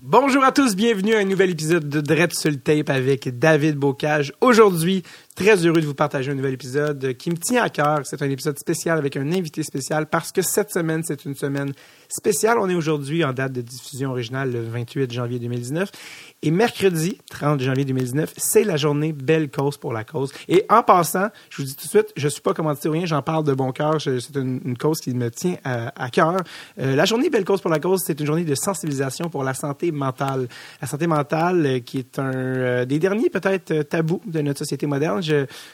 Bonjour à tous, bienvenue à un nouvel épisode de Dread sur tape avec David Bocage. Aujourd'hui, très heureux de vous partager un nouvel épisode qui me tient à cœur. C'est un épisode spécial avec un invité spécial parce que cette semaine, c'est une semaine spéciale. On est aujourd'hui en date de diffusion originale le 28 janvier 2019 et mercredi 30 janvier 2019, c'est la journée Belle Cause pour la cause. Et en passant, je vous dis tout de suite, je suis pas commandité rien, j'en parle de bon cœur. C'est une, cause qui me tient à, cœur. Euh, la journée Belle Cause pour la cause, c'est une journée de sensibilisation pour la santé mentale. La santé mentale, euh, qui est un euh, des derniers peut-être tabous de notre société moderne.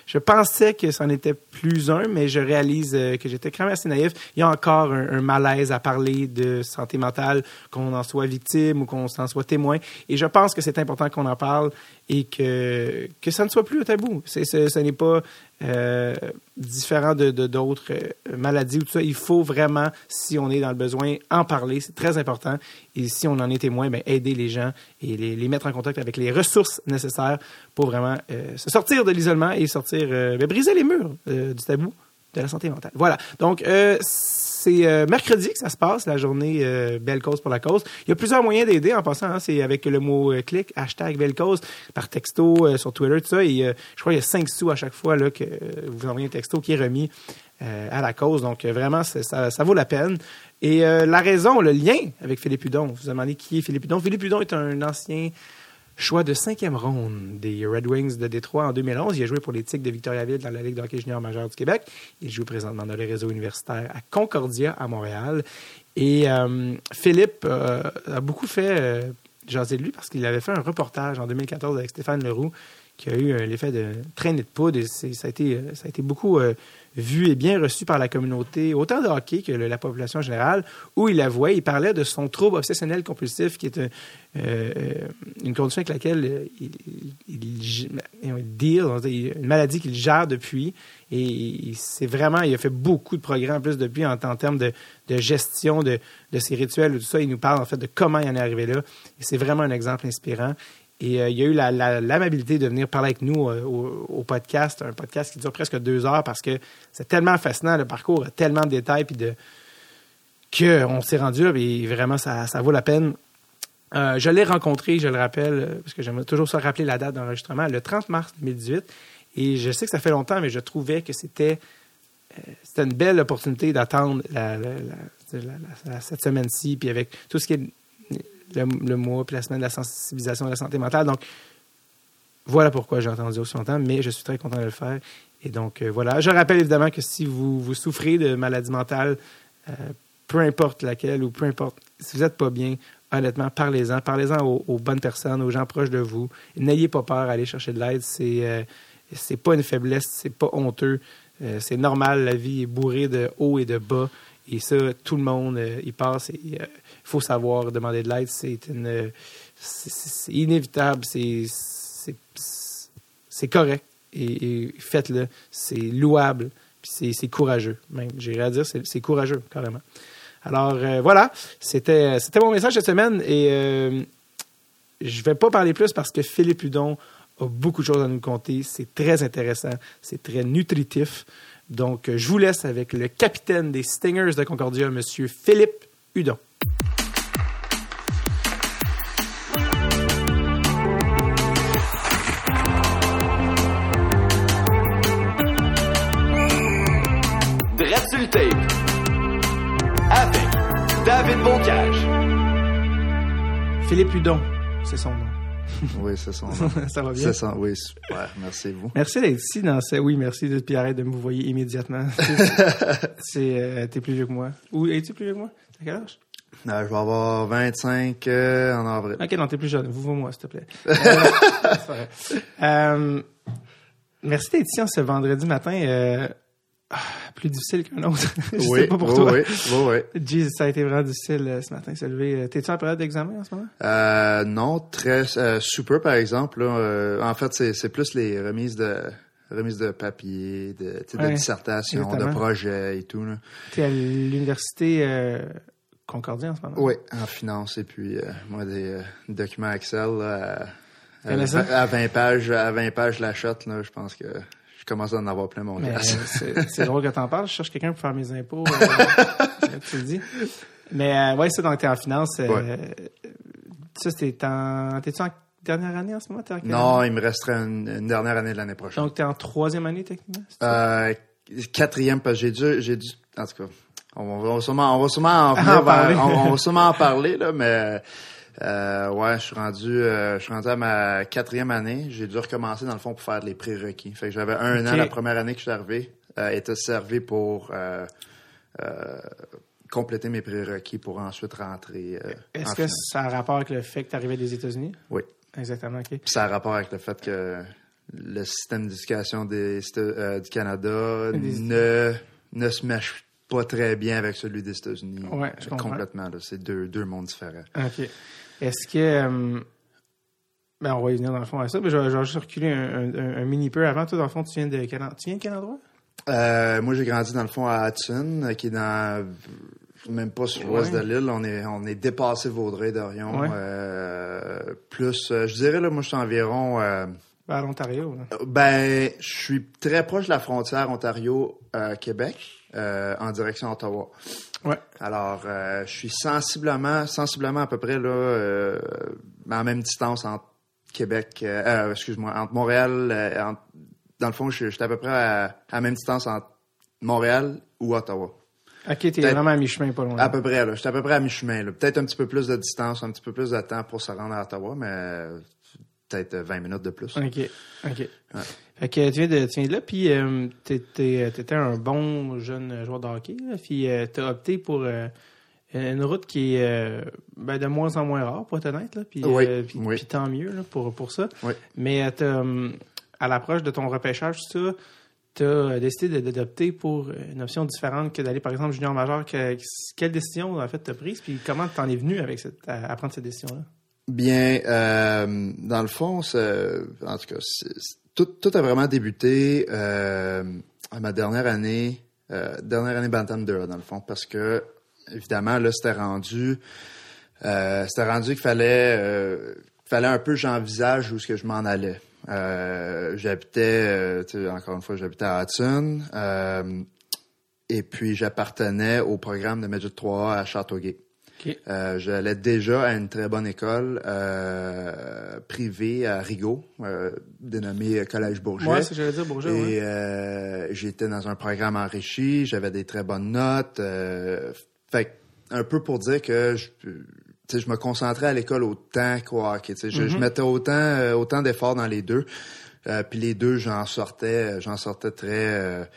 Je, pensais que c'en était plus un, mais je réalise euh, que j'étais quand même assez naïf. Il y a encore un, un malaise à parler de santé mentale, qu'on en soit victime ou qu'on en soit témoin. Et je pense que c'est important qu'on en parle et que, que ça ne soit plus un tabou. C'est, ce, n'est pas euh, différent de, d'autres euh, maladies ou tout ça. Il faut vraiment, si on est dans le besoin, en parler. C'est très important. Et si on en est témoin, ben, aider les gens et les, mettre en contact avec les ressources nécessaires pour vraiment euh, se sortir de l'isolement et sortir, euh, ben, briser les murs du tabou de la santé mentale. Voilà. Donc, c'est euh, mercredi que ça se passe, la journée euh, Belle Cause pour la cause. Il y a plusieurs moyens d'aider en passant. Hein, c'est avec le mot euh, clic, hashtag Belle Cause, par texto, sur Twitter, tout ça. Et je crois qu'il y a 5 sous à chaque fois que vous envoyez un texto qui est remis à la cause. Donc, vraiment, ça, ça, vaut la peine. Et la raison, le lien avec Philippe Hudon, vous vous demandez qui est Philippe Hudon? Philippe Hudon est un ancien choix de cinquième ronde des Red Wings de Détroit en 2011. Il a joué pour les Tigres de Victoriaville dans la Ligue de hockey junior majeur du Québec. Il joue présentement dans le réseau universitaire à Concordia, à Montréal. Et euh, Philippe euh, a beaucoup fait euh, jaser de lui parce qu'il avait fait un reportage en 2014 avec Stéphane Leroux qui a eu l'effet de traîner de poudre. Et ça, a ça a été beaucoup vu et bien reçu par la communauté, autant de hockey que la population générale, où il avouait, il parlait de son trouble obsessionnel compulsif, qui est euh, une condition avec laquelle il, il, il deal, une maladie qu'il gère depuis. Et c'est vraiment, il a fait beaucoup de progrès en plus depuis en, termes de, gestion de, de, ses rituels, tout ça. Il nous parle en fait de comment il en est arrivé là. Et c'est vraiment un exemple inspirant. Et euh, il y a eu l'amabilité la, de venir parler avec nous euh, au, podcast, un podcast qui dure presque deux heures parce que c'est tellement fascinant, le parcours a tellement de détails, puis de qu'on s'est rendu, et vraiment, ça, ça vaut la peine. Euh, je l'ai rencontré, je le rappelle, parce que j'aimerais toujours se rappeler la date d'enregistrement, le 30 mars 2018. Et je sais que ça fait longtemps, mais je trouvais que c'était une belle opportunité d'attendre cette semaine-ci, puis avec tout ce qui est le, mois puis la semaine de la sensibilisation de la santé mentale. Donc, voilà pourquoi j'ai entendu aussi longtemps, mais je suis très content de le faire. Et donc, euh, voilà. Je rappelle évidemment que si vous, vous souffrez de maladie mentale, euh, peu importe laquelle ou peu importe, si vous n'êtes pas bien, honnêtement, parlez-en. Parlez-en aux, bonnes personnes, aux gens proches de vous. N'ayez pas peur d'aller chercher de l'aide. C'est euh, pas une faiblesse, c'est pas honteux. Euh, c'est normal, la vie est bourrée de hauts et de bas. Et ça, tout le monde y passe. Il faut savoir demander de l'aide. C'est une c'est inévitable. C'est correct et, faites-le. C'est louable, puis c'est courageux. Même, j'irais à dire, c'est courageux, carrément. Alors euh, voilà, c'était mon message cette semaine et euh, je vais pas parler plus parce que Philippe Hudon a beaucoup de choses à nous conter. C'est très intéressant, c'est très nutritif. Donc, je vous laisse avec le capitaine des Stingers de Concordia, Monsieur Philippe Hudon. avec David Bocage. Philippe Hudon, c'est son nom. Oui, c'est nom. ça va bien? C'est ça, oui, super. Merci vous. Merci d'être ici dans ce... Oui, merci, de... puis arrête de me voyer immédiatement. c'est, euh, t'es plus vieux que moi. Ou es-tu plus vieux que moi? À quel âge? Euh, je vais avoir 25 euh, en avril. Ok, non, t'es plus jeune. Vous, vous, moi, s'il te plaît. euh, merci d'être ici en ce vendredi matin. Ah, plus difficile qu'un autre. je oui, sais pas pour oui, toi. Oui, oui, oui. Jesus, ça a été vraiment difficile euh, ce matin, se lever. T'es-tu en période d'examen en ce moment? Euh, non, très euh, super par exemple. Là, euh, en fait, c'est plus les remises de remises de papier, de, de Ouais, dissertation, exactement. de projets et tout. Là. T'es à l'université euh, Concordia en ce moment? Oui, en finance et puis euh, moi des euh, documents Excel là, à 20 pages, à 20 pages la shot là, je pense que je commence à en avoir plein mon glace. c'est drôle que t'en parles. Je cherche quelqu'un pour faire mes impôts. Euh, tu le dis. Mais euh, ouais, ça, donc t'es en finance. Euh, Ouais. ça, c'était en... T'es-tu en dernière année en ce moment? T'es en Non, année? il me resterait une, une dernière année de l'année prochaine. Donc, t'es en troisième année, techniquement? Euh, quatrième, parce que j'ai dû, j'ai dû, en tout cas, on va, on va sûrement, on va sûrement en, En venir on va sûrement en parler, là, mais, euh, ouais, je suis rendu, euh, je suis rendu à ma quatrième année. J'ai dû recommencer, dans le fond, pour faire les prérequis. Fait que j'avais un an la première année que je suis arrivé, euh, était servi pour, euh, compléter mes prérequis pour ensuite rentrer, en Est-ce que finale. ça a rapport avec le fait que t'arrivais des États-Unis? Oui. Exactement, OK. Ça a rapport avec le fait que le système d'éducation des, du Canada Des- ne, ne se mèche pas très bien avec celui des États-Unis. Ouais, je comprends. Complètement. C'est deux, deux mondes différents. OK. Est-ce que... euh, ben, on va y venir dans le fond à ça, mais je vais, je vais juste reculer un, un- un mini peu avant. Toi, dans le fond, tu viens de quel, tu viens de quel endroit? Euh, moi, j'ai grandi dans le fond à Hudson, euh, qui est dans même pas sur l'ouest Ouais. de l'île. On est, on est dépassé Vaudreuil d'Orion. Ouais. Euh, plus, je dirais, là, moi, je suis environ... euh, Ben, à l'Ontario. Ben, je suis très proche de la frontière Ontario-Québec, euh, en direction Ottawa. Ouais. Alors, euh, je suis sensiblement, sensiblement à peu près là, euh, à la même distance entre Québec, excuse-moi, entre Montréal, entre- dans le fond, je suis à peu près à, à la même distance entre Montréal ou Ottawa. OK, t'es vraiment à mi-chemin, pas loin. À peu près, là. J'étais à peu près à mi-chemin. Peut-être un petit peu plus de distance, un petit peu plus de temps pour se rendre à Ottawa, mais peut-être 20 minutes de plus. OK. OK. Fait que tu viens de, tu viens de là, puis euh, t'étais, t'étais un bon jeune joueur de hockey, là, puis euh, t'as opté pour euh, une route qui est euh, ben, de moins en moins rare, pour être honnête, là, puis, Oui, euh, puis, oui. puis tant mieux là, pour, pour ça. Oui. Mais euh, à l'approche de ton repêchage, tout ça, t'as décidé d'adopter pour une option différente que d'aller, par exemple, junior majeur. Que- quelle décision, en fait, t'as prise, puis comment t'en es venu avec cette, à, à prendre cette décision-là? Bien, euh, dans le fond, en tout cas, tout, tout a vraiment débuté euh, à ma dernière année, euh, dernière année Bantam 2, dans le fond, parce que évidemment, là, c'était rendu, euh, c'était rendu qu'il fallait, euh, fallait un peu j'envisage où est-ce que je m'en allais. Euh, j'habitais, encore une fois, j'habitais à Hudson, et puis j'appartenais au programme de Midget 3A à Châteauguay. Euh, J'allais déjà à une très bonne école euh, privée à Rigaud, euh, dénommée Collège Bourget. Moi, c'est ce que j'allais dire, Bourget. Et euh, j'étais dans un programme enrichi, j'avais des très bonnes notes. euh, fait que, un peu pour dire que je, je me concentrais à l'école autant qu'au hockey. Je, je mettais autant, euh, autant d'efforts dans les deux. Euh, puis les deux, j'en sortais, j'en sortais très,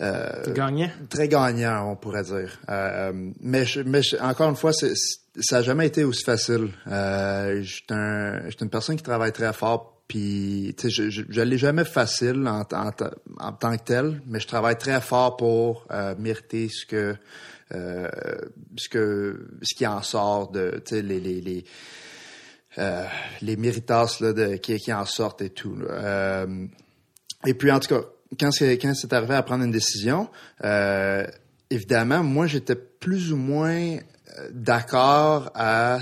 euh, gagnais? très gagnant, on pourrait dire. Euh, euh, mais, je- mais je- encore une fois, c'est- c'est- ça n'a jamais été aussi facile. Euh, un, j'étais une personne qui travaille très fort, puis je, je, je l'ai jamais facile en, en, en tant que tel, mais je travaille très fort pour euh, mériter ce que euh, ce que ce qui en sort de les les, les euh, les méritas là, de, qui, qui en sortent et tout. Euh, et puis, en tout cas, quand c'est, quand c'est arrivé à prendre une décision, euh, évidemment, moi, j'étais plus ou moins euh, d'accord à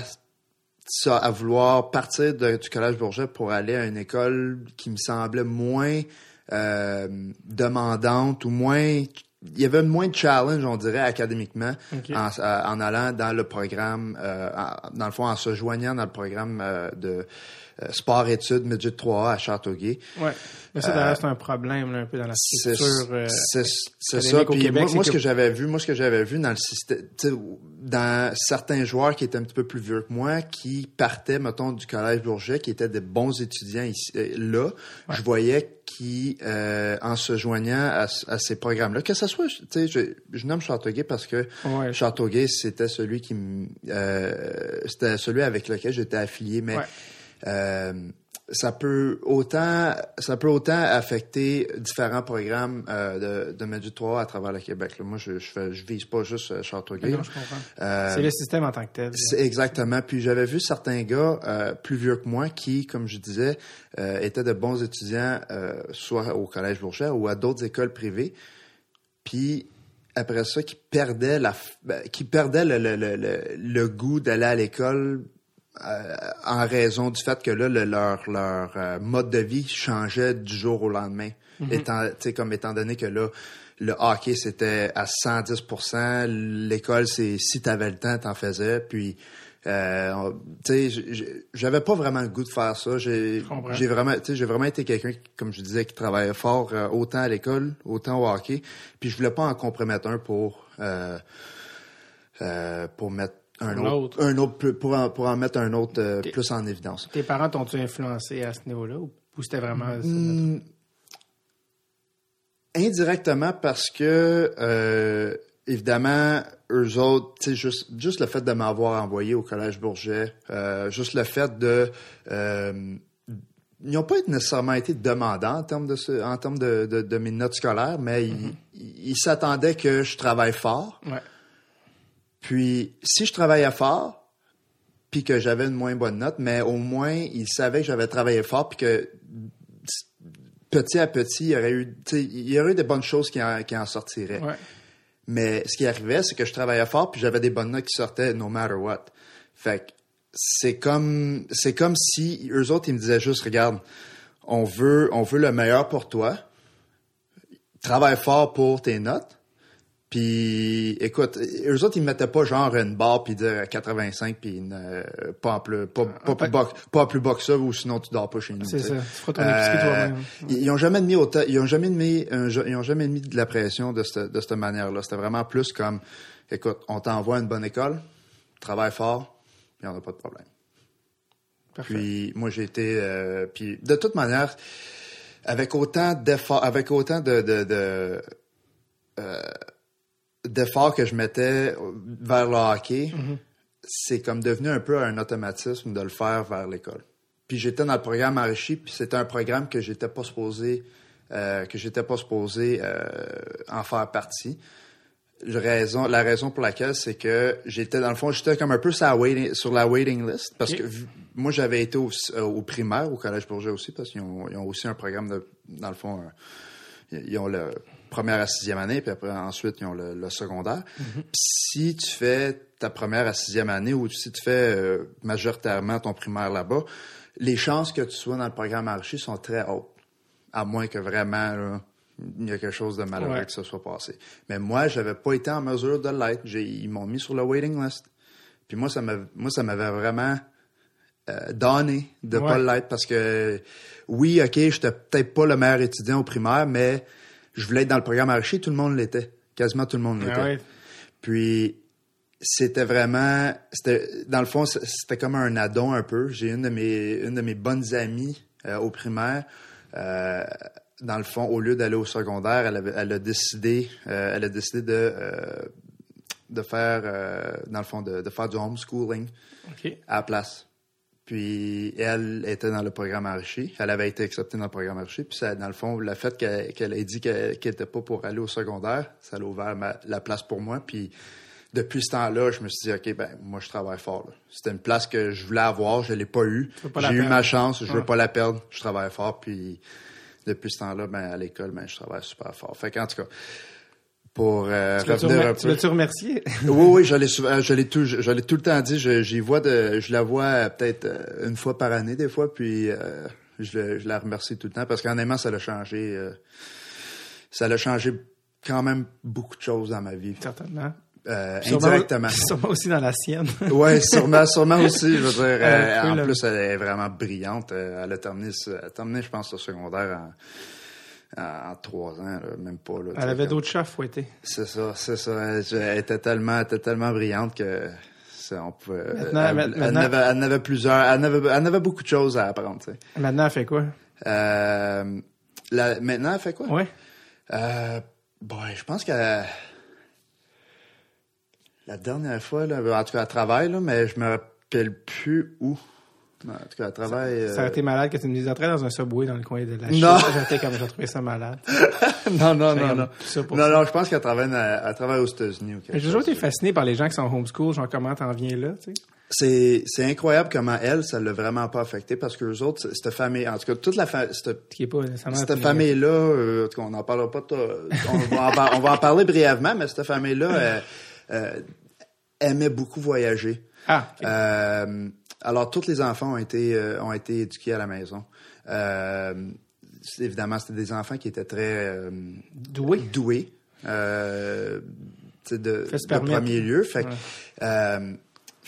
ça, à vouloir partir de- du Collège Bourget pour aller à une école qui me semblait moins euh, demandante ou moins... Il y avait moins de challenge, on dirait, académiquement, en, euh, en allant dans le programme, euh, en- dans le fond, en se joignant dans le programme euh, de sport-études Midget 3A à Châteauguay. Ouais. Mais ça, d'ailleurs, c'est un problème, là, un peu dans la structure. euh, c'est- ça. Puis Québec, moi, ce que- j'avais vu, moi ce que j'avais vu dans le système, tu sais, dans certains joueurs qui étaient un petit peu plus vieux que moi, qui partaient, mettons, du collège Bourget, qui étaient des bons étudiants ici, euh, là, je voyais qui, euh, en se joignant à, ce- à ces programmes-là, que ce soit, tu sais, je, je nomme Châteauguay parce que Ouais. Châteauguay, c'était celui qui, euh, c'était celui avec lequel j'étais affilié, mais Ouais. Euh, ça peut autant ça peut autant affecter différents programmes euh, de, de Medju 3 à travers le Québec. là. Moi, je je, fais, je vise pas juste euh, Châteauguay. Non, je comprends. Euh, c'est le système en tant que tel. exactement. Puis j'avais vu certains gars euh, plus vieux que moi qui, comme je disais, étaient de bons étudiants, soit au Collège Bourget ou à d'autres écoles privées. Puis après ça, qui perdaient la, ben, qui perdaient le, le, le, le, le goût d'aller à l'école euh, en raison du fait que là, le- leur, leur euh, mode de vie changeait du jour au lendemain. étant, tu sais, comme étant donné que là, le hockey, c'était à 110 L'école, c'est si t'avais le temps, t'en faisais. Puis Euh, j'avais pas vraiment le goût de faire ça. J'ai, j'ai vraiment, j'ai vraiment été quelqu'un, qui, comme je disais, qui travaillait fort euh, autant à l'école, autant au hockey. Puis je voulais pas en compromettre un pour, euh, euh, pour mettre un Un autre, autre. un autre, pour en, pour en mettre un autre euh, plus en évidence. Tes parents t'ont-tu influencé à ce niveau-là ou, ou c'était vraiment... Hmm, indirectement parce que euh, évidemment eux autres tu sais juste juste le fait de m'avoir envoyé au collège Bourget euh, juste le fait de ils n'ont pas nécessairement été demandants en termes de ce- en termes de, de, de mes notes scolaires mais ils, ils s'attendaient que je travaille fort Ouais. Puis si je travaillais fort, puis que j'avais une moins bonne note, mais au moins ils savaient que j'avais travaillé fort, puis que petit à petit, il y aurait eu, il y aurait eu des bonnes choses qui en, qui en sortiraient. Ouais. Mais ce qui arrivait, c'est que je travaillais fort, puis j'avais des bonnes notes qui sortaient no matter what. Fait que c'est comme c'est comme si eux autres ils me disaient juste regarde, on veut on veut le meilleur pour toi. Travaille fort pour tes notes. Puis, écoute, eux autres, ils me mettaient pas genre une barre puis dire 85 puis euh, pas en plus, pas, pas, plus bas, pas plus bas que ça ou sinon tu dors pas chez nous. C'est ça. Tu feras ton épicerie Euh, toi-même. Ils, ils ont jamais mis autant, ils ont jamais mis, un- ils ont jamais mis de la pression de cette, de cette manière-là. C'était vraiment plus comme, écoute, on t'envoie à une bonne école, travaille fort, puis on n'a pas de problème. Parfait. Puis moi j'ai été, euh, puis de toute manière, avec autant d'efforts, avec autant de, de, de euh, d'efforts que je mettais vers le hockey, c'est comme devenu un peu un automatisme de le faire vers l'école. Puis j'étais dans le programme enrichi, puis c'était un programme que j'étais pas supposé, euh, que j'étais pas supposé euh, en faire partie. La raison, la raison pour laquelle, c'est que j'étais, dans le fond, j'étais comme un peu sur la waiting, sur la waiting list, parce que moi, j'avais été au, euh, au primaire, au Collège Bourget aussi, parce qu'ils ont, aussi un programme de, dans le fond, ils ont le première à sixième année, puis après, ensuite, ils ont le, le secondaire. Puis si tu fais ta première à sixième année ou si tu fais euh, majoritairement ton primaire là-bas, les chances que tu sois dans le programme enrichi sont très hautes. À moins que vraiment, là, il y a quelque chose de malheureux Ouais. que ça soit passé. Mais moi, j'avais pas été en mesure de l'être. Ils m'ont mis sur le waiting list. Puis moi, ça m'avait, moi, ça m'avait vraiment euh, donné de Ouais. pas l'être parce que oui, ok, j'étais peut-être pas le meilleur étudiant au primaire, mais je voulais être dans le programme archi, tout le monde l'était. Quasiment tout le monde l'était. Ah ouais. Puis c'était vraiment, c'était dans le fond, c'était comme un addon un peu. J'ai une de mes une de mes bonnes amies euh, au primaire. euh, dans le fond, au lieu d'aller au secondaire, elle, avait, elle a décidé, euh, elle a décidé de de faire, dans le fond, de, de faire du homeschooling à la place. Puis elle était dans le programme enrichi. Elle avait été acceptée dans le programme enrichi. Puis ça, dans le fond, le fait qu'elle ait dit qu'elle qu'elle était pas pour aller au secondaire, ça a ouvert ma- la place pour moi. Puis depuis ce temps-là, je me suis dit, OK, ben moi, je travaille fort. C'était une place que je voulais avoir, je l'ai pas eu. veux pas la J'ai eu ma chance, je veux Ouais. pas la perdre. Je travaille fort. Puis depuis ce temps-là, ben à l'école, ben je travaille super fort. Fait qu'en tout cas, pour euh, Tu revenir un tu peu... l'as-tu remercié? Oui, oui, je l'ai souvent- je l'ai tout, je l'ai tout le temps dit. Je, j'y vois de, je la vois euh, peut-être euh, une fois par année des fois, puis euh, je, la remercie tout le temps parce qu'honnêtement, ça l'a changé, euh, ça l'a changé quand même beaucoup de choses dans ma vie, Certainement. euh, Sûrement- indirectement. Sûrement aussi dans la sienne. ouais, sûrement, sûrement aussi. Je veux dire, euh, Euh, en plus, elle est vraiment brillante. Euh, Elle a terminé, elle a terminé, je pense, au secondaire en, en, en trois ans, là, même pas. Là, Elle avait comme- d'autres chats fouettés. c'est ça, c'est ça. Elle, était tellement, elle était tellement brillante que on pouvait. Maintenant- elle, ma- elle maintenant- avait, elle avait plusieurs, elle avait, elle avait beaucoup de choses à apprendre. Maintenant, elle fait quoi? Euh, la- maintenant, elle fait quoi? Ouais. euh, bon, je pense que la dernière fois, là, en tout cas, elle travaille là, mais je me rappelle plus où. En tout cas, elle travaille. Ça aurait euh, été malade que tu me dises entrer dans un subway dans le coin de la Non. chute. J'étais comme, j'ai trouvé ça malade. non, non, non, non. Non, ça. non, je pense qu'elle travaille, aux États-Unis ou J'ai toujours été fasciné par les gens qui sont homeschool, genre comment t'en viens là, tu sais. C'est, c'est incroyable comment elle, ça l'a vraiment pas affecté parce que les autres, cette famille, en tout cas, toute la famille, cette, Qui est pas cette famille-là, euh, en tout cas, on n'en parlera pas, on va, en, on va en parler brièvement, mais cette famille-là euh, euh, aimait beaucoup voyager. Ah. Euh, alors, tous les enfants ont été, euh, ont été éduqués à la maison. Euh, évidemment, c'était des enfants qui étaient très euh, doué. doués. Sais, de, de premier lieu. Fait, que, Ouais.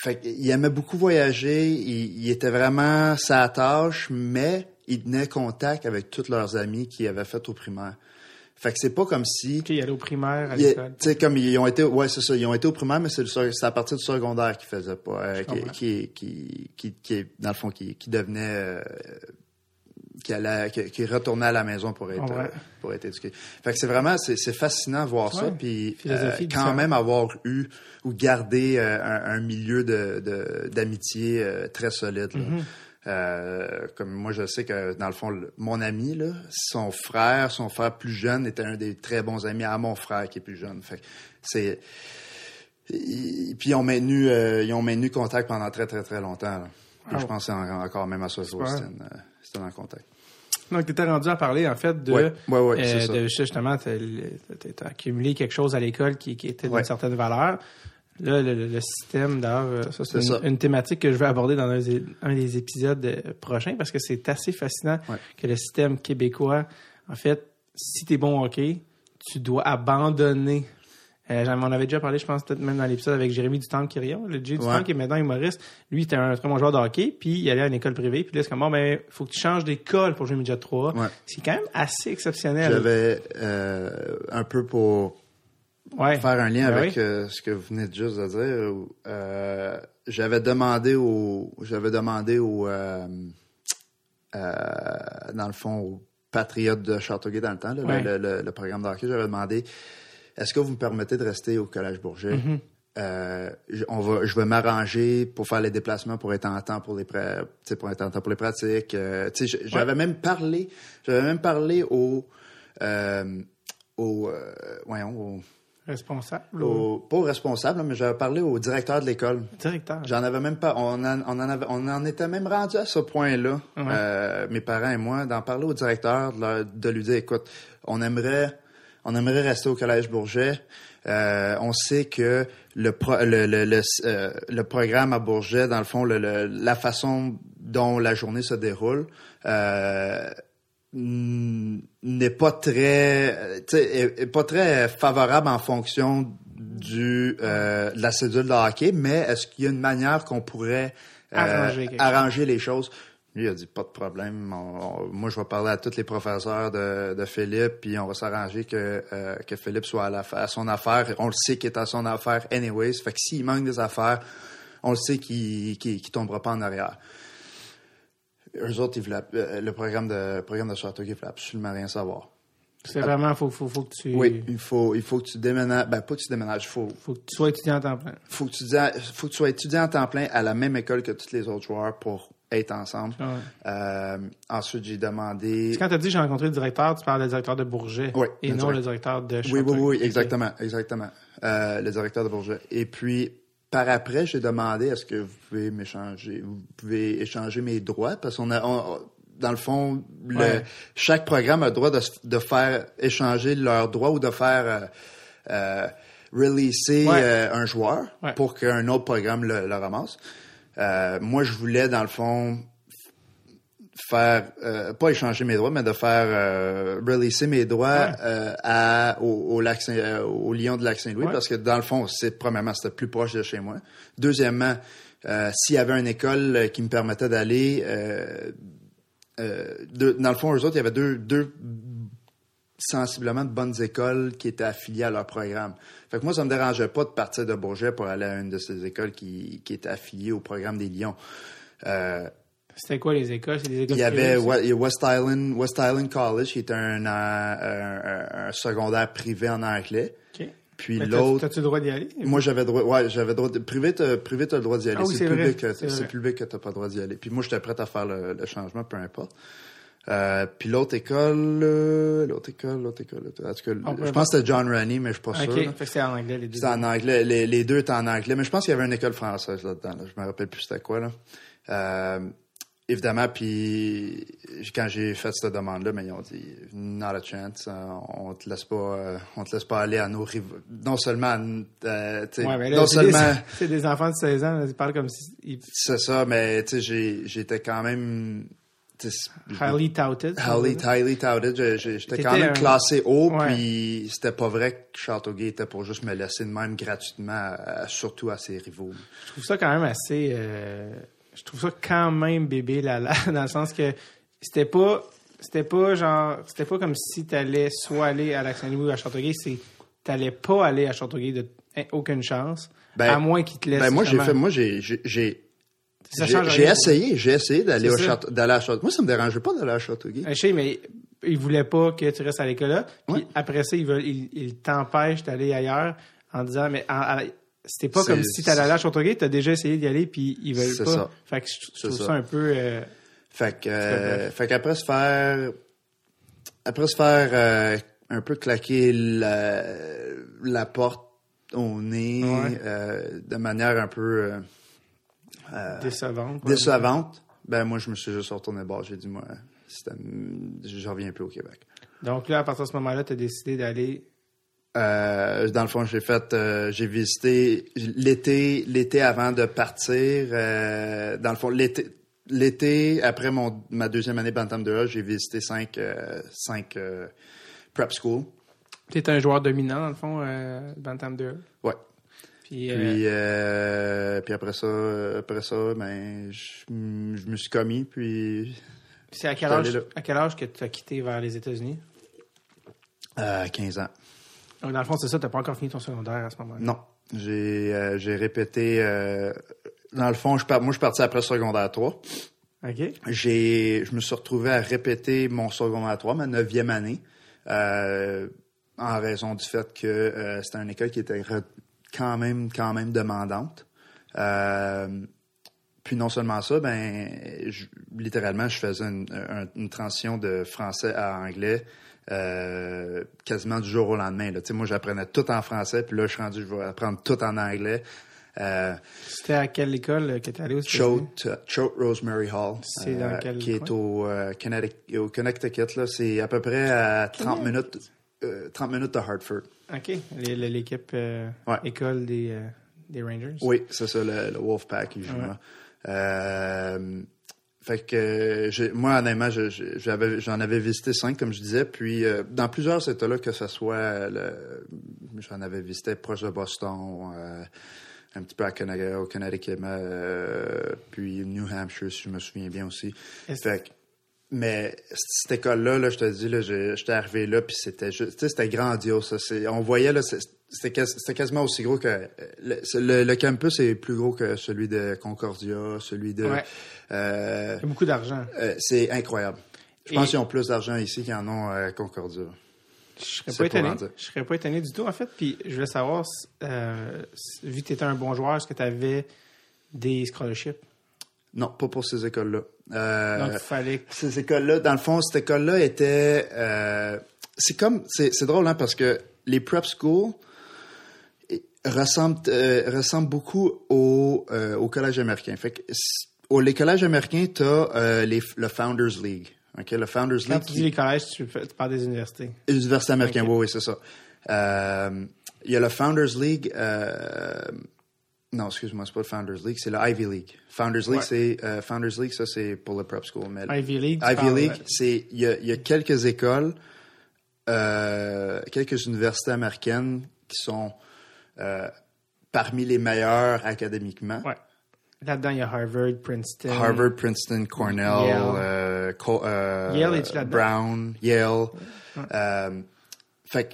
fait qu'il aimait beaucoup voyager, il, il était vraiment sa tâche, mais il tenait contact avec tous leurs amis qu'il avait fait au primaire. Fait que c'est pas comme si OK, il allait au primaire, à l'école. Tu sais, comme ils ont été, ouais, c'est ça, ils ont été au primaire, mais c'est à partir du secondaire qu'ils faisaient pas, euh, qui, qui, qui, qui, dans le fond, qui, qui devenait, euh, qui allait, qui, qui retournait à la maison pour être, Ouais. euh, pour être éduqué. Fait que c'est vraiment, c'est, fascinant de voir ça, Ouais. puis Philosophie euh, quand même avoir eu ou gardé euh, un, un milieu de, de- d'amitié euh, très solide. là. Mm-hmm. Euh, comme moi, je sais que dans le fond, le- mon ami, là, son frère, son frère plus jeune, était un des très bons amis à mon frère qui est plus jeune. Fait c'est puis ils ont maintenu, euh, ils ont maintenu contact pendant très très très longtemps. Puis Ah je pense en- encore même à jour, Super. c'était en contact. Donc, tu étais rendu à parler, en fait, de, Ouais, ouais, ouais, c'est euh, de justement, tu as accumulé quelque chose à l'école qui, qui était d'une certaine valeur. Là, le, système, d'ailleurs, euh, ça, c'est une, thématique que je vais aborder dans un, des- un des épisodes euh, prochains parce que c'est assez fascinant Ouais. que le système québécois, en fait, si tu es bon au hockey, tu dois abandonner. Euh, j'en- on avait déjà parlé, je pense, peut-être même dans l'épisode avec Jérémy Dutemps-Quirion. Le Jay Dutemps, Ouais. qui est maintenant humoriste, lui, était un très bon joueur de hockey, puis il allait à une école privée, puis là, c'est comme, bon, ben, faut que tu changes d'école pour jouer midget 3. Ouais. C'est quand même assez exceptionnel. J'avais euh, un peu pour ouais. faire un lien Ben avec oui. euh, ce que vous venez de juste de dire. euh, j'avais demandé au, j'avais demandé au, euh, dans le fond, au Patriote de Châteauguay dans le temps, là, Ouais. le, le- le programme de hockey, j'avais demandé, est-ce que vous me permettez de rester au Collège Bourget? Mm-hmm. Euh, je, on va, je vais m'arranger pour faire les déplacements pour être en temps pour les pra- tu sais, pour être en temps pour les pratiques. Euh, j'avais même parlé, j'avais même parlé au, euh, au, voyons, au, Responsable. au- pas au responsable, mais j'avais parlé au directeur de l'école. Directeur. J'en avais même pas. On en, on en avait, on en était même rendu à ce point-là, Ouais. euh, mes parents et moi, d'en parler au directeur, de, leur- de lui dire, écoute, on aimerait, on aimerait rester au collège Bourget. Euh, on sait que le, pro- le, le, le, euh, le programme à Bourget, dans le fond, la façon dont la journée se déroule. N'est pas très euh, est, est pas très favorable en fonction du euh, de la cédule de hockey, mais est-ce qu'il y a une manière qu'on pourrait euh, Arranger les choses? Lui, il a dit pas de problème. On- on- moi, je vais parler à tous les professeurs de, de Philippe, puis on va s'arranger que, euh, que Philippe soit à, la, à son affaire. On le sait qu'il est à son affaire anyways. Fait que s'il manque des affaires, on le sait qu'il qu'il, qu'il tombera pas en arrière. Eux autres, ils voulaient, euh, le programme de, le programme de Châteauguay, ils absolument rien savoir. C'est vraiment, faut, faut, faut que tu, Oui, il faut, il faut que tu déménages. Ben, pas que tu déménages. Il faut, faut que tu sois étudiant en temps plein. faut que tu, faut que tu sois étudiant en temps plein à la même école que tous les autres joueurs pour être ensemble. Ouais. Euh, ensuite, j'ai demandé. Quand tu as dit j'ai rencontré le directeur, tu parles du directeur de Bourget Oui, et le non direct- le directeur de Oui, Châteauguay. oui, oui, Ok. exactement, exactement. Euh, le directeur de Bourget. Et puis, par après, j'ai demandé est-ce que vous pouvez m'échanger, vous pouvez échanger mes droits parce qu'on a, on- dans le fond, le- Ouais. chaque programme a le droit de, de faire échanger leurs droits ou de faire euh, euh, releaser Ouais. euh, un joueur Ouais. pour qu'un autre programme le, le ramasse. Euh, moi, je voulais, dans le fond, faire euh, pas échanger mes droits mais de faire euh, releaser mes droits Ouais. euh, à au, au lac Saint- euh, au Lion de lac Saint-Louis Ouais. parce que dans le fond c'est premièrement c'était plus proche de chez moi deuxièmement euh, s'il y avait une école euh, qui me permettait d'aller euh, euh, dans le fond eux autres il y avait deux deux sensiblement de bonnes écoles qui étaient affiliées à leur programme. Fait que moi, ça me dérangeait pas de partir de Bourget pour aller à une de ces écoles qui, qui était affiliée au programme des Lions. Euh, C'était quoi les écoles? C'est des écoles il y avait West Island, West Island College, qui est un, euh, un, un- un secondaire privé en anglais. Puis l'autre, T'as-tu le droit d'y aller? moi j'avais droit, ouais, j'avais droit. De, privé, t'as, privé, t'as le droit d'y aller. Ah oui, c'est c'est le public, que- c'est c'est vrai. le public que t'as pas le droit d'y aller. Puis moi, j'étais prêt à faire le, le changement, peu importe. Euh, puis l'autre école, euh, l'autre école, l'autre école, l'autre- en tout cas, On je pense que c'était John Rennie, mais je suis pas sûr. OK. là. Fait que c'est en anglais, les deux. C'était en anglais. Les, les deux étaient en anglais, mais je pense qu'il y avait une école française là-dedans. Là. Je me rappelle plus c'était quoi. Là. Euh, évidemment, puis quand j'ai fait cette demande-là, mais ils ont dit not a chance. euh, on te laisse pas, euh, on te laisse pas aller à nos rivaux. Non seulement, euh, tu sais, Ouais, mais là, non c'est des- seulement, C'est des enfants de 16 ans, ils parlent comme si... ils- c'est ça, mais tu sais, j'étais quand même Highly touted. highly, highly touted. J'étais quand même classé haut, Ouais. puis c'était pas vrai que Châteauguay était pour juste me laisser de même gratuitement, à- surtout à ses rivaux. Je trouve ça quand même assez. euh, je trouve ça quand même bébé là là, dans le sens que c'était pas. C'était pas genre. C'était pas comme si t'allais soit aller à l'Action ou à Châteauguay, c'est. T'allais pas aller à Châteauguay de hein, aucune chance. Ben, à moins qu'ils te laissent. Ben moi j'ai fait, moi j'ai j'ai j'ai essayé, j'ai essayé d'aller au château, d'aller à Château. Moi ça me dérangeait pas d'aller à Châteauguay. Euh, Je sais, mais ils voulaient pas que tu restes à l'école là. Puis Ouais. après ça, ils veulent, ils, ils t'empêchent d'aller ailleurs en disant, mais en- c'était pas comme si t'allais à Châteauguay, t'as déjà essayé d'y aller, puis ils veulent C'est pas. ça. Fait que je, trouve ça. ça. un peu. euh, Fait que, euh, fait qu'après se faire, après se faire euh, un peu claquer la, la porte au nez Ouais. de manière un peu décevante. décevante, ben moi je me suis juste retourné bas. J'ai dit moi, je reviens plus au Québec. Donc là, à partir de ce moment-là, t'as décidé d'aller. Euh, dans le fond, j'ai fait, euh, j'ai visité l'été, l'été avant de partir. euh, dans le fond, l'été, l'été après mon ma deuxième année Bantam 2A, j'ai visité cinq, cinq prep school. T'es un joueur dominant, dans le fond, Bantam 2. Ouais. Puis, Puis, puis après ça, après ça, ben, je, je me suis commis. Puis c'est à quel âge, à quel âge que tu as quitté vers les États-Unis? à 15 ans. Donc, dans le fond, c'est ça, t'as pas encore fini ton secondaire à ce moment-là? Non, j'ai, euh, j'ai répété. euh, dans le fond, je, moi, je suis parti après secondaire 3. OK? j'ai je me suis retrouvé à répéter mon secondaire 3, ma neuvième année, euh, en raison du fait que euh, c'était une école qui était re- quand même quand même demandante. Euh, puis non seulement ça, ben je- littéralement je faisais une, un- une transition de français à anglais euh, quasiment du jour au lendemain. Là. Tu Moi, j'apprenais tout en français, puis là, je suis rendu, je vais apprendre tout en anglais. Euh, C'était à quelle école euh, que t'es allé aux? Choate, Choate Rosemary Hall, C'est dans quel qui est au, Connecticut, au Connecticut. C'est à peu près à 30 minutes, euh, 30 minutes de Hartford. OK. L'équipe Ouais. école des, des Rangers? Oui, c'est ça, le, le Wolfpack, il joue Ouais. Fait que euh, moi, honnêtement, je- je- j'avais, j'en avais visité cinq, comme je disais. Puis euh, dans plusieurs États-là, que ce soit, j'en avais visité proche de Boston, euh, un petit peu à Connecticut, au Connecticut, euh, puis New Hampshire, si je me souviens bien aussi. Fait que- mais cette école-là, là, je te dis, j'étais arrivé là, puis c'était juste, c'était grandiose. ça. On voyait là, c'était quas- c'était quasiment aussi gros que euh, le, c'est- le- le campus est plus gros que celui de Concordia, celui de. Ouais. euh, Il y a beaucoup d'argent. euh, c'est incroyable. Je Et- pense qu'ils ont plus d'argent ici qu'ils en ont à Concordia. Je serais pas étonné. Je serais pas étonné du tout, en fait. Puis je voulais savoir, euh, vu que tu étais un bon joueur, est-ce que tu avais des scholarships? Non, pas pour ces écoles-là. Euh, Donc, il fallait. ces écoles-là, dans le fond, cette école-là était. euh, c'est comme. C'est c'est drôle, hein, parce que les prep schools ressemblent, euh, ressemblent beaucoup au, euh, au collège américain. Fait que, au, les collèges américains, tu as le Founders League. OK? Le Founders Quand League. tu qui- dis les collèges, tu, parles des universités. Université américaine, Ok. oui, oui, c'est ça. Euh, Il y a le Founders League. euh, non, excuse-moi, c'est pas le Founders League, c'est le Ivy League. Founders League, Ouais. c'est euh, Founders League, ça c'est pour le prep school. Mais Ivy League. Ivy League, euh, c'est il y a, il y a quelques écoles, euh, quelques universités américaines qui sont euh, parmi les meilleures académiquement. Ouais. Là-dedans, il y a Harvard, Princeton. Harvard, Princeton, Cornell, Yale. euh, Co- euh, Yale? Brown, Yale. Euh, fait que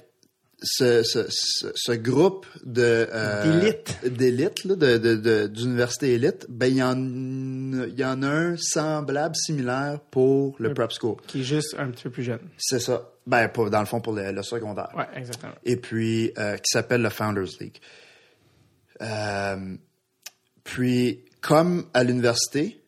ce, ce, ce, ce groupe de D'élite. d'élite d'université élite, ben il y en il y en a un semblable similaire pour le prep school. Qui est juste un petit peu plus jeune. C'est ça. Ben pour, dans le fond pour le, le secondaire Ouais, exactement. et puis euh, qui s'appelle le Founders League. Euh, puis, comme à l'université,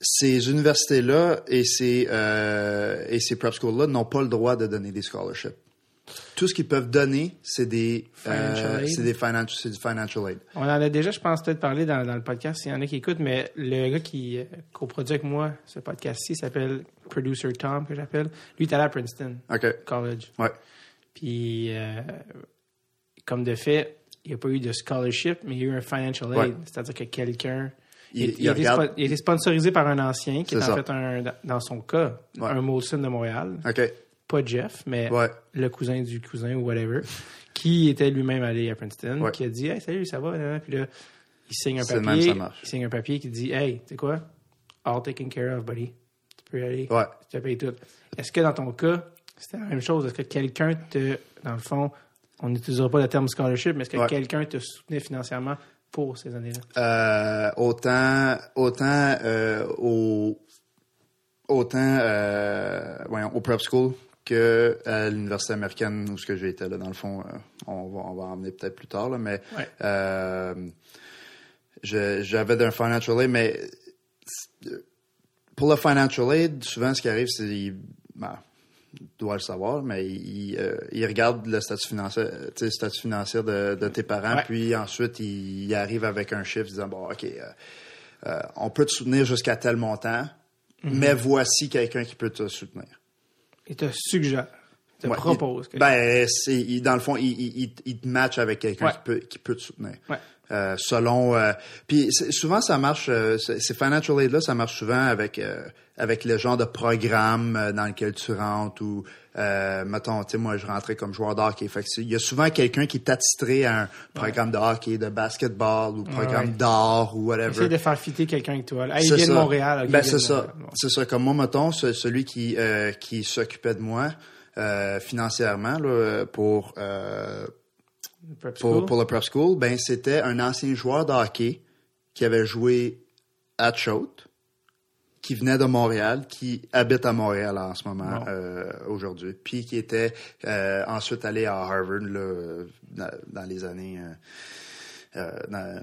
ces universités-là et ces, euh, et ces prep schools-là n'ont pas le droit de donner des scholarships. Tout ce qu'ils peuvent donner, c'est des, Financial euh, aid. c'est des financial, c'est du financial aid. On en a déjà, je pense, peut-être parlé dans, dans le podcast, s'il y en a qui écoutent, mais le gars qui euh, coproduit avec moi ce podcast-ci s'appelle Producer Tom, que j'appelle. Lui, il est allé à Princeton. College. Ouais. Puis, euh, comme de fait, il n'y a pas eu de scholarship, mais il y a eu un financial aid. Ouais. C'est-à-dire que quelqu'un. il, Il, il il a été regarde. spo- il a été sponsorisé par un ancien qui est, en ça. fait un, dans son cas, Ouais. un Molson de Montréal. OK. Pas Jeff, mais Ouais. le cousin du cousin ou whatever, qui était lui-même allé à Princeton, Ouais. qui a dit Hey, salut, ça va? Puis là, il signe un papier. même. Il signe un papier qui dit Hey, tu sais quoi? All taken care of, buddy. Tu peux y aller. Ouais. Tu te payes tout. Est-ce que dans ton cas, c'était la même chose? Est-ce que quelqu'un te, dans le fond, on n'utilisera pas le terme scholarship, mais est-ce que quelqu'un te soutenait financièrement pour ces années-là? Euh, autant autant euh, au autant euh, voyons, au prep school que à l'université américaine où ce que j'ai été là dans le fond euh, on va on va en emmener peut-être plus tard là mais Ouais. euh, j'avais d'un financial aid mais euh, pour le financial aid souvent ce qui arrive c'est ben, doit le savoir, mais il, euh, il regarde le statut financier, statut financier de, de tes parents, Ouais. puis ensuite il, il arrive avec un chiffre disant bon, ok, euh, euh, on peut te soutenir jusqu'à tel montant, mais voici quelqu'un qui peut te soutenir. Il te suggère, il te Ouais, propose. il- que- ben, c'est, il- dans le fond, il, il, il- il te match avec quelqu'un Ouais. qui peut, qui peut te soutenir. Ouais. Euh, selon, euh, puis souvent ça marche. euh, c'est- ces financial aid là, ça marche souvent avec euh, avec le genre de programme euh, dans lequel tu rentres ou euh, mettons, tu sais, moi je rentrais comme joueur de hockey. Fait il y a souvent quelqu'un qui est attitré à un programme de hockey, de basketball ou programme ouais. d'art ou whatever. Essaye de faire fitter quelqu'un avec toi. là. Hey, il C'est vient de. Montréal. ok, Ben, c'est ça. Bon. C'est ça. Comme moi, mettons, ce- celui qui, euh, qui s'occupait de moi euh, financièrement là, pour, Prep pour, school? pour le prep school, ben, c'était un ancien joueur de hockey qui avait joué à Choate, qui venait de Montréal, qui habite à Montréal en ce moment, Bon. euh, aujourd'hui, puis qui était euh, ensuite allé à Harvard là, dans, dans les années... euh, dans-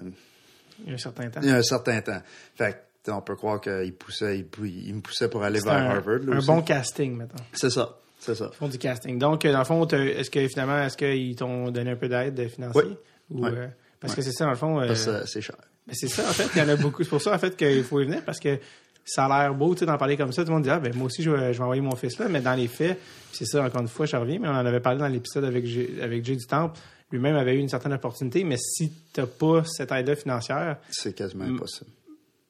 Il y a un certain temps. il y a un certain temps. Fait que, on peut croire qu'il poussait, il, me poussait pour aller vers un, Harvard. là, un aussi. bon casting, mettons. C'est ça. C'est ça. Ils font du casting. Donc, euh, dans le fond, est-ce que finalement, est-ce qu'ils t'ont donné un peu d'aide financière? Oui. Ou, Oui. euh, parce que c'est ça, dans le fond. euh, Parce que c'est cher. ben, c'est ça, en fait. Il y en a beaucoup. C'est pour ça, en fait, qu'il faut y venir parce que ça a l'air beau, tu sais, d'en parler comme ça. Tout le monde dit, ah, ben, moi aussi, je vais, je vais envoyer mon fils là. Mais dans les faits, c'est ça, encore une fois, je reviens, mais on en avait parlé dans l'épisode avec, Jay- avec Jay du Temple. Lui-même avait eu une certaine opportunité, mais si t'as pas cette aide-là financière, C'est quasiment impossible.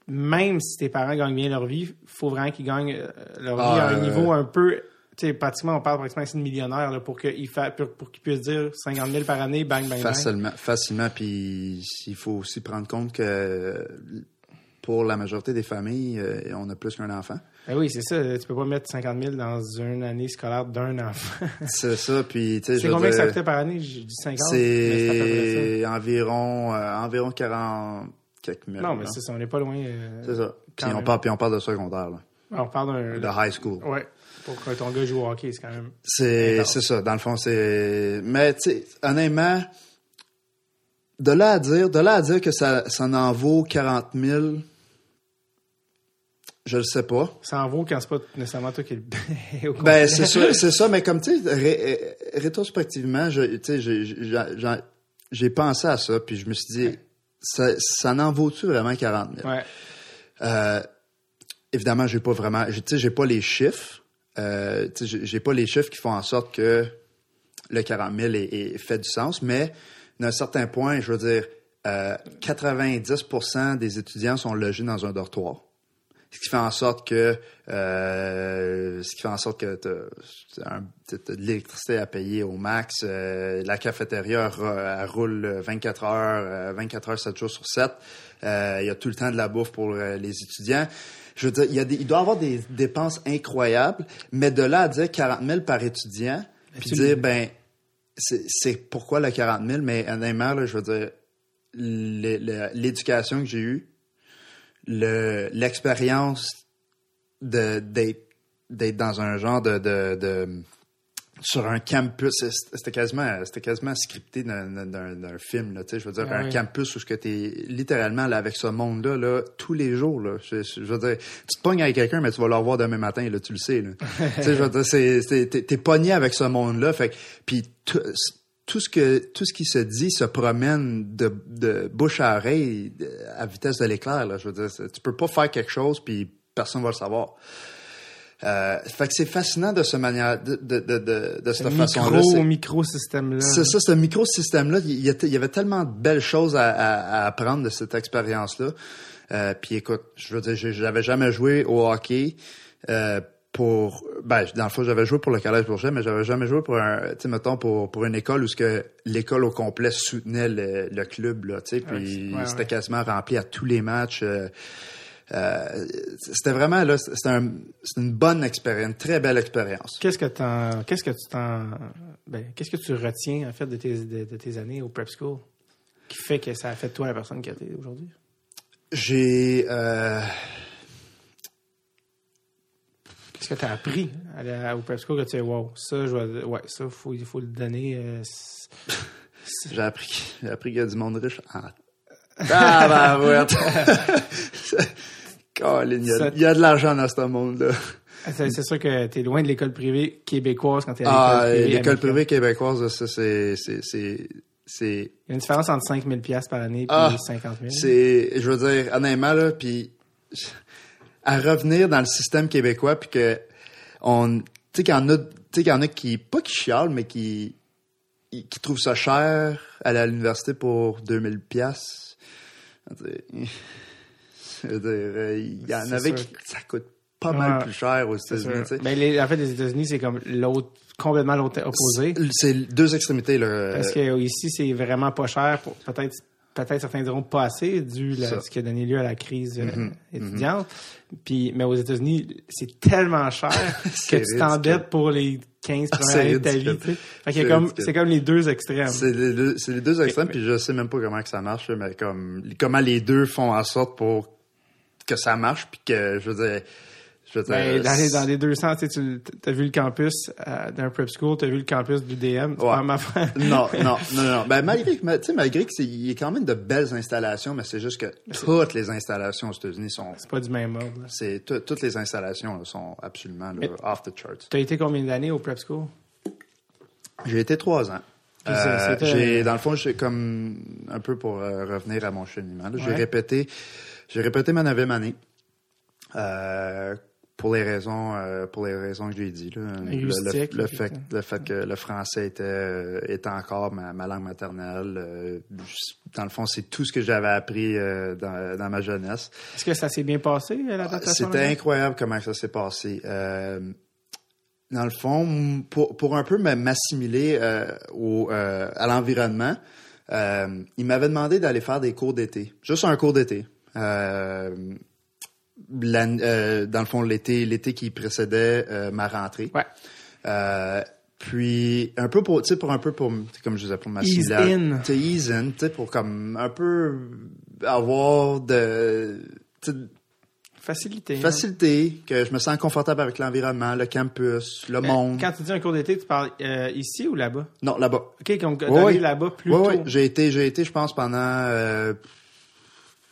même si tes parents gagnent bien leur vie, faut vraiment qu'ils gagnent euh, leur vie Ah, à un euh, niveau un peu. Sais, pratiquement, on parle pratiquement ici de millionnaire là, pour qu'ils fa- pour, pour qu'ils puissent dire 50 000 par année, bang, bang, bang. Facilement. Facilement. Puis il faut aussi prendre compte que pour la majorité des familles, euh, on a plus qu'un enfant. Ben oui, c'est ça. Tu peux pas mettre 50 000 dans une année scolaire d'un enfant. C'est ça. Puis, tu sais, je c'est combien que ça coûtait par année? J'ai dit 50. mais c'est environ, euh, environ 40 quelques mille. Non, mais c'est ça. On n'est pas loin. euh, C'est ça. Puis on, parle, puis on parle de secondaire, là. On parle d'un. de high school. Ouais. Pour que ton gars joue au hockey, c'est quand même. C'est ça. Dans le fond, c'est. Mais tu sais, honnêtement, de là à dire, de là à dire que ça, ça en vaut 40 000, je le sais pas. Ça en vaut quand c'est pas nécessairement toi qui le. Ben c'est ça, c'est ça. Mais comme tu sais, ré- rétrospectivement, j'ai- pensé à ça, puis je me suis dit, ça, ça n'en vaut-tu vraiment 40 000 Ouais. Euh, évidemment, j'ai pas vraiment, tu sais, j'ai pas les chiffres. Euh, j'ai- pas les chiffres qui font en sorte que le 40 000 est, est- fait du sens, mais d'un certain point, je veux dire, euh, 90% des étudiants sont logés dans un dortoir. Ce qui fait en sorte que, euh, ce qui fait en sorte que de l'électricité à payer au max, euh, la cafétéria roule 24 heures, euh, 24 heures, 7 jours sur 7. Euh, Il y a tout le temps de la bouffe pour euh, les étudiants. Je veux dire, il, y a des, il doit y avoir des dépenses incroyables, mais de là à dire 40 000 par étudiant, puis dire, le- ben, c'est pourquoi le 40 000, mais honnêtement, là, je veux dire, le- le- l'éducation que j'ai eue, le- l'expérience de d'être d'être dans un genre de, de, de sur un campus. C'était quasiment c'était quasiment scripté d'un d'un- d'un film là tu sais je veux dire Ah un campus où ce que t'es littéralement là avec ce monde là tous les jours là. Je, je veux dire tu te pognes avec quelqu'un mais tu vas le revoir demain matin là tu le sais là. Tu sais je veux dire t'es t'es pogné avec ce monde là fait que- puis tout, tout ce que tout ce qui se dit se promène de, de bouche à oreille à vitesse de l'éclair là. Je veux dire tu peux pas faire quelque chose puis personne va le savoir Euh, fait que c'est fascinant de ce manière, de, de, de, de, de Ce cette façon-là. micro, C'est- micro-système-là. c'est ça, ce microsystème-là, il y, avait tellement de belles choses à, à- à apprendre de cette expérience-là. Euh, puis écoute, je veux dire, j'avais jamais joué au hockey euh, pour, ben, dans le fond, j'avais joué pour le collège Bourget, mais j'avais jamais joué pour un, tu sais, mettons pour pour une école où ce que l'école au complet soutenait le, le club là, tu sais, puis Ouais, ouais. c'était quasiment rempli à tous les matchs. euh, euh, c'était vraiment là, c'était un, c'était une bonne expérience, une très belle expérience. Qu'est-ce que qu'est-ce que tu t'en, ben, qu'est-ce que tu retiens, en fait, de tes, de, de tes années au prep school? Qui fait que ça a fait de toi la personne que t'es aujourd'hui? J'ai euh, Qu'est-ce que tu as appris à la- au prep school que tu sais, wow, ça, je vais, ouais, ça, faut, il faut le donner. euh, J'ai appris, appris qu'il y a du monde riche en. Colin, il il y a de l'argent dans ce monde-là. c'est, c'est sûr que tu es loin de l'école privée québécoise quand tu es à Ah, l'école privée. l'école privée québécoise, ça, c'est, Il y a une différence entre 5 000 par année et Ah, 50 000. c'est, je veux dire, honnêtement, là, puis à revenir dans le système québécois, puis que on, tu sais qu'il y en a, tu sais qu'il y en a qui, pas qui chialent, mais qui, qui trouvent ça cher aller à l'université pour 2000 pièces. Je veux dire, euh, il y en avait sûr. qui, ça coûte pas mal Ouais. plus cher aux États-Unis, sais. Ben, les- en fait, les États-Unis, c'est comme l'autre, complètement l'autre opposé. C'est deux extrémités, là. Parce que ici, c'est vraiment pas cher. Peut-être, peut-être certains diront pas assez, dû à. Mm-hmm. ce qui a donné lieu à la crise euh, étudiante. Puis, mais aux États-Unis, c'est tellement cher que C'est tu t'endettes pour les 15 Ah, premières c'est années de ta vie. tu sais. C'est comme, ridicule. c'est comme les deux extrêmes. C'est les deux, c'est les deux extrêmes, puis je sais même pas comment que ça marche, mais comme comment les deux font en sorte pour que ça marche, puis que je veux dire, je veux dire, Ben, dans, les, dans les deux sens, tu as vu le campus euh, d'un prep school, tu as vu le campus du DM. Tu Ouais. faire- non, non, non, non. Ben malgré que, malgré que il y a quand même de belles installations, mais c'est juste que toutes les installations aux États-Unis sont, C'est pas du même ordre. c'est tout- toutes les installations là, sont absolument là, off the charts. Tu as été combien d'années au prep school? J'ai été trois ans. Euh, j'ai, dans le fond, j'ai comme un peu pour euh, revenir à mon cheminement. J'ai Ouais. répété, j'ai répété ma neuvième année euh, pour les raisons, euh, pour les raisons que j'ai dit. Là, le, fait, ça. le fait que le français était, euh, était encore ma, ma langue maternelle. euh, dans le fond, c'est tout ce que j'avais appris euh, dans, dans ma jeunesse. Est-ce que ça s'est bien passé, l'adaptation? C'était là-bas? incroyable comment ça s'est passé. Euh, dans le fond, pour, pour un peu me- m'assimiler euh, au, euh, à l'environnement, euh, il m'avait demandé d'aller faire des cours d'été. Juste un cours d'été. Euh, euh, dans le fond, l'été, l'été qui précédait euh, ma rentrée. Ouais. Puis un peu pour, tu sais, pour un peu pour, comme je disais, pour m'assimiler. Ease in. Tu ease in, tu sais, pour comme un peu avoir de, Facilité. hein. facilité, que je me sens confortable avec l'environnement, le campus, le Mais monde. Quand tu dis un cours d'été, tu parles euh, ici ou là-bas? Non, là-bas. OK, donc ouais. là-bas plus Oui, tôt. oui. J'ai été, j'ai été, je pense, pendant euh,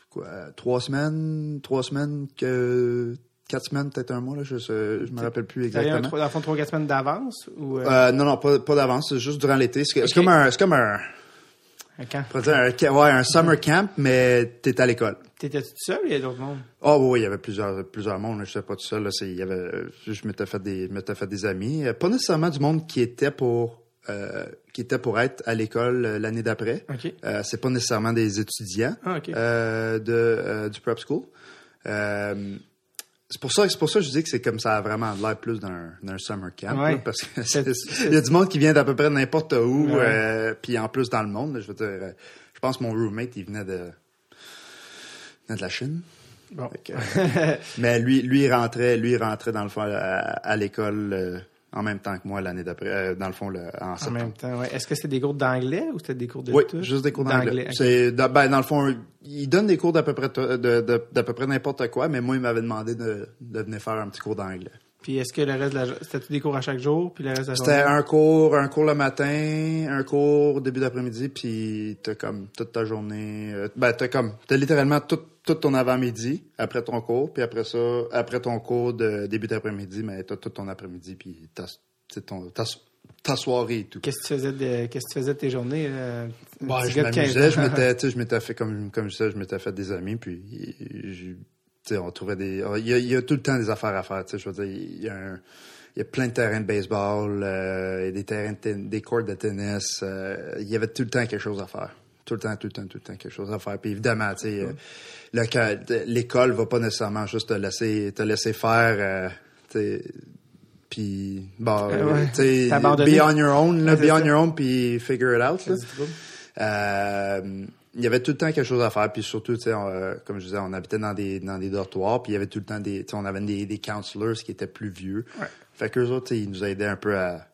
quoi, trois semaines, trois semaines, que quatre semaines, peut-être un mois, là, je je me rappelle plus exactement. dans le fond, trois, quatre semaines d'avance ou euh, Euh, non, non, pas, pas d'avance, c'est juste durant l'été. C'est comme un, c'est comme un, un camp? dire un, ouais, un summer camp, mais t'es à l'école. T'étais-tu tout seul ou il y a d'autres mondes? Oh oui, il y avait plusieurs, plusieurs mondes. Je sais pas tout seul. Là, c'est- il y avait, je m'étais fait des, je m'étais fait des amis. Pas nécessairement du monde qui était pour, euh, qui était pour être à l'école euh, l'année d'après. OK. Euh, c'est pas nécessairement des étudiants Ah, euh, de du prep school. C'est pour ça, c'est pour ça que je dis que c'est comme ça a vraiment l'air plus d'un d'un summer camp, Ouais. là, parce que C'est- c'est- il y a du monde qui vient d'à peu près n'importe où, puis en plus dans le monde. là, je veux dire, je pense que mon roommate il venait de, il venait de la Chine. Bon. Fait que, mais lui, lui il rentrait, lui il rentrait dans le fond à, à l'école en même temps que moi l'année d'après, euh, dans le fond le, en même temps, ouais. Est-ce que c'était des cours d'anglais ou c'était des cours de Oui, tout? juste des cours d'anglais. C'est ben, dans le fond, il donne des cours d'à peu près de, de- d'à peu près n'importe quoi, mais moi il m'avait demandé de, de venir faire un petit cours d'anglais. Puis est-ce que le reste de la c'était des cours à chaque jour, puis le reste de la C'était journée? un cours, un cours le matin, un cours début d'après-midi, puis t'as comme toute ta journée. euh, ben t'as comme t'as littéralement tout, tout ton avant-midi après ton cours, puis après ça, après ton cours de début d'après-midi, mais t'as tout ton après-midi, puis t'as ton ta, soirée et tout. Qu'est-ce que tu faisais de qu'est-ce que tu faisais de tes journées? euh, je gars de 15 m'amusais, je m'étais, tu sais, je m'étais fait comme, comme je disais, je m'étais fait des amis, puis j'ai- tu sais, on trouvait des. Il y, a, il y a tout le temps des affaires à faire. Tu sais, je veux dire, il y a un- il y a plein de terrains de baseball, euh, et des terrains de des courts de tennis. euh, il y avait tout le temps quelque chose à faire. Tout le temps, tout le temps, tout le temps quelque chose à faire. Puis évidemment, tu sais, euh, l'école va pas nécessairement juste te laisser, te laisser faire. euh, puis bon, Euh, tu sais, be on your own, là, Ouais, c'est be on ça. your own, puis figure it out. là. Euh, il y avait tout le temps quelque chose à faire, puis surtout, tu sais, euh, comme je disais, on habitait dans des dans des dortoirs, puis il y avait tout le temps des, tu sais, on avait des des counselors qui étaient plus vieux. Ouais. Fait qu'eux autres, ils nous aidaient un peu à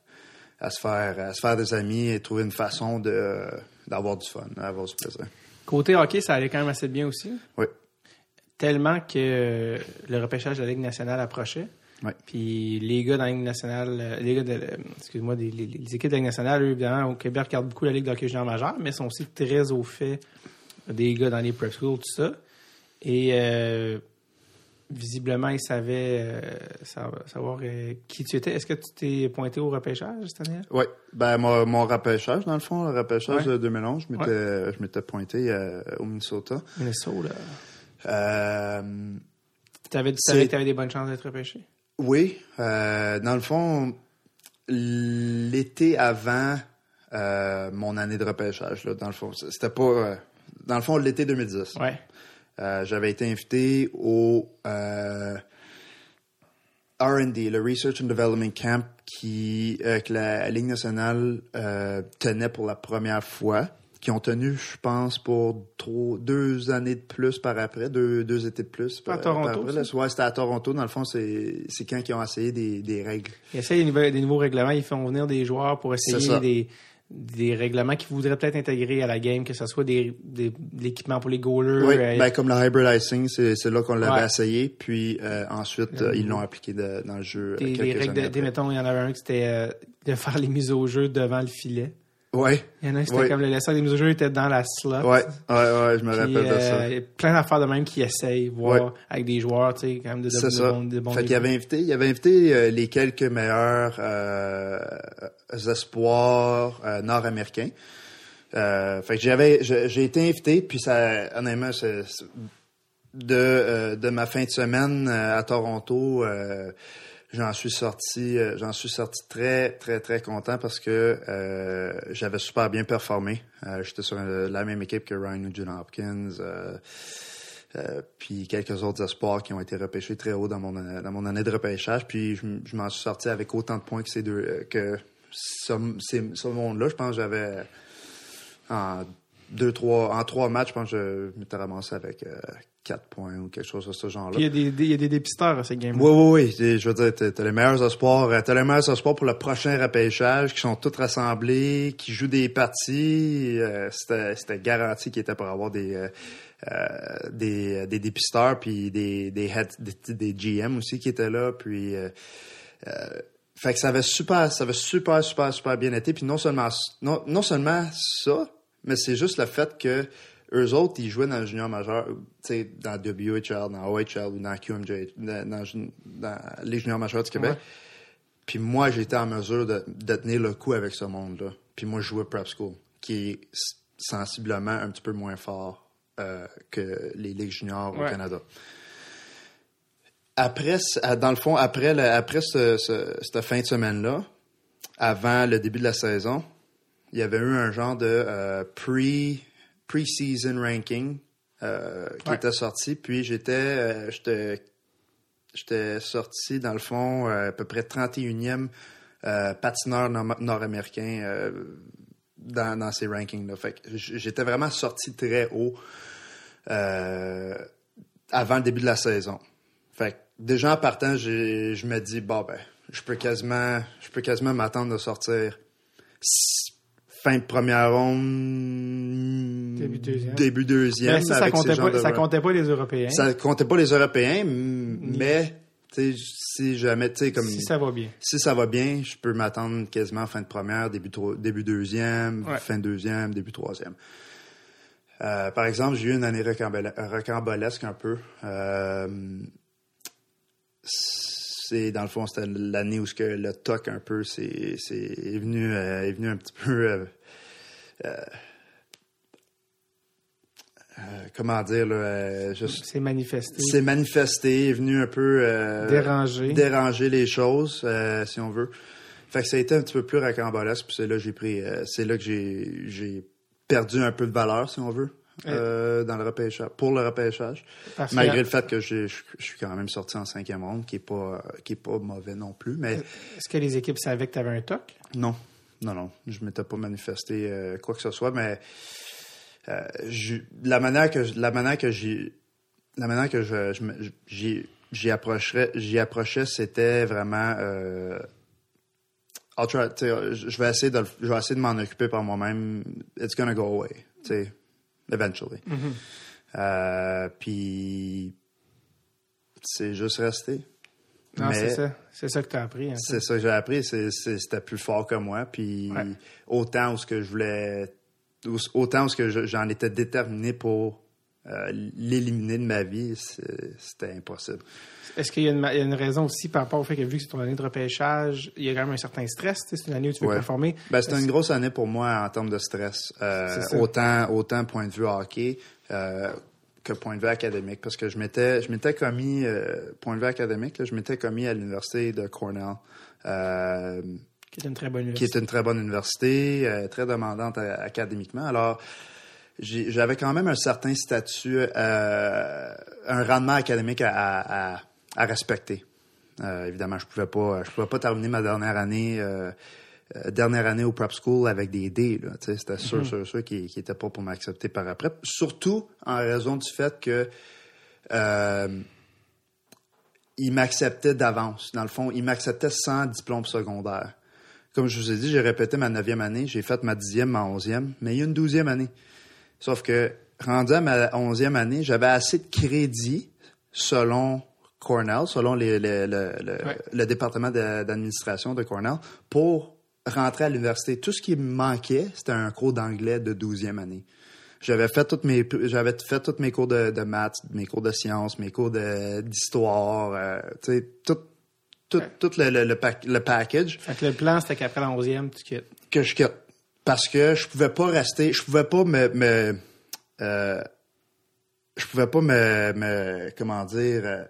à se faire à se faire des amis et trouver une façon de d'avoir du fun, d'avoir du plaisir. Côté hockey, ça allait quand même assez bien aussi. Oui. Tellement que le repêchage de la Ligue nationale approchait. Ouais. Puis les gars dans la Ligue nationale, les gars de, excuse-moi, les, les équipes de la Ligue nationale, eux, évidemment, au Québec, regardent beaucoup la Ligue de hockey junior majeur, mais sont aussi très au fait des gars dans les prep schools, tout ça. Et euh, visiblement, ils savaient euh, sa- savoir euh, qui tu étais. Est-ce que tu t'es pointé au repêchage cette année? Oui. Ben mon, mon repêchage, dans le fond, le repêchage Ouais. de 2011, je m'étais je m'étais pointé euh, au Minnesota. Minnesota. Tu savais que tu avais des bonnes chances d'être repêché? Oui, dans le fond, l'été avant mon année de repêchage, là, dans le fond, c'était pas, dans le fond, l'été 2010. Ouais. Euh, J'avais été invité au euh, R&D, le Research and Development Camp, qui euh, que la Ligue nationale tenait pour la première fois, qui ont tenu, je pense, pour deux années de plus par après, deux, deux étés de plus. À par- Toronto, par après? Ouais, c'était à Toronto. Dans le fond, c'est c'est quand ils ont essayé des, des règles. Ils essayent des, nouveaux règlements, ils font venir des joueurs pour essayer des, des règlements qu'ils voudraient peut-être intégrer à la game, que ce soit des, des- de l'équipement pour les goalers. Oui, euh, ben, comme le hybrid icing, c'est c'est là qu'on l'avait Ouais. essayé. Puis euh, ensuite, euh, ils l'ont appliqué de- dans le jeu euh, des, quelques règles de, des- mettons, il y en avait un qui c'était de faire les mises au jeu devant le filet. Ouais, Il y en a c'était Ouais. comme le laisseur des mises au jeu était dans la slot. ouais, ouais, ouais, je me rappelle de ça. euh, il y a plein d'affaires de même qui essayent, voir Ouais. avec des joueurs, tu sais, quand même de, de, de ça. bons, de bons fait qu'il avait invité, il avait invité euh, les quelques meilleurs euh, espoirs nord-américains. Fait que j'avais, j'ai été invité, puis ça, honnêtement, de de ma fin de semaine à Toronto, j'en suis sorti, euh, j'en suis sorti très très très content parce que euh, j'avais super bien performé. Euh, J'étais sur la même équipe que Ryan Nugent Hopkins. puis quelques autres espoirs qui ont été repêchés très haut dans mon dans mon année de repêchage. Puis je, m'en suis sorti avec autant de points que ces deux que ce, ce monde-là. Je pense que j'avais en deux trois en trois matchs, je pense que je m'étais ramassé avec euh, quatre points ou quelque chose de ce genre-là. Il y y a des dépisteurs à ces games Oui, oui, oui. Je veux dire, t'as les meilleurs espoirs, euh, t'as les meilleurs espoirs pour le prochain repêchage, qui sont tous rassemblés, qui jouent des parties. euh, C'était c'était garanti qu'ils étaient pour avoir des euh, euh, des, des dépisteurs, puis des des, head- des des GM aussi qui étaient là, puis. euh, euh, fait que ça avait super, ça avait super, super, super bien été. Puis non seulement, non, non seulement ça, mais c'est juste le fait que eux autres, ils jouaient dans le junior majeur, tu sais, dans WHL, dans OHL ou dans QMJ, dans, dans, dans les juniors majeurs du Québec. Ouais. Puis moi, j'étais en mesure de, de tenir le coup avec ce monde-là. Puis moi, je jouais prep school, qui est sensiblement un petit peu moins fort euh, que les ligues juniors au. Canada. Après, dans le fond, après, le- après ce- ce- cette fin de semaine-là, avant le début de la saison, il y avait eu un genre de euh, pre pre-season ranking euh, qui Ouais. était sorti. Puis j'étais euh, j'étais j'étais sorti dans le fond euh, à peu près 31e euh, patineur nord- nord-américain dans, dans ces rankings-là. Fait que j'étais vraiment sorti très haut avant le début de la saison. Fait que déjà en partant, j'ai- je me dis bon ben, je peux quasiment je peux quasiment m'attendre de sortir fin de première ronde, Début deuxième. début deuxième Mais ça, ça avec comptait, pas, de ça ra- comptait pas les Européens. ça comptait pas les Européens, mais si jamais, tu sais, comme si ça va bien. si ça va bien, je peux m'attendre quasiment fin de première, début, début deuxième, Ouais. fin de deuxième, début troisième. Euh, par exemple, j'ai eu une année rocambole- rocambolesque un peu. Euh, c'est dans le fond c'était l'année où ce que le toc un peu c'est c'est est venu euh, est venu un petit peu euh, euh, comment dire, là, C'est manifesté. c'est manifesté, est venu un peu Déranger. déranger les choses, si on veut. Fait que ça a été un petit peu plus racambolesque, puis c'est là que j'ai pris, c'est là que j'ai j'ai perdu un peu de valeur, si on veut, euh, dans le repêchage, pour le repêchage. Parce que- Malgré le fait que je je suis quand même sorti en cinquième ronde, qui est pas qui est pas mauvais non plus, mais Est-ce que les équipes savaient que tu avais un toc? non, non, non, je m'étais pas manifesté euh, quoi que ce soit, mais euh, je- la manière que la manière que j'ai la manière que je, j'y j'y approcherais j'y approchais c'était vraiment euh, I'll try- je vais essayer de je vais essayer de m'en occuper par moi-même it's gonna go away tu sais eventually Euh, puis c'est juste resté Non, c'est ça. C'est ça que tu as appris. hein. c'est ça que j'ai appris, c'était plus fort que moi. Puis Ouais. autant où ce que je voulais, autant où ce que je- j'en étais déterminé pour euh, l'éliminer de ma vie, c'était impossible. Est-ce qu'il y, a une ma- il y a une raison aussi par rapport au fait que vu que c'est ton année de repêchage, il y a quand même un certain stress, c'est une année où tu veux Ouais. performer. Ben, c'était une grosse année pour moi en termes de stress. Euh, autant, autant point de vue hockey euh, que point de vue académique. Parce que je m'étais, je m'étais commis, euh, point de vue académique, là, je m'étais commis à l'université de Cornell. Qui est une très bonne qui université. est une très bonne université, très demandante académiquement. Alors, j'avais quand même un certain statut, euh, un rendement académique à, à- à- à respecter. Euh, évidemment, je pouvais pas, je pouvais pas terminer ma dernière année, euh, euh, dernière année au prep school avec des D. là. Tu sais, C'était sûr, sûr, sûr qui qui était pas pour m'accepter par après. Surtout en raison du fait que il m'acceptait d'avance. Dans le fond, il m'acceptait sans diplôme secondaire. Comme je vous ai dit, j'ai répété ma neuvième année, j'ai fait ma dixième, ma onzième, mais il y a une douzième année. Sauf que, rendu à ma onzième année, j'avais assez de crédits selon Cornell, selon les- les- le, le- Ouais. le département d'administration de Cornell, pour rentrer à l'université. Tout ce qui me manquait, c'était un cours d'anglais de douzième année. J'avais fait toutes mes j'avais fait tous mes cours de, de maths, mes cours de sciences, mes cours d'histoire, euh, tu sais, tout, tout, Ouais. tout le, le, le pack- le package Fait que le plan, c'était qu'après la 11e, tu quittes. que je quitte. Parce que je pouvais pas rester, je pouvais pas me, me euh, je pouvais pas me, me comment dire, euh,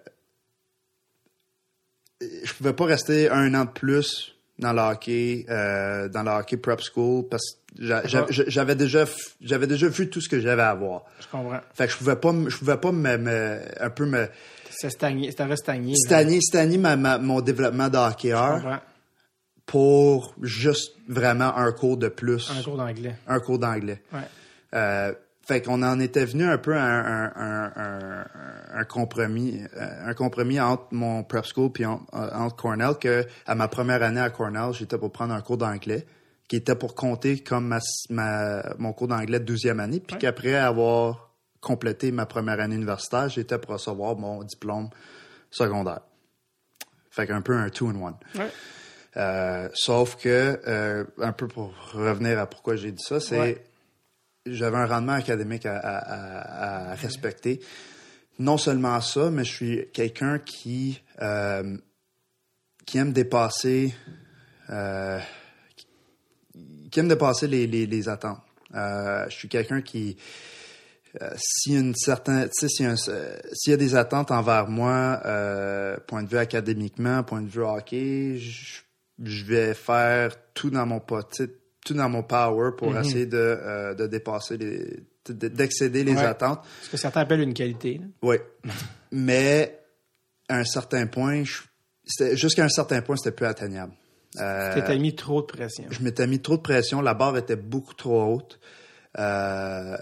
je pouvais pas rester un an de plus dans le hockey, euh, dans le hockey prep school parce que j'a- j'a- j'avais déjà, j'avais déjà vu tout ce que j'avais à voir. Je comprends. Fait que je pouvais pas, je pouvais pas me, me- un peu me C'est stagné, stagner, stagner ma, ma- mon développement de Je comprends. Pour juste vraiment un cours de plus, Un cours d'anglais. un cours d'anglais. Ouais. Euh, fait qu'on en était venu un peu à un, un- un- un- un compromis, euh, un compromis entre mon prep school puis en- euh, entre Cornell que à ma première année à Cornell, j'étais pour prendre un cours d'anglais qui était pour compter comme ma, ma- mon cours d'anglais de 12e année, puis Ouais. qu'après avoir complété ma première année universitaire, j'étais pour recevoir mon diplôme secondaire. Fait qu'un peu un two in one. Ouais. Euh, sauf que, euh, un peu pour revenir à pourquoi j'ai dit ça, c'est Ouais. j'avais un rendement académique à, à- à- à respecter. Non seulement ça, mais je suis quelqu'un qui euh, qui aime dépasser qui aime dépasser les, les, les attentes. Je suis quelqu'un qui euh, s'il y a une certaine, s'il euh, y des attentes envers moi, euh, point de vue académiquement, point de vue hockey, je, je vais faire tout dans mon tout dans mon power pour Mhm. essayer de, euh, de dépasser les, de- d'excéder les Ouais. attentes. Ce que certains appellent une qualité. là. Oui. Mais à un certain point, jusqu'à un certain point, c'était plus atteignable. Euh, Tu t'es mis trop de pression. je m'étais mis trop de pression, la barre était beaucoup trop haute. Euh,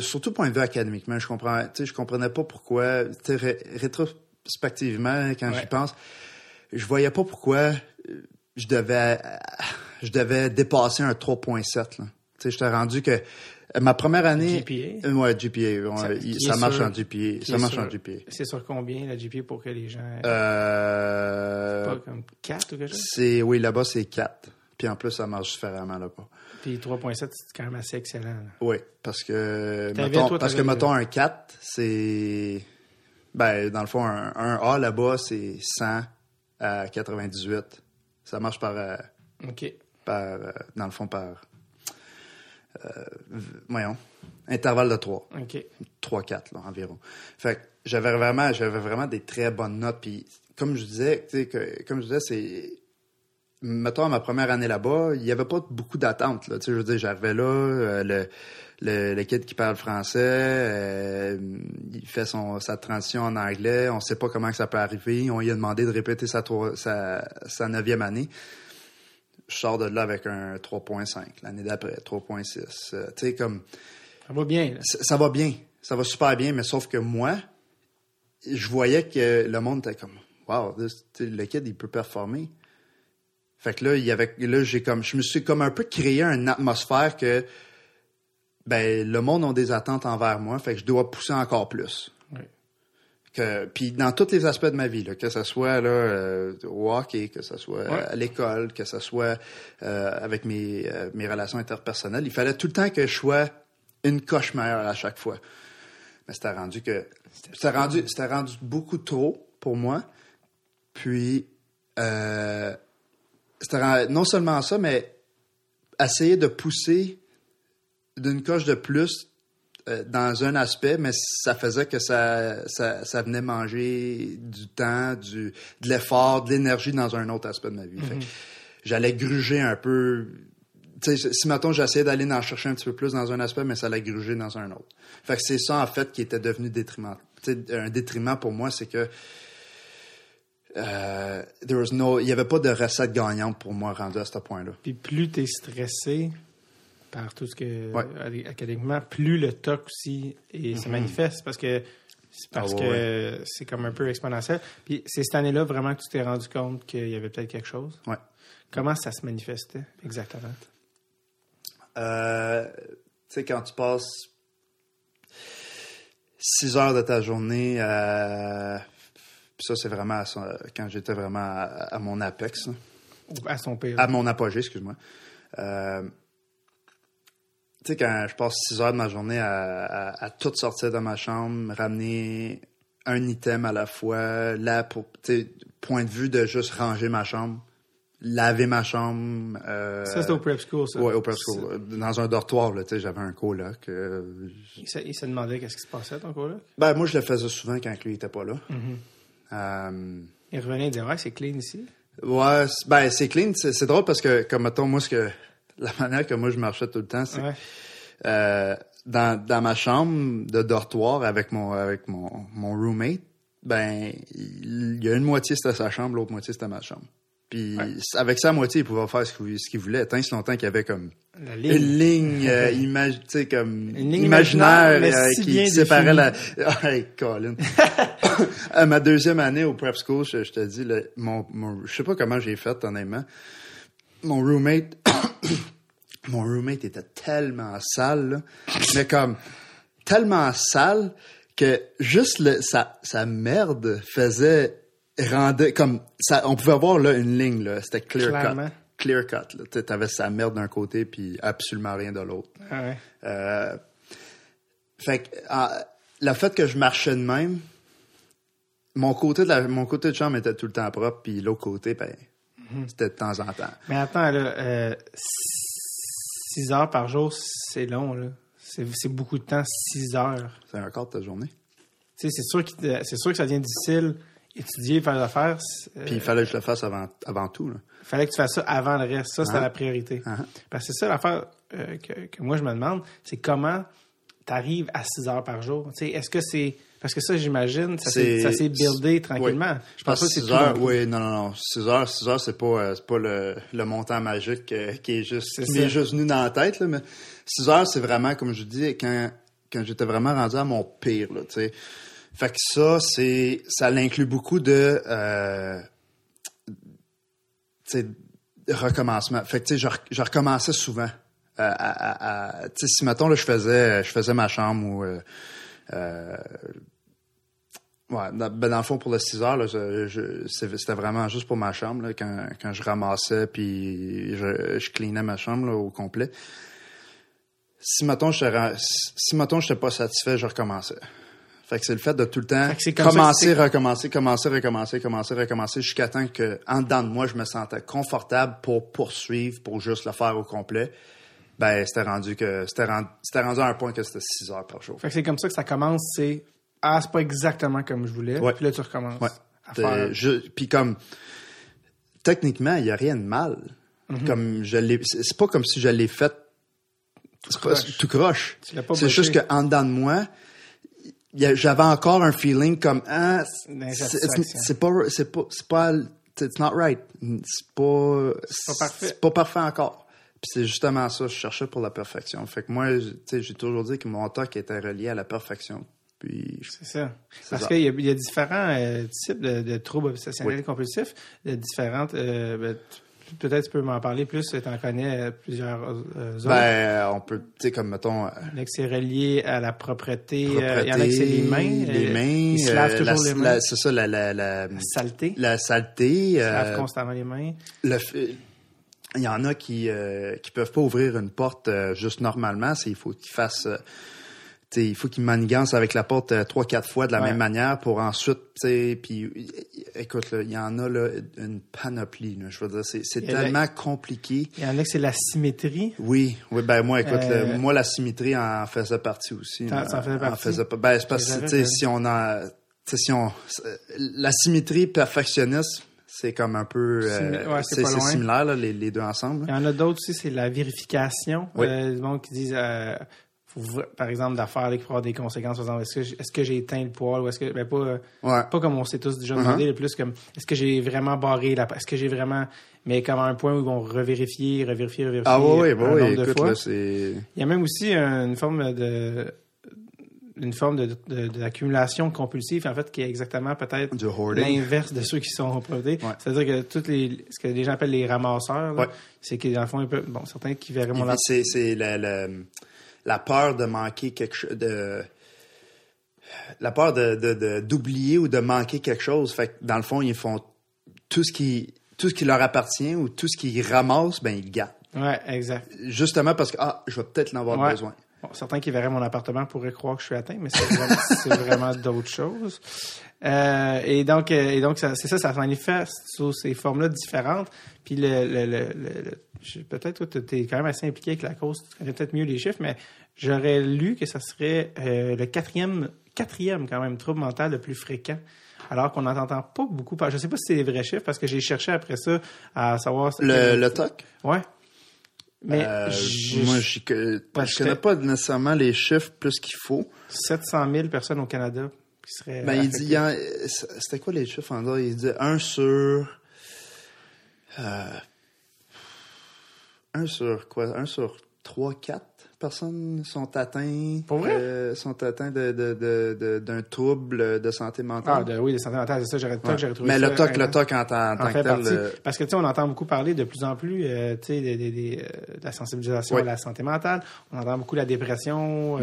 surtout point de vue académiquement, je comprends, je comprenais pas pourquoi, ré- rétrospectivement, quand Ouais. j'y pense, je voyais pas pourquoi je devais, euh, je devais dépasser un 3.7, là. Tu sais, j'étais rendu que euh, ma première année. GPA? Euh, Ouais, GPA. ouais, Ça- il- marche sur- en GPA. Ça est marche sur- en GPA. C'est sur combien la GPA pour que les gens. Euh, pas comme 4 ou quelque chose? c'est, oui, là-bas, c'est 4. Puis en plus, ça marche différemment là-bas. Puis 3.7, c'est quand même assez excellent. là. Oui, parce que, mettons, toi, parce que mettons un 4, c'est. Ben, dans le fond, un, un A là-bas, c'est 100 à 98. Ça marche par. euh, OK. par euh, dans le fond, par. euh, voyons, intervalle de 3. OK. 3-4 là, environ. Fait que j'avais vraiment, j'avais vraiment des très bonnes notes. Puis comme je disais, tu sais, que, comme je disais, c'est mettons ma première année là-bas, il y avait pas beaucoup d'attente. Là. Tu sais, je veux dire, j'arrivais là, le, le, le kid qui parle français, euh, il fait son sa transition en anglais. On sait pas comment que ça peut arriver. On lui a demandé de répéter sa trois- sa, sa neuvième année. Je sors de là avec un 3.5. L'année d'après, 3.6. Euh, tu sais, comme Ça va bien, ça, ça va bien. Ça va super bien, mais sauf que moi, je voyais que le monde était comme Wow, this- le kid, il peut performer. Fait que là, il y avait. Là, j'ai comme. Je me suis comme un peu créé une atmosphère que ben le monde a des attentes envers moi, fait que je dois pousser encore plus. Oui. Que, puis dans tous les aspects de ma vie, là, que ce soit là, euh, au hockey, que ce soit Ouais. à l'école, que ce soit euh, avec mes, euh, mes relations interpersonnelles, il fallait tout le temps que je sois une coche meilleure à chaque fois. Mais c'était rendu que c'était rendu c'était rendu beaucoup trop pour moi. Puis c'était non seulement ça, mais essayer de pousser d'une coche de plus euh, dans un aspect, mais ça faisait que ça, ça, ça venait manger du temps, du, de l'effort, de l'énergie dans un autre aspect de ma vie. Que J'allais gruger un peu. Tu sais, si mettons j'essayais d'aller en chercher un petit peu plus dans un aspect, mais ça allait gruger dans un autre. Fait que c'est ça en fait qui était devenu détriment. Tu sais, un détriment pour moi, c'est que euh, there was no, il n'y avait pas de recette gagnante pour moi rendu à ce point-là. Puis plus tu es stressé par tout ce que Ouais. euh, académiquement, plus le TOC aussi et se manifeste parce que c'est parce. Ah ouais, que c'est comme un peu exponentiel. Puis c'est cette année-là vraiment que tu t'es rendu compte qu'il y avait peut-être quelque chose? Ouais. Comment ça se manifestait exactement? Euh, tu sais, quand tu passes six heures de ta journée. Puis ça, c'est vraiment à son- quand j'étais vraiment à, à mon apex, là. À son pire. à mon apogée, excuse-moi. Euh, sais, quand je passe six heures de ma journée à, à, à tout sortir de ma chambre, ramener un item à la fois, là, pour, point de vue de juste ranger ma chambre, laver ma chambre. Euh, ça, c'est au prep school, ça. Ouais, au prep school. Dans un dortoir, là, tu sais, j'avais un coloc. euh, Il se, il se demandait qu'est-ce qui se passait, ton coloc? ben, moi, je le faisais souvent quand lui était pas là. Mm-hmm. Euh, Il revenait et disait Ouais, c'est clean ici. ouais, ben, c'est clean. C'est c'est drôle parce que, comme mettons, moi, ce que, la manière que moi je marchais tout le temps, c'est Ouais. euh, dans, dans ma chambre de dortoir avec mon, avec mon, mon roommate, ben, il y a une moitié c'était sa chambre, l'autre moitié c'était ma chambre. Puis, avec sa moitié, il pouvait faire ce qu'il voulait, tant si longtemps qu'il y avait comme La une ligne. ligne euh, imag- tu sais, comme Une ligne imaginaire euh, si qui, séparait la. définie. Hey, Colin. à ma deuxième année au prep school, je, je te dis, le- mon, mon, je sais pas comment j'ai fait honnêtement. Mon roommate, mon roommate était tellement sale, là, mais comme tellement sale que juste le, sa, sa merde faisait rendait comme ça. On pouvait voir là une ligne là, c'était clear Clairement. cut, clear cut. Tu sais, t'avais sa merde d'un côté puis absolument rien de l'autre. Ah ouais. Euh, fait que ah, le fait que je marchais de même, mon côté de la, mon côté de chambre était tout le temps propre, puis l'autre côté, ben, c'était de temps en temps. Mais attends, là, euh, 6 heures par jour, c'est long, là. C'est beaucoup de temps, 6 heures. C'est un quart de ta journée. Tu sais, c'est sûr, sûr que ça devient difficile étudier, faire des affaires. c'est- Puis il fallait que je le fasse avant, avant tout. Là. fallait que tu fasses ça avant le reste. Ça, c'était Ah. la priorité. Ah. Parce que c'est ça l'affaire euh, que, que moi, je me demande, c'est comment tu arrives à 6 heures par jour? Tu sais, Est-ce que c'est... Parce que ça, j'imagine, ça s'est buildé tranquillement. Oui. Je pense pas que c'est 6 tout heures, oui, non, non, non. 6 heures, 6 heures, c'est pas, euh, pas le, le montant magique euh, qui est juste, qui m'est juste venu dans la tête, là, mais 6 heures, c'est vraiment, comme je dis, quand, quand j'étais vraiment rendu à mon pire, là. Fait que ça, c'est, ça l'inclut beaucoup de, euh, recommencement. Fait que, tu sais, je, rec- je recommençais souvent. euh, à, à- à- tu sais, si, mettons, là, je faisais, je faisais ma chambre ou, euh, Ouais, dans, ben dans le fond, pour le 6 heures, là, je- je- c'est- c'était vraiment juste pour ma chambre, là, quand, quand je ramassais puis je, je cleanais ma chambre là, au complet. Si, mettons, je si, j'étais pas satisfait, je recommençais. Fait que c'est le fait de tout le temps commencer, recommencer, commencer, recommencer, commencer, recommencer, jusqu'à temps que, en dedans de moi, je me sentais confortable pour poursuivre, pour juste le faire au complet. Ben, c'était rendu que c'était rendu, rendu à un point que c'était 6 heures par jour. Fait que c'est comme ça que ça commence, c'est ah, c'est pas exactement comme je voulais. Ouais. Puis là, tu recommences Ouais. à T'es- faire. je- Puis comme techniquement, il y a rien de mal. Mhm. Comme je l'ai, c'est pas comme si je l'ai fait croche. tout croche. C'est juste qu'en dedans de moi, j'avais encore un feeling comme ah, c'est pas c'est pas c'est pas it's not right. C'est pas pas parfait. C'est pas parfait encore. Puis c'est justement ça, je cherchais pour la perfection. Fait que moi, je- tu sais, j'ai toujours dit que mon TOC était relié à la perfection. Puis C'est ça. Parce qu'il y, y a différents euh, types de, de troubles obsessionnels Oui. compulsifs, de différentes. euh, ben, Peut-être tu peux m'en parler plus, tu en connais euh, plusieurs euh, autres. ben, on peut, tu sais, comme mettons, c'est relié à la propreté. propreté, il y en a que c'est les mains. les mains, Ils se lavent toujours la- les mains. c'est ça, la, la, la, La saleté. la saleté. Ils se lavent constamment les mains. le il y en a qui euh, qui peuvent pas ouvrir une porte euh, juste normalement, c'est il faut qu'ils fassent euh, il faut qu'ils manigancent avec la porte euh, trois quatre fois de la Ouais. même manière pour ensuite puis écoute là, il y en a là une panoplie je veux dire c'est tellement compliqué. Il y en a que c'est la symétrie. Oui, oui, ben moi, écoute, le- moi la symétrie en faisait partie aussi. Faisais En partie? faisait pas- ben c'est parce que si on a, si on, la symétrie perfectionniste, c'est comme un peu, euh, ouais, c'est similaire là, les, les deux ensemble. Il y en a d'autres aussi, c'est la vérification. Oui. Euh, du monde qui disent, euh, faut par exemple, d'affaires qui pourraient avoir des conséquences. Par exemple, est-ce que, est-ce que j'ai éteint le poêle ou est-ce que, ben pas, euh, Ouais. pas comme on s'est tous déjà demandé, le plus comme, est-ce que j'ai vraiment barré la, est-ce que j'ai vraiment, mais comme à un point où ils vont revérifier, revérifier, revérifier. Ah oui, oui, oui, écoute fois. là, c'est, Il y a même aussi une forme de, une forme de, de- d'accumulation compulsive, en fait, qui est exactement peut-être l'inverse de ceux qui sont empruntés. Ouais. C'est-à-dire que toutes les, ce que les gens appellent les ramasseurs, Ouais. c'est qu'ils, dans le fond, ils peuvent- bon, certains qui verraient mon c'est c'est la, la, la peur de manquer quelque chose de la peur de de- de- d'oublier ou de manquer quelque chose. Fait que dans le fond, ils font tout ce qui tout ce qui leur appartient ou tout ce qu'ils ramassent, ben ils gardent. Ouais, exact. Justement parce que ah, je vais peut-être en avoir Ouais. besoin. Bon, certains qui verraient mon appartement pourraient croire que je suis atteint, mais c'est vraiment, d'autres choses. Euh, et donc, euh, et donc ça- c'est ça, ça se manifeste sous ces formes-là différentes. Puis le, le, le, le- le- je- peut-être toi, tu es quand même assez impliqué avec la cause, tu connais peut-être mieux les chiffres, mais j'aurais lu que ça serait euh, le quatrième, quatrième quand même trouble mental le plus fréquent. Alors qu'on n'entend pas beaucoup. Je sais pas si c'est les vrais chiffres parce que j'ai cherché après ça à savoir. Le, le TOC? Ouais. Mais Euh, je- moi, je, je Parce connais que- pas nécessairement les chiffres plus qu'il faut. 700 000 personnes au Canada qui seraient. Ben, il dit, c'était quoi les chiffres en dehors? Il dit un sur, euh, un sur quoi? Un sur trois, quatre? Personnes sont atteints, Pour vrai? euh, sont atteints de, de, de, de- d'un trouble de santé Ah, mentale. de, oui, des santé mentale, c'est ça, j'aurais Ouais. trouvé Mais ça le TOC, le incroyable. TOC en, tant- en tant que tel, euh, Parce que, tu sais, on entend beaucoup parler de plus en plus, euh, tu sais, euh, de la sensibilisation Oui. à la santé mentale. On entend beaucoup la dépression, euh,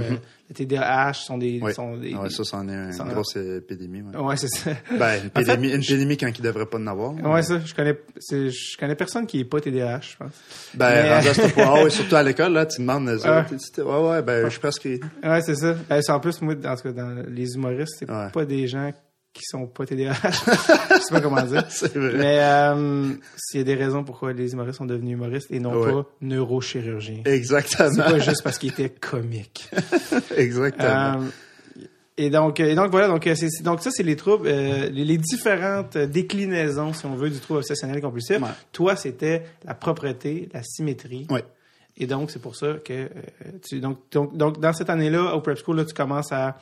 le TDAH sont des... Mm-hmm. oui. Sont des Ah ouais, ça, c'en est une grosse épidémie. Ouais. Ouais, c'est ça. Ben, une En fait- épidémie, une épidémie quand il devrait pas en avoir. Ouais, ça, je connais, je connais personne qui est pas TDAH, je pense. Ben, Mais- rendu à ce point, ah surtout à l'école, là, tu demandes, euh, ouais, ouais, ben, je suis presque, Ouais, c'est ça. Ben, c'est en plus, moi, dans, en tout cas, dans les humoristes, c'est Ouais. pas des gens qui sont pas TDAH. je sais pas comment dire. c'est vrai. Mais euh, s'il y a des raisons pourquoi les humoristes sont devenus humoristes et non Ouais. pas neurochirurgiens. C'est Exactement. pas juste parce qu'ils étaient comiques. Exactement. Euh, et donc, et donc voilà, donc, euh, c'est, c'est- donc ça, c'est les troubles, euh, les, les différentes déclinaisons, si on veut, du trouble obsessionnel compulsif. Ouais. Toi, c'était la propreté, la symétrie. Ouais. Et donc, c'est pour ça que euh, tu, donc, donc, donc, dans cette année-là, au prep school, là, tu commences à,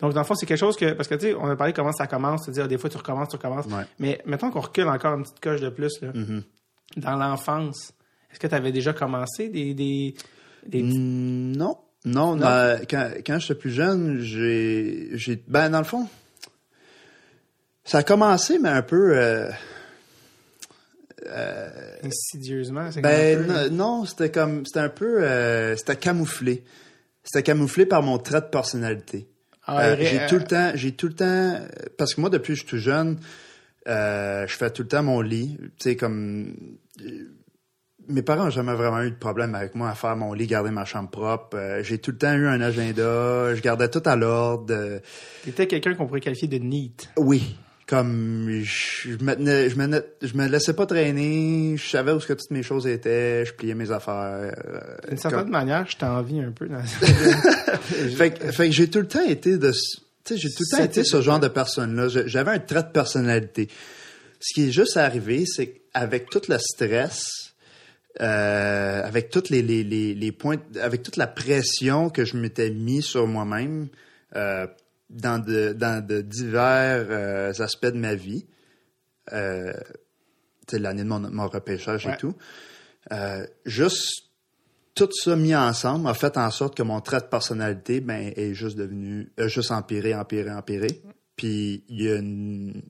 donc, dans le fond, c'est quelque chose que, parce que, tu sais, on a parlé comment ça commence, c'est-à-dire, des fois, tu recommences, tu recommences. Ouais. Mais mettons qu'on recule encore une petite coche de plus, là. Mm-hmm. Dans l'enfance, est-ce que tu avais déjà commencé des, des, des Mm, Non. Non, dans- quand, quand j'étais plus jeune, j'ai, j'ai, ben, dans le fond, ça a commencé, mais un peu, euh, insidieusement? c'est ben, peu- non, c'était comme, c'était un peu, euh, c'était camouflé. C'était camouflé par mon trait de personnalité. Ah, Euh, j'ai euh, tout le temps, j'ai tout le temps, parce que moi depuis que je suis tout jeune, euh, je fais tout le temps mon lit. Tu sais comme euh, mes parents n'ont jamais vraiment eu de problème avec moi à faire mon lit, garder ma chambre propre. Euh, j'ai tout le temps eu un agenda, je gardais tout à l'ordre. Euh, T'étais quelqu'un qu'on pourrait qualifier de neat. oui, comme je, je me tenais- je me je me laissais pas traîner, je savais où ce que toutes mes choses étaient, je pliais mes affaires. euh, D'une certaine comme- manière, je t'envie un peu. Dans... fait, que- fait que j'ai tout le temps été de ce- tu sais, j'ai tout le temps été ce genre de personne-là. J'avais un trait de personnalité. Ce qui est juste arrivé, c'est qu'avec tout le stress, euh, avec toutes les, les, les, les points, avec toute la pression que je m'étais mis sur moi-même euh, dans de dans de divers euh, aspects de ma vie, euh, l'année de mon, mon repêchage Ouais. et tout, euh, juste tout ça mis ensemble a fait en sorte que mon trait de personnalité ben, est juste devenu, a juste empiré, empiré, empiré. Puis il y a une,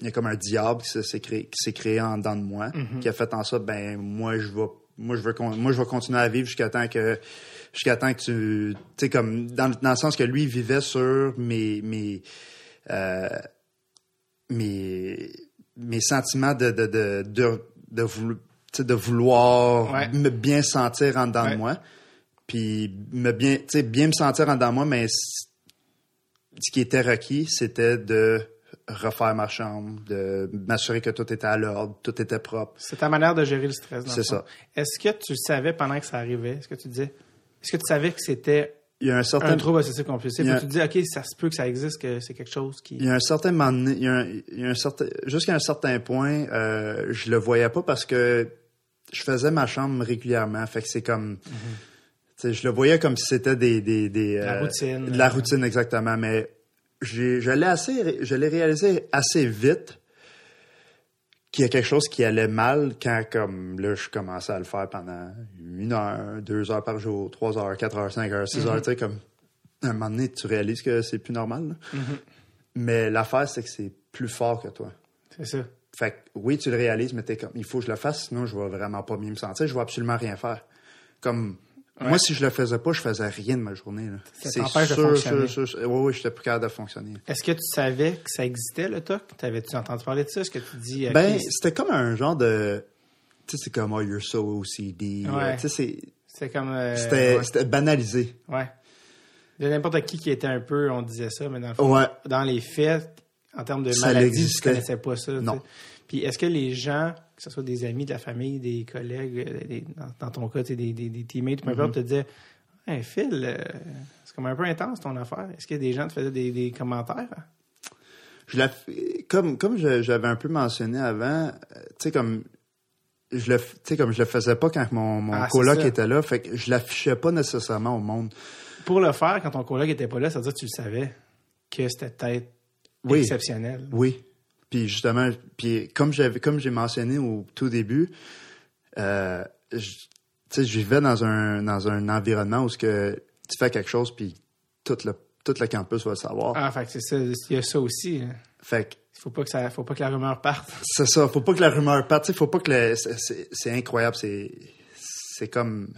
il y a comme un diable qui s'est- s'est créé, qui s'est créé en dedans de moi, Mm-hmm. qui a fait en sorte, ben, moi, je vais, moi, je veux, moi, je vais continuer à vivre jusqu'à temps que, jusqu'à temps que tu, tu sais, comme, dans, le- dans le sens que lui, vivait sur mes, mes, euh, mes, mes sentiments de, de, de, de, de, voulo- vouloir Ouais. me bien sentir en dedans Ouais. de moi. Puis me bien, tu sais, bien me sentir en dedans de moi, mais ce qui était requis, c'était de refaire ma chambre, de m'assurer que tout était à l'ordre, tout était propre. C'est ta manière de gérer le stress. C'est ça. Est-ce que tu savais pendant que ça arrivait, est-ce que tu disais, est-ce que tu savais que c'était Il y a un certain un trouble obsessif compulsif tu te dis, OK, ça se peut que ça existe, que c'est quelque chose qui. Il y a un certain moment donné, il y a un, il y a un certain, jusqu'à un certain point, euh, je le voyais pas parce que je faisais ma chambre régulièrement. Fait que c'est comme, sais, je le voyais comme si c'était des, des, des La euh, routine. de la routine exactement. Mais j'ai, je l'ai assez, je l'ai réalisé assez vite qu'il y a quelque chose qui allait mal quand, comme là, je commençais à le faire pendant une heure, deux heures par jour, trois heures, quatre heures, cinq heures, six heures, tu sais, comme à un moment donné, tu réalises que c'est plus normal. là. Mais l'affaire, c'est que c'est plus fort que toi. C'est ça. Fait que oui, tu le réalises, mais t'es comme, il faut que je le fasse, sinon je vais vraiment pas bien me sentir, je vais absolument rien faire. Comme, moi, si je le faisais pas, je faisais rien de ma journée. Là. Ça C'est t'empêche de sûr, fonctionner. sûr, sûr. Oui, oui, j'étais plus capable de fonctionner. Est-ce que tu savais que ça existait, le TOC? T'avais-tu entendu parler de ça? Est-ce que tu dis, Ben, c'était comme un genre de, tu sais, c'est comme, oh, you're so OCD. Ouais. Tu sais, c'est- comme. euh, c'était, ouais. c'était banalisé. Ouais. De n'importe qui qui était un peu, on disait ça, mais dans le fond, dans les faits, en termes de Ça maladie, tu connaissais pas ça. Non. Puis est-ce que les gens, que ce soit des amis, de la famille, des collègues, euh, des- dans, dans ton cas, des, des, des teammates, peu Mm-hmm. importe, te disaient Hey, Phil, euh, c'est comme un peu intense ton affaire. Est-ce que des gens te faisaient des, des commentaires? je la, comme comme j'avais un peu mentionné avant, euh, tu sais comme je le, sais comme je le faisais pas quand mon, mon Ah, coloc était là, fait que je l'affichais pas nécessairement au monde. Pour le faire, quand ton collègue était pas là, ça veut dire que tu le savais que c'était peut-être Oui. exceptionnel. Oui. Puis justement, puis comme j'avais comme j'ai mentionné au tout début, euh, je- je vivais dans un dans un environnement où ce que tu fais quelque chose puis tout le tout le campus va le savoir. Ah, fait que c'est ça, il y a ça aussi. hein. Fait que Il faut pas que ça, faut pas que la rumeur parte. c'est ça, faut pas que la rumeur parte, faut pas que le c'est- c'est c'est incroyable, c'est c'est comme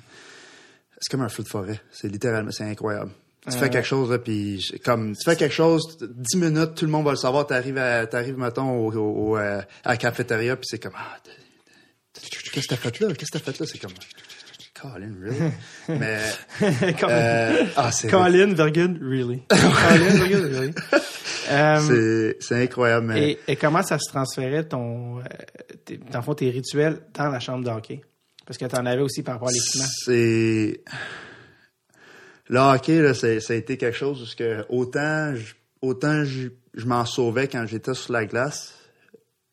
c'est comme un feu de forêt, c'est littéralement c'est incroyable. Tu fais quelque chose là, puis comme tu fais quelque chose, dix minutes, tout le monde va le savoir. T'arrives à t'arrives mettons au, au- au, euh, à la cafétéria puis c'est comme ah qu'est-ce que t'as fait là, qu'est-ce que t'as fait là, c'est comme Colin really, mais euh, ah c'est Colin, virgule, really. Colin, virgule, really. Euh, c'est c'est incroyable, mais et, et comment ça se transférait ton, euh, tes, dans le fond, tes rituels dans la chambre de hockey? Parce que tu en avais aussi par rapport à l'équipement. C'est. Le hockey, là, ça a été quelque chose parce que autant, je- autant je, je m'en sauvais quand j'étais sur la glace,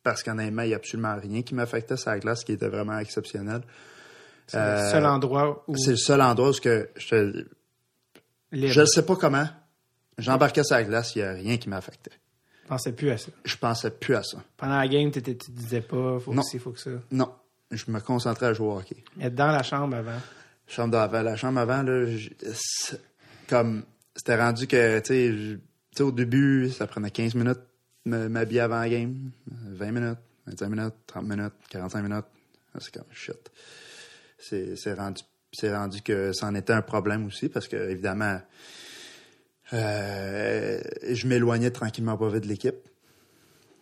parce qu'honnêtement, il n'y a absolument rien qui m'affectait sur la glace, qui était vraiment exceptionnel. C'est le Euh, seul endroit où C'est le seul endroit où que je libre. je ne sais pas comment. J'embarquais sur la glace, il n'y a rien qui m'affectait. Je pensais plus à ça. Je pensais plus à ça. Pendant la game, tu te disais pas, faut Non. que ci, faut que ça. Non. Je me concentrais à jouer au hockey. Mais dans la chambre avant. Chambre d'avant. La chambre avant, là, comme, c'était rendu que, tu sais, au début, ça prenait 15 minutes m'habiller avant la game, 20 minutes, 25 minutes, 30 minutes, 45 minutes. Là, C'est comme, shit. C'est rendu, rendu que c'en était un problème aussi parce que, évidemment, euh, je m'éloignais tranquillement pas vite de l'équipe.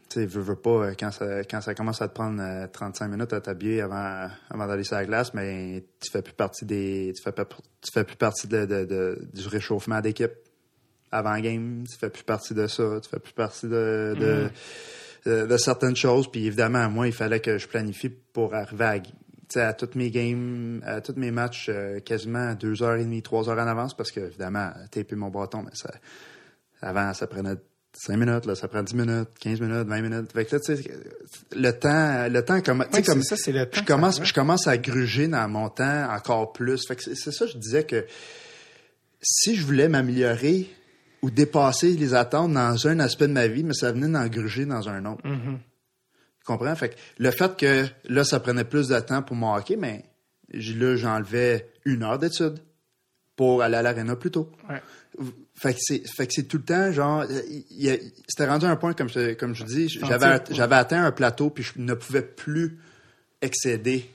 Tu sais, veux, veux pas, euh, quand ça, quand ça commence à te prendre euh, 35 minutes à t'habiller avant, avant d'aller sur la glace, mais tu fais plus partie des, tu fais pas, tu fais plus partie de, de- de- du réchauffement d'équipe. avant game, tu fais plus partie de ça, tu fais plus partie de, de, de, de certaines choses. Puis évidemment, moi, il fallait que je planifie pour arriver à, à toutes mes games, à tous mes matchs, euh, quasiment deux heures et demie, trois heures en avance, parce que évidemment, taper mon bâton, mais ça, avant, ça prenait 5 minutes, là, ça prend 10 minutes, 15 minutes, 20 minutes. Fait que là, tu sais, le temps, le temps comme, tu sais, comme, ça, c'est le temps je ça commence, je commence à gruger dans mon temps encore plus. Fait que c'est ça, je disais que si je voulais m'améliorer ou dépasser les attentes dans un aspect de ma vie, mais ça venait d'en gruger dans un autre. Mm-hmm. Tu comprends? Fait que le fait que là, ça prenait plus de temps pour mon hockey, mais là, j'enlevais une heure d'études pour aller à l'aréna plus tôt. Ouais. Fait que c'est, fait que c'est tout le temps, genre, c'était rendu un point, comme je, comme je dis, j'avais, j'avais atteint un plateau puis je ne pouvais plus excéder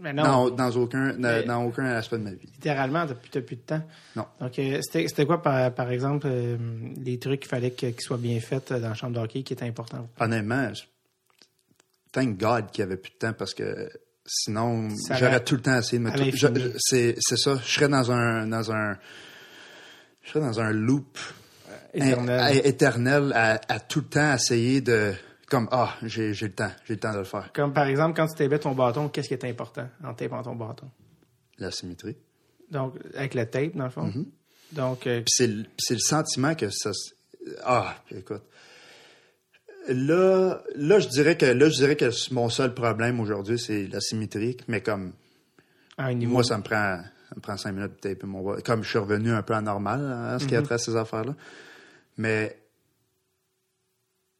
Mais non, dans, dans aucun, dans, Mais- dans aucun aspect de ma vie. littéralement, t'as plus, t'as plus de temps. Non. Donc, euh, c'était quoi, par, par exemple, euh, les trucs qu'il fallait qu'ils soient bien faits euh, dans la chambre de hockey qui étaient importants? Honnêtement, je- thank God qu'il y avait plus de temps parce que sinon, j'aurais tout le temps essayé de me à c'est ça. Je serais dans un, dans un, je serais dans un loop Éternel. é- éternel à, à tout le temps essayer de, comme, ah, j'ai, j'ai le temps, j'ai le temps de le faire. Comme par exemple, quand tu tapais ton bâton, qu'est-ce qui était important en tapant ton bâton? La symétrie. Donc, avec le tape, dans le fond. Donc, euh, c'est, le- sentiment que ça. Ah, puis écoute. Là, là, je dirais que là, je dirais que mon seul problème aujourd'hui, c'est la symétrie, mais comme à un niveau. moi, ça me prend, ça me prend cinq minutes de taper mon bas- Comme je suis revenu un peu anormal hein, en ce qui a trait à ces affaires-là. Mais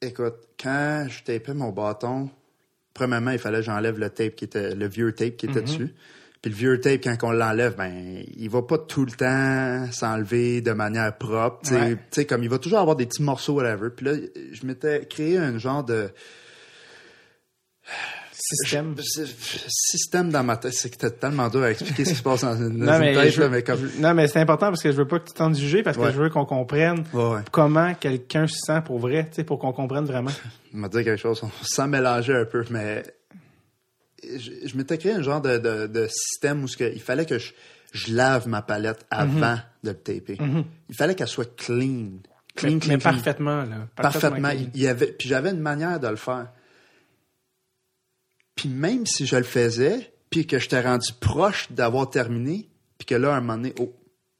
écoute, quand je tapais mon bâton, premièrement, il fallait que j'enlève le tape qui était le vieux tape qui était dessus. Puis le vieux tape, quand on l'enlève, ben, il va pas tout le temps s'enlever de manière propre. Tu sais, Ouais. Tu sais, comme il va toujours avoir des petits morceaux, whatever. Puis là, je m'étais créé un genre de Système. je- système dans ma tête. C'est que c'était tellement dur à expliquer ce qui se passe dans une, Non mais, tête, je, là, mais comme. je- non, mais c'est important parce que je veux pas que tu t'en juger parce que Ouais. je veux qu'on comprenne Ouais, ouais. comment quelqu'un se sent pour vrai, tu sais, pour qu'on comprenne vraiment. On m'a dit quelque chose sans mélanger un peu, mais je, je m'étais créé un genre de, de, de système où ce que, il fallait que je, je lave ma palette avant de le taper. Il fallait qu'elle soit clean. Clean, mais, clean, mais clean. parfaitement, là. Parfaitement. clean. Il y avait, puis j'avais une manière de le faire. Puis même si je le faisais, puis que j'étais rendu proche d'avoir terminé, puis que là, à un moment donné, oh,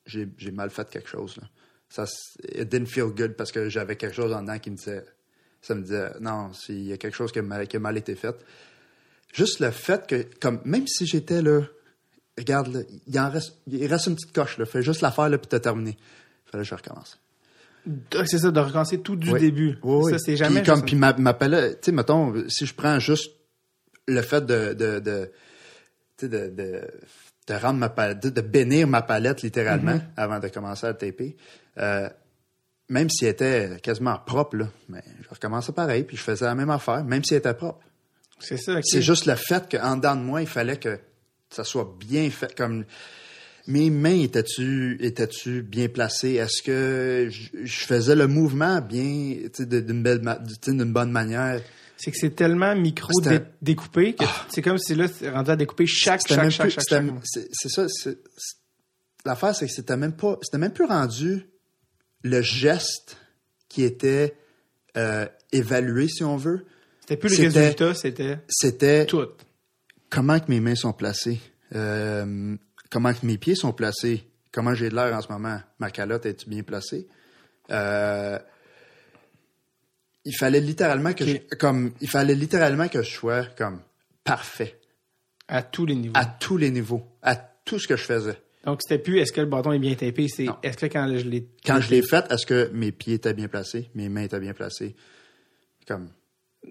j'ai j'ai mal fait quelque chose. Là. Ça, it didn't feel good parce que j'avais quelque chose en dedans qui me disait, ça me disait, non, s'il y a quelque chose qui a mal, qui a mal été fait. Juste le fait que, comme, même si j'étais là, regarde, là, il en reste, il reste une petite coche, là, fais juste l'affaire, là, puis t'as terminé. Il fallait que je recommence. Donc, C'est ça, de recommencer tout du Oui. début. Oui, oui. Ça, c'est jamais. Puis, comme, puis ma, ma palette, tu sais, mettons, si je prends juste le fait de, de, de, tu sais, de, de, de rendre ma palette, de, bénir ma palette littéralement Mm-hmm. avant de commencer à taper, euh, même si elle était quasiment propre, là, mais je recommençais pareil, puis je faisais la même affaire, même si elle était propre. C'est ça. C'est juste le fait qu'en dedans de moi, il fallait que ça soit bien fait. Comme mes mains étaient-tu étaient-tu bien placées? Est-ce que je, je faisais le mouvement bien, tu d'une belle, tu d'une bonne manière? C'est que c'est tellement micro dé- découpé que c'est comme si là, c'est rendu à découper chaque, chaque, chaque, plus- chaque. C'est ça. L'affaire, c'est que c'était même pas, c'était même plus rendu le geste qui était euh, évalué, si on veut. C'était plus le résultat, c'était C'était tout. comment que mes mains sont placées, euh, comment que mes pieds sont placés, comment j'ai de l'air en ce moment, ma calotte est bien placée. Euh, il fallait littéralement que je, comme il fallait littéralement que je sois comme parfait À tous les niveaux. à tous les niveaux, à tout ce que je faisais. Donc, c'était plus est-ce que le bâton est bien tapé, c'est est-ce que quand je l'ai. Quand je l'ai fait, est-ce que mes pieds étaient bien placés, mes mains étaient bien placées, comme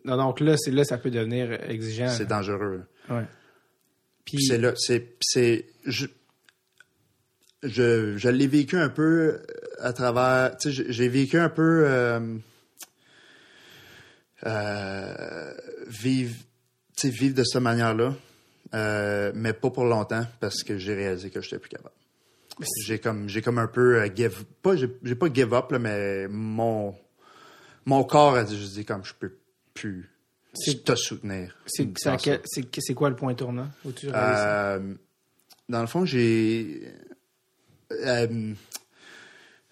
Non, donc là, c'est là, ça peut devenir exigeant. c'est dangereux. Ouais. Puis, Puis c'est là, c'est, c'est, je, je, je l'ai vécu un peu à travers, tu sais, j'ai- j'ai vécu un peu euh, euh, vivre, vivre de cette manière-là, euh, mais pas pour longtemps parce que j'ai réalisé que j'étais plus capable. J'ai comme, j'ai comme un peu euh, give, pas, j'ai, pas give up là, mais mon, mon corps a dit, je dis comme je peux plus te soutenir. c'est quoi le point tournant où tu? Euh, dans le fond, j'ai. euh,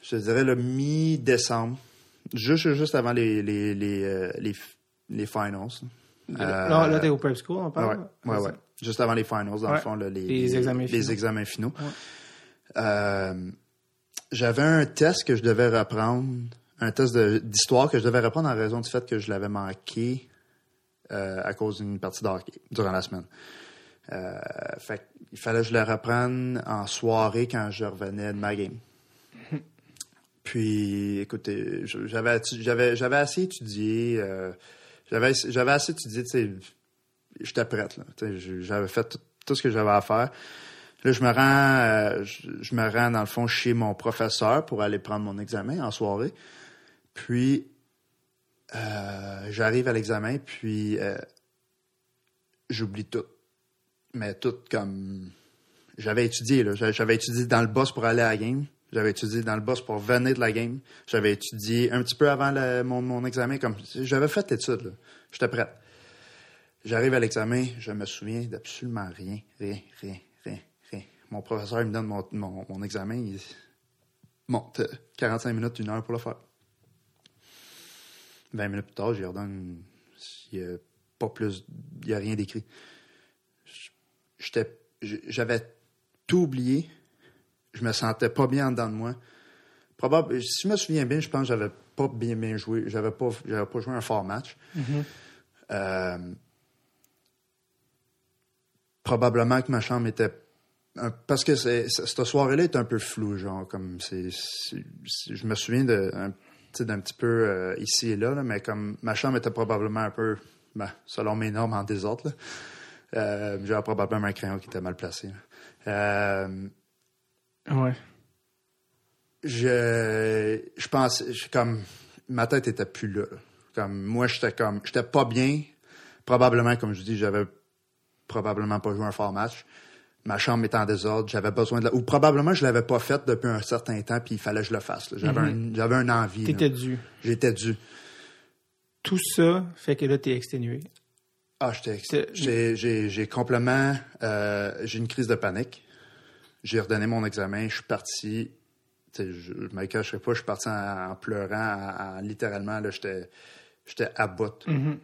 je dirais le mi-décembre, juste, juste avant les, les, les, euh, les, les finals. là, là, là, t'es au prep school, on parle? ouais, ouais. Juste avant les finals, dans Ouais. le fond, là, les, Les examens les finaux. examens finaux. Ouais. Euh, J'avais un test que je devais reprendre, un test d'histoire que je devais reprendre en raison du fait que je l'avais manqué euh, à cause d'une partie de hockey durant la semaine. Euh, fait il fallait que je le reprenne en soirée quand je revenais de ma game. Puis, écoutez, j'avais j'avais j'avais assez étudié, euh, j'avais j'avais assez étudié, tu sais, j'étais prête là. J'avais fait tout, tout ce que j'avais à faire. Là, je me rends, euh, je, me rends dans le fond chez mon professeur pour aller prendre mon examen en soirée. Puis, euh, j'arrive à l'examen, puis euh, j'oublie tout. Mais tout comme j'avais étudié là, j'avais étudié dans le boss pour aller à la game. J'avais étudié dans le boss pour venir de la game. J'avais étudié un petit peu avant mon, mon examen. Comme j'avais fait l'étude. J'étais prête. J'arrive à l'examen, je me souviens d'absolument rien, rien, rien, rien, rien. Mon professeur me donne mon, mon, mon examen. Il bon, t'as 45 minutes, une heure pour le faire. 20 minutes plus tard, j'y redonne. Il n'y a pas plus. Il n'y a rien d'écrit. J'avais tout oublié. Je me sentais pas bien en dedans de moi. Probable, si je me souviens bien, je pense que j'avais pas bien bien joué. J'avais pas, j'avais pas joué un fort match. Euh, probablement que ma chambre était un- parce que cette soirée-là est un peu floue, genre comme c'est, je me souviens d'un petit peu euh, ici et là, là, mais comme ma chambre était probablement un peu, ben, selon mes normes, en désordre. Euh, j'avais probablement un crayon qui était mal placé. Euh, Ouais. je je pensais je- comme ma tête était plus là. Comme moi j'étais comme j'étais pas bien. Probablement comme je dis, j'avais probablement pas joué un fort match. Ma chambre était en désordre, j'avais besoin de la... ou probablement je l'avais pas faite depuis un certain temps puis il fallait que je le fasse. J'avais un j'avais un envie. T'étais dû. J'étais dû. Tout ça fait que là, t'es exténué. Ah, j'étais j'ai j'ai complètement euh, j'ai une crise de panique. J'ai redonné mon examen, je suis parti je, je me cacherai pas, je suis parti en, en pleurant, en- en- littéralement là, j'étais j'étais à bout. Mhm.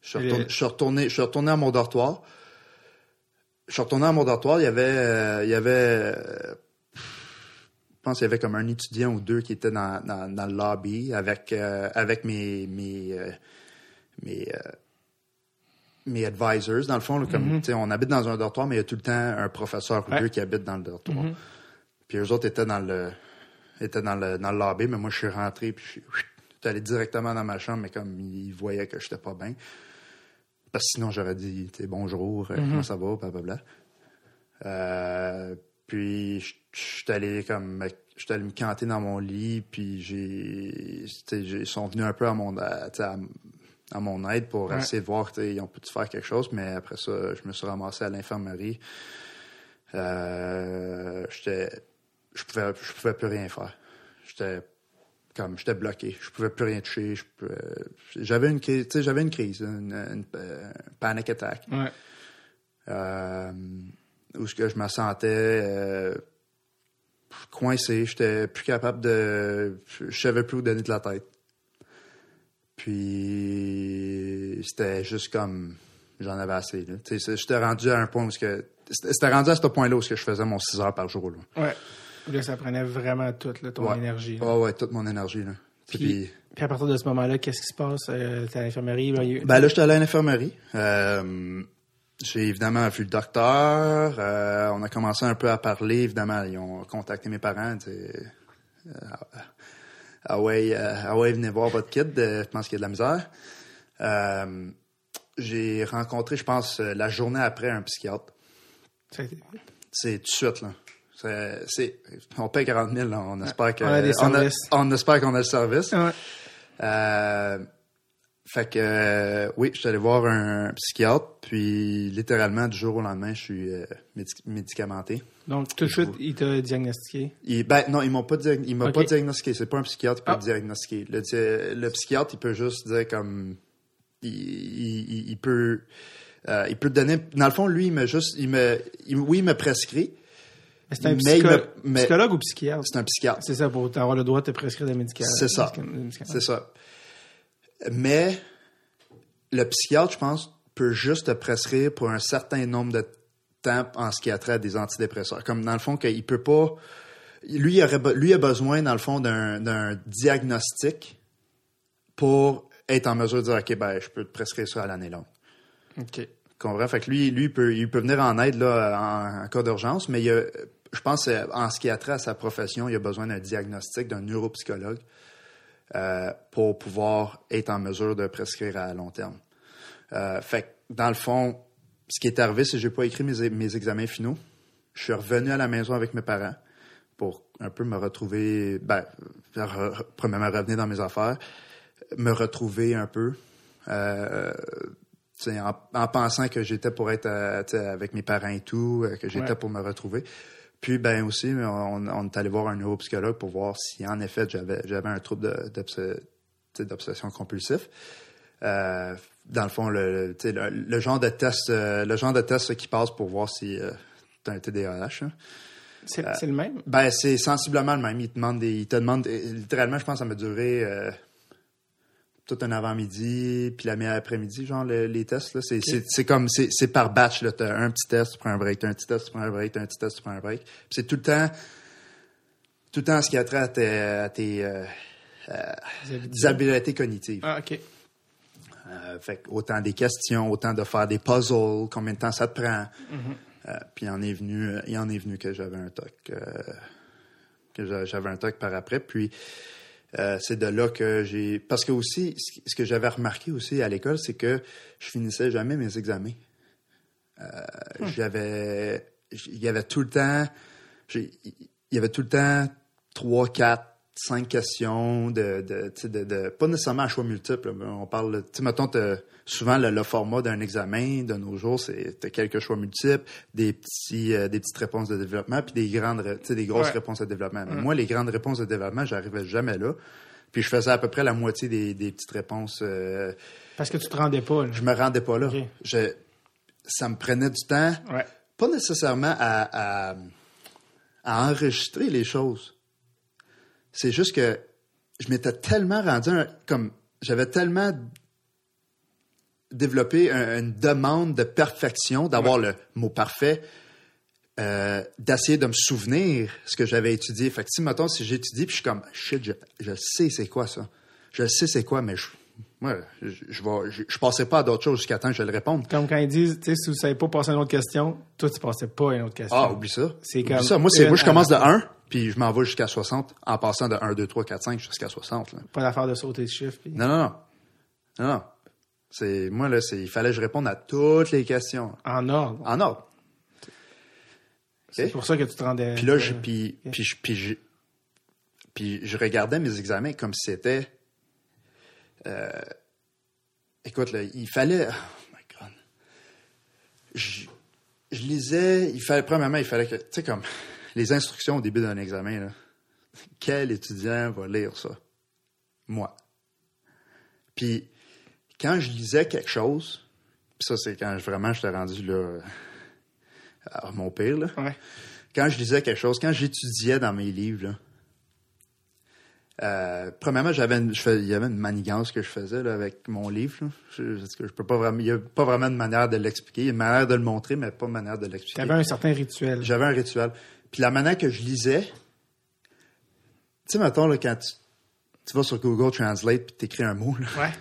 Je suis Et- retourné, je suis retourné, je suis retourné à mon dortoir. Je suis retourné à mon dortoir, il y avait euh, il y avait euh, je pense qu'il y avait comme un étudiant ou deux qui étaient dans, dans, dans le lobby avec euh, avec mes mes mes mes advisors dans le fond là, comme sais on habite dans un dortoir mais il y a tout le temps un professeur ou Ouais. deux qui habite dans le dortoir. Puis eux autres étaient dans le étaient dans le dans le lobby mais moi je suis rentré puis je suis j'étais allé directement dans ma chambre mais comme ils voyaient que j'étais pas bien. Parce que sinon j'aurais dit bonjour, euh, comment ça va, blablabla. Euh, puis je suis allé comme suis allé me canter dans mon lit puis j'ai ils sont venus un peu à mon à, à, à mon aide pour Ouais. essayer de voir ils ont pu faire quelque chose mais après ça je me suis ramassé à l'infirmerie euh, j'étais je pouvais je pouvais plus rien faire j'étais comme j'étais bloqué je pouvais plus rien toucher j'avais une j'avais une crise une, une, euh, panic attack Ouais. euh, où ce que je me sentais euh, coincé, j'étais plus capable de, je savais plus où donner de la tête. Puis c'était juste comme j'en avais assez. J'étais rendu à un point où c'était rendu à ce point-là où je faisais mon 6 heures par jour. Là. Ouais. Là, ça prenait vraiment toute là, ton Ouais. énergie. là. Ouais, ouais, toute mon énergie. Là. Puis, Puis, puis à partir de ce moment-là, qu'est-ce qui se passe? Euh, t'es à l'infirmerie? là, il y Ben là, j'étais allé à l'infirmerie. Euh, j'ai évidemment vu le docteur. Euh, on a commencé un peu à parler. Évidemment, ils ont contacté mes parents. Euh, ah ouais, ah ouais, venez voir votre kid. euh, je pense qu'il y a de la misère. Euh, j'ai rencontré, je pense, euh, la journée après un psychiatre. C'est tout de suite, là. On paye 40 000, là. On espère que, on a des on, services. on espère qu'on a le service. Ouais. Euh, fait que euh, oui, je suis allé voir un psychiatre, puis littéralement du jour au lendemain, je suis médic- médicamenté. Donc, tout de suite, il t'a diagnostiqué? Il, ben non, ils m'ont pas il m'a pas diagnostiqué. C'est pas un psychiatre qui peut Ah. diagnostiquer. Le, le psychiatre, il peut juste dire comme il, il- il- il peut euh, il peut te donner. Dans le fond, lui, il me juste il me oui, il me prescrit, Mais c'est un psycho- me- mais- psychologue ou psychiatre? C'est un psychiatre. C'est ça, pour avoir le droit de te prescrire des médicaments. C'est ça. C'est ça. Mais le psychiatre, je pense, peut juste te prescrire pour un certain nombre de en ce qui a trait à des antidépresseurs. Comme dans le fond, qu'il peut pas. Lui, il aurait, lui a besoin, dans le fond, d'un diagnostic pour être en mesure de dire OK, ben, je peux te prescrire ça à l'année longue. OK. Comprends? Fait que lui, lui il, peut, il peut venir en aide là, en, en cas d'urgence, mais il a- je pense euh, en ce qui a trait à sa profession, il a besoin d'un diagnostic d'un neuropsychologue euh, pour pouvoir être en mesure de prescrire à long terme. Euh, fait que, dans le fond, ce qui est arrivé, c'est que j'ai pas écrit mes, mes examens finaux. Je suis revenu à la maison avec mes parents pour un peu me retrouver, ben, re- re- premièrement revenir dans mes affaires, me retrouver un peu, euh, en, en pensant que j'étais pour être euh, avec mes parents et tout, euh, que j'étais Ouais. pour me retrouver. Puis ben aussi, on, on est allé voir un neuropsychologue pour voir si en effet j'avais j'avais un trouble d'obsession compulsif. Euh, dans le fond, le, tu sais, le, le genre de test, euh, le genre de test qui passe pour voir si tu as un TDAH. hein. C'est c'est le même? Ben, c'est sensiblement le même. Il te demande des, il te demande, euh, littéralement, je pense ça m'a duré euh, tout un avant-midi, puis la mi après-midi, genre, le- les tests. C'est, comme, c'est, par batch, là. T'as un petit test, tu prends un break, t'as un petit test, tu prends un break, t'as un petit test, tu prends un break. Puis c'est tout le temps, tout le temps ce qui a trait à tes, à tes euh, des habiletés cognitives. Ah, OK. Euh, fait autant des questions, autant de faire des puzzles, combien de temps ça te prend. Euh, puis il en est venu, euh, il en est venu que j'avais un toc, euh, que j'a- j'avais un toc par après. Puis c'est de là que j'ai, parce que aussi, ce que j'avais remarqué aussi à l'école, c'est que je finissais jamais mes examens. Euh, J'avais, il y avait tout le temps, il y avait tout le temps trois, quatre, cinq questions de, de, pas nécessairement à choix multiples. mais on parle, tu mettons, souvent le, le format d'un examen de nos jours, c'est quelques choix multiples, des petits, euh, des petites réponses de développement, puis des grandes, ré- tu sais, des grosses Ouais. réponses de développement. Mais moi, les grandes réponses de développement, j'arrivais jamais là. Puis je faisais à peu près la moitié des, des petites réponses. euh, Parce que tu te rendais pas, là. je me rendais pas là. Je, ça me prenait du temps Ouais. pas nécessairement à, à, à enregistrer les choses. C'est juste que je m'étais tellement rendu un- comme j'avais tellement développé un- une demande de perfection, d'avoir le mot parfait, euh, d'essayer de me souvenir ce que j'avais étudié. Fait que si, mettons, si j'étudie, puis je suis comme, shit, je, je sais c'est quoi ça. Je sais c'est quoi, mais je, moi, je, je, vais, je, je passais pas à d'autres choses jusqu'à temps que je le réponde. Comme quand ils disent, tu sais, si vous savez pas passer à une autre question, toi, tu passais pas à une autre question. Ah, oublie ça. C'est Oublie comme ça. Moi, c'est, moi, je commence de à la 1, puis je m'en vais jusqu'à 60, en passant de 1, 2, 3, 4, 5 jusqu'à 60. Là. Pas d'affaire de sauter le chiffre. puis- Non, non, non. Non, non. C'est, moi, là, c'est, il fallait que je réponde à toutes les questions. En ordre. En ordre. C'est pour ça que tu te rendais. Puis là, je, puis, puis, je- puis, je, puis je regardais mes examens comme si c'était. euh, écoute, là, il fallait. Oh my God. Je, je lisais. Il fallait, premièrement, il fallait que. Tu sais, comme les instructions au début d'un examen, là. Quel étudiant va lire ça? Moi. Puis, quand je lisais quelque chose, puis ça, c'est quand je- vraiment j'étais rendu là. à mon pire, là Ouais. quand je lisais quelque chose, quand j'étudiais dans mes livres, là, euh, premièrement, j'avais une- il y avait une manigance que je faisais là, avec mon livre. là. Je, peux pas vraiment, il y a pas vraiment de manière de l'expliquer. Il y a une manière de le montrer, mais pas de manière de l'expliquer. avais un certain rituel. J'avais un rituel. Puis la manière que je lisais, tu sais, mettons, là, quand tu, tu vas sur Google Translate puis t'écris un mot, là, Ouais.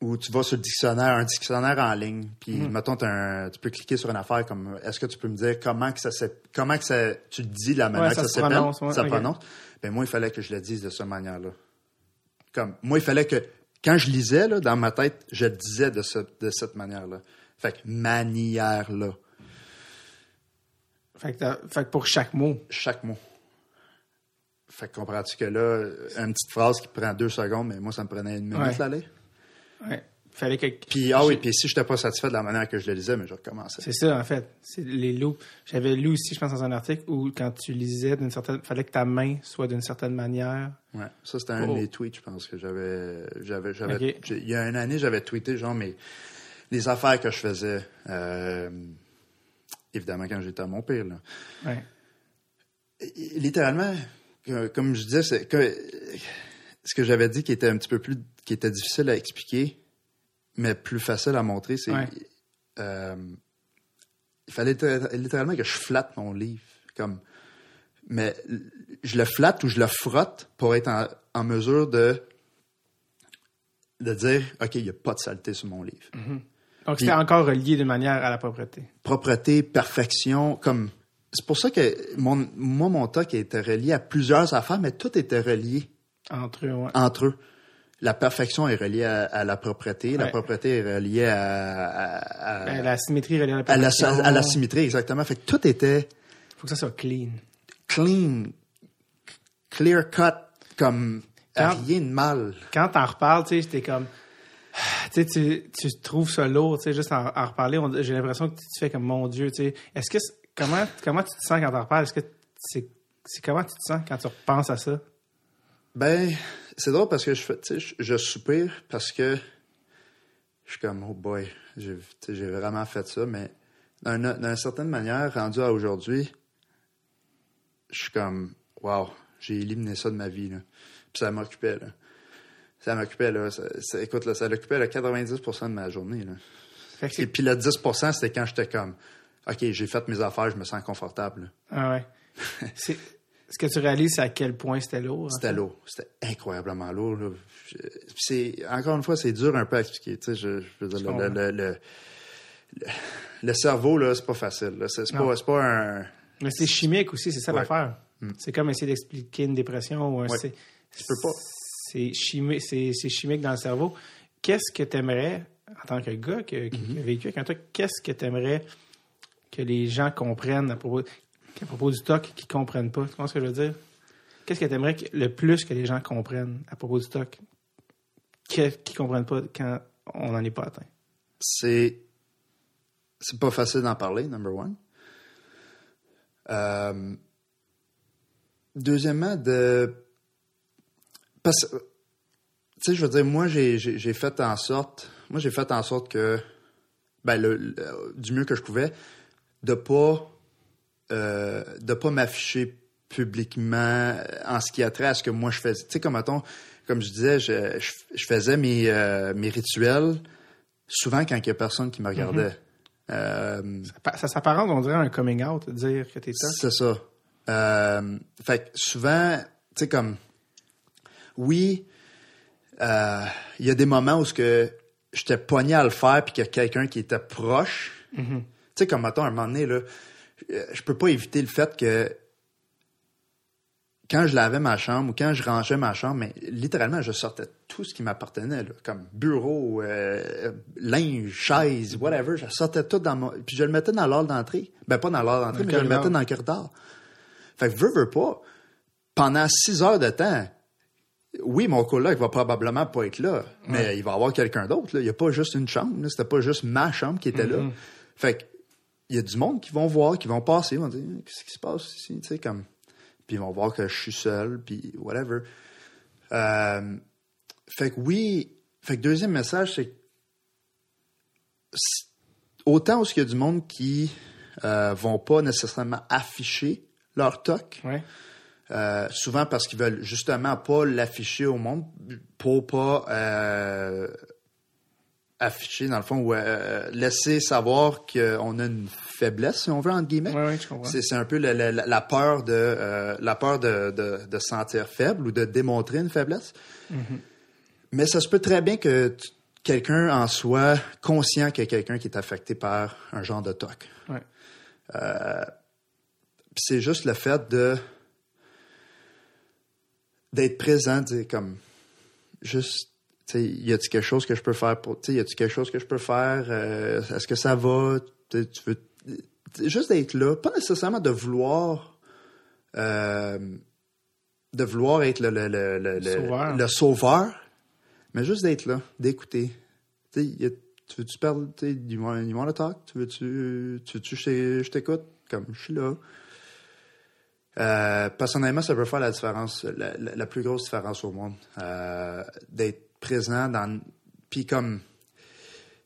ou tu vas sur le dictionnaire, un dictionnaire en ligne, puis Mhm. mettons, un- tu peux cliquer sur une affaire comme est-ce que tu peux me dire comment que ça s'est- comment que ça, tu le dis la manière Ouais, que ça s'appelle, prononce, ouais, ça ok. prononce. Ben moi, il fallait que je le dise de cette manière-là. Comme moi, il fallait que quand je lisais là, dans ma tête, je le disais de, ce- de cette manière-là. Fait que manière-là, Fait que, fait que pour chaque mot. chaque mot. Fait que comprends-tu que là, une petite phrase qui prend deux secondes, mais moi, ça me prenait une minute Ouais. là, aller. Ouais. Fallait que. Puis ah oui, puis si je n'étais pas satisfait de la manière que je le lisais, mais je recommençais. C'est ça, en fait. C'est les loups. J'avais lu aussi, je pense, dans un article où quand tu lisais d'une certaine. fallait que ta main soit d'une certaine manière. Ouais, ça c'était un Oh. de mes tweets, je pense que j'avais, j'avais, j'avais, il y a une année, j'avais tweeté genre mes les affaires que je faisais. Euh, évidemment quand j'étais à mon pire. Là. Ouais. Littéralement, que- comme je disais, c'est que ce que j'avais dit qui était un petit peu plus, qui était difficile à expliquer, mais plus facile à montrer, c'est Ouais. euh, il fallait litté- littéralement que je flatte mon livre, comme, mais je le flatte ou je le frotte pour être en, en mesure de de dire, ok, il n'y a pas de saleté sur mon livre. Donc, c'était encore relié d'une manière à la propreté. propreté, perfection, comme c'est pour ça que mon, moi mon TOC était relié à plusieurs affaires, mais tout était relié Entre eux, ouais. entre eux. La perfection est reliée à, à la propreté, la propreté est reliée à, à, à- Ben, la symétrie reliée à la à la, perfection. à la symétrie, exactement. Fait que tout était Faut que ça soit clean. clean, clear cut, comme Quand- rien de mal. Quand t'en reparles, tu sais, j'étais comme... Tu tu, tu trouves ça lourd, tu sais, juste en, en reparler, j'ai l'impression que tu fais comme, mon Dieu, tu sais. Est-ce que... Comment, comment tu te sens quand t'en reparles? Est-ce que c'est... C'est comment tu te sens quand tu repenses à ça? Ben, c'est drôle parce que je tu je, je soupire parce que je suis comme, oh boy, j'ai, tu vraiment fait ça, mais d'une, d'une certaine manière, rendu à aujourd'hui, je suis comme, wow, j'ai éliminé ça de ma vie, là. Puis ça m'occupait, là. Ça m'occupait, là. Ça, ça- écoute, là, ça l'occupait, là, 90% de ma journée, là. Fait que Et puis le 10%, c'était quand j'étais comme, OK, j'ai fait mes affaires, je me sens confortable. Ah ouais. c'est... Ce que tu réalises, c'est à quel point c'était lourd. en C'était lourd. C'était incroyablement lourd. là. C'est, encore une fois, c'est dur un peu à expliquer. Tu sais, je, je veux dire, le, le, le, le- le cerveau, là, c'est pas facile. là. C'est, pas, c'est pas un. Mais c'est chimique aussi, c'est ça Ouais. l'affaire. C'est comme essayer d'expliquer une dépression ou un... Ouais. Tu peux pas. C'est chimique, dans le cerveau. Qu'est-ce que tu aimerais, en tant que gars qui, Mm-hmm. a vécu avec un TOC, qu'est-ce que tu aimerais que les gens comprennent à propos, à propos du TOC qu'ils comprennent pas? Tu comprends ce que je veux dire? Qu'est-ce que tu aimerais le plus que les gens comprennent à propos du TOC qu'ils comprennent pas quand on n'en est pas atteint? C'est. C'est pas facile d'en parler, number one. Euh, deuxièmement, de. Parce que. Tu sais, je veux dire, moi, j'ai, fait en sorte. Moi, j'ai fait en sorte que. Ben, le, le- du mieux que je pouvais, de pas. euh, de pas m'afficher publiquement en ce qui a trait à ce que moi je faisais. Tu sais, comme mettons, comme je disais, je, je, je faisais mes, euh, mes rituels souvent quand il y a personne qui me regardait. Euh, Ça- Ça s'apparente, on dirait, à un coming out, de dire que t'es TOC. c'est ça. Euh, fait que souvent, tu sais, comme, oui, euh, il y a des moments où ce que j'étais pogné à le faire puis qu'il y a quelqu'un qui était proche. Tu sais, comme, mettons, un moment donné, là, je peux pas éviter le fait que quand je lavais ma chambre ou quand je rangeais ma chambre, mais littéralement, je sortais tout ce qui m'appartenait, là, comme bureau, euh, linge, chaise, whatever. Je sortais tout dans mon... Puis je le mettais dans l'ordre d'entrée. Ben, pas dans l'ordre d'entrée, mais je le mettais dans le corridor. Fait que veux, veux pas, pendant six heures de temps, oui, mon coloc va probablement pas être là, mais il va y avoir quelqu'un d'autre. Il n'y a pas juste une chambre. C'était pas juste ma chambre qui était là. Fait que il y a du monde qui vont voir, qui vont passer, vont dire qu'est-ce qui se passe ici, tu sais comme puis ils vont voir que je suis seul, puis whatever. Euh, fait que oui, fait que deuxième message c'est autant où il y a du monde qui euh, vont pas nécessairement afficher leur toc, Ouais. Euh, souvent parce qu'ils veulent justement pas l'afficher au monde pour pas euh, afficher dans le fond ou euh, laisser savoir qu'on a une faiblesse si on veut entre guillemets. Je comprends. C'est un peu la, la- la- la peur de la peur de, de, de se sentir faible ou de démontrer une faiblesse. Mais ça se peut très bien que quelqu'un en soit conscient qu'il y a quelqu'un qui est affecté par un genre de toc. Ouais. C'est juste le fait de d'être présent, dire comme juste tu sais, y a-t-il quelque chose que je peux faire pour tu sais, y a-t-il quelque chose que je peux faire Euh, est-ce que ça va Tu veux juste d'être là, pas nécessairement de vouloir euh, de vouloir être le le, le, le, Sauveur. le sauveur, mais juste d'être là, d'écouter. Tu veux-tu parler, want, you wanna talk? Tu veux-tu, tu veux-tu, je t'écoute? Comme, je suis là. Euh, personnellement, ça peut faire la différence, la, la- la plus grosse différence au monde. Euh, d'être présent dans, puis comme,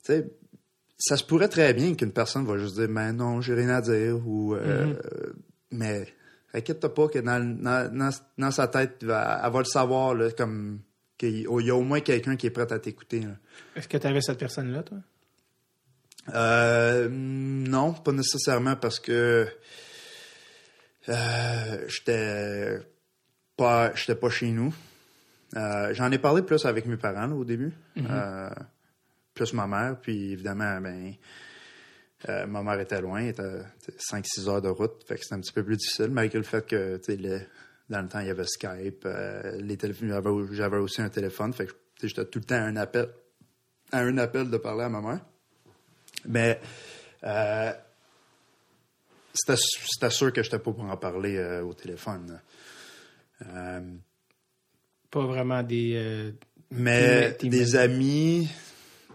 tu sais, ça se pourrait très bien qu'une personne va juste dire, mais non, j'ai rien à dire, ou, euh, Mhm. euh, mais inquiète-toi pas que dans, dans, dans, dans sa tête, elle va, le savoir, là, comme, qu'il y a au moins quelqu'un qui est prêt à t'écouter. Est-ce que tu avais cette personne-là, toi? Euh, non, pas nécessairement parce que euh, j'étais pas j'étais pas chez nous. Euh, J'en ai parlé plus avec mes parents là, au début, Euh, plus ma mère, puis évidemment ben ma mère était loin, elle était 5-6 heures de route, fait que c'était un petit peu plus difficile, malgré le fait que dans le temps il y avait Skype, les téléphones, j'avais- aussi un téléphone, fait que j'étais tout le temps à un appel, à un appel de parler à ma mère. Mais euh, c'était sûr que j'étais pas pour en parler euh, au téléphone. Euh, Pas vraiment des. euh, mais des amis,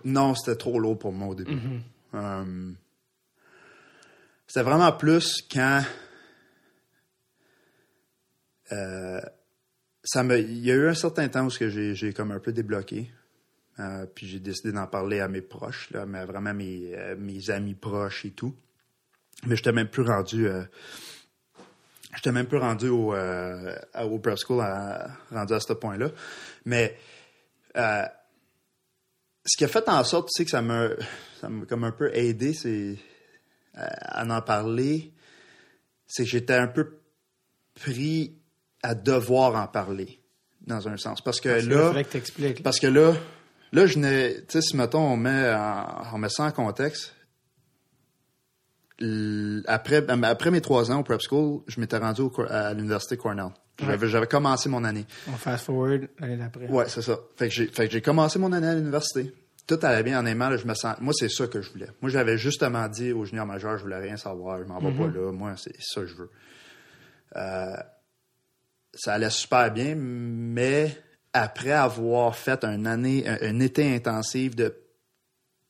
non, c'était trop lourd pour moi au début. Euh, c'était vraiment plus quand ça me, il y a eu un certain temps où j'ai, j'ai comme un peu débloqué. Euh, puis j'ai décidé d'en parler à mes proches, là, mais vraiment mes, euh, mes amis proches et tout. Mais j'étais même plus rendu. Euh, j'étais même plus rendu au, euh, au prep school, à- rendu à ce point-là. Mais euh, ce qui a fait en sorte, tu sais, que ça m'a, ça m'a comme un peu aidé, c'est à, à en parler, c'est que j'étais un peu pris à devoir en parler, dans un sens. Parce que parce là, que parce que là, là, je n'ai, tu sais, si mettons, on met, en- on met ça en contexte, après, après mes trois ans au prep school, je m'étais rendu au à l'université Cornell. J'avais, commencé mon année. On fast forward l'année d'après. Ouais, c'est ça. Fait que j'ai, commencé mon année à l'université. Tout allait bien, honnêtement, là, je me sens, moi, c'est ça que je voulais. Moi, j'avais justement dit aux juniors majeurs, je voulais rien savoir, je m'en vais pas là, moi, c'est ça que je veux. Euh, ça allait super bien, mais après avoir fait un année, un, un été intensif de,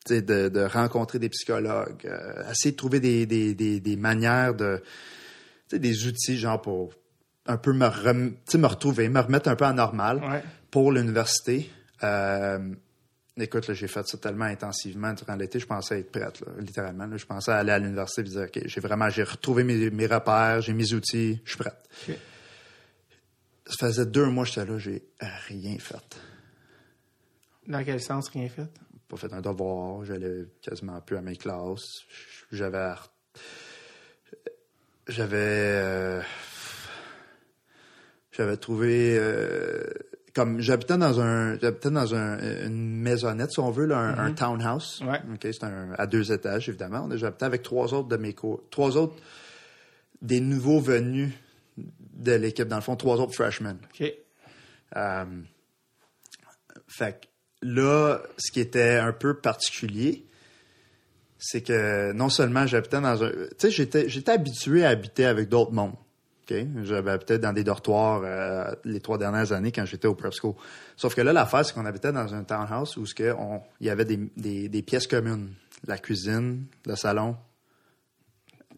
de, de rencontrer des psychologues, euh, essayer de trouver des, des, des, des manières de, des outils, genre pour un peu me, rem- me retrouver, me remettre un peu en normal Ouais. pour l'université. Euh, écoute, là, j'ai fait ça tellement intensivement durant l'été, je pensais être prête, là, littéralement. là. je pensais aller à l'université et dire, OK, j'ai vraiment, j'ai retrouvé mes, mes repères, j'ai mes outils, je suis prête. Ça faisait deux mois que j'étais là, j'ai rien fait. Dans quel sens, rien fait? Pas fait un devoir, j'allais quasiment plus à mes classes. J'avais. J'avais. euh, j'avais trouvé. euh, comme j'habitais dans un j'habitais dans un, une maisonnette si on veut là, un, un townhouse Ouais. ok c'est un à deux étages évidemment j'habitais avec trois autres de mes co trois autres des nouveaux venus de l'équipe dans le fond trois autres freshmen OK. euh, fait que là, ce qui était un peu particulier, c'est que non seulement j'habitais dans un. Tu sais, j'étais, j'étais habitué à habiter avec d'autres mondes. J'avais habité dans des dortoirs euh, les trois dernières années quand j'étais au prep school. Sauf que là, l'affaire, c'est qu'on habitait dans un townhouse où ce que on- il y avait des, des, des pièces communes. La cuisine, le salon,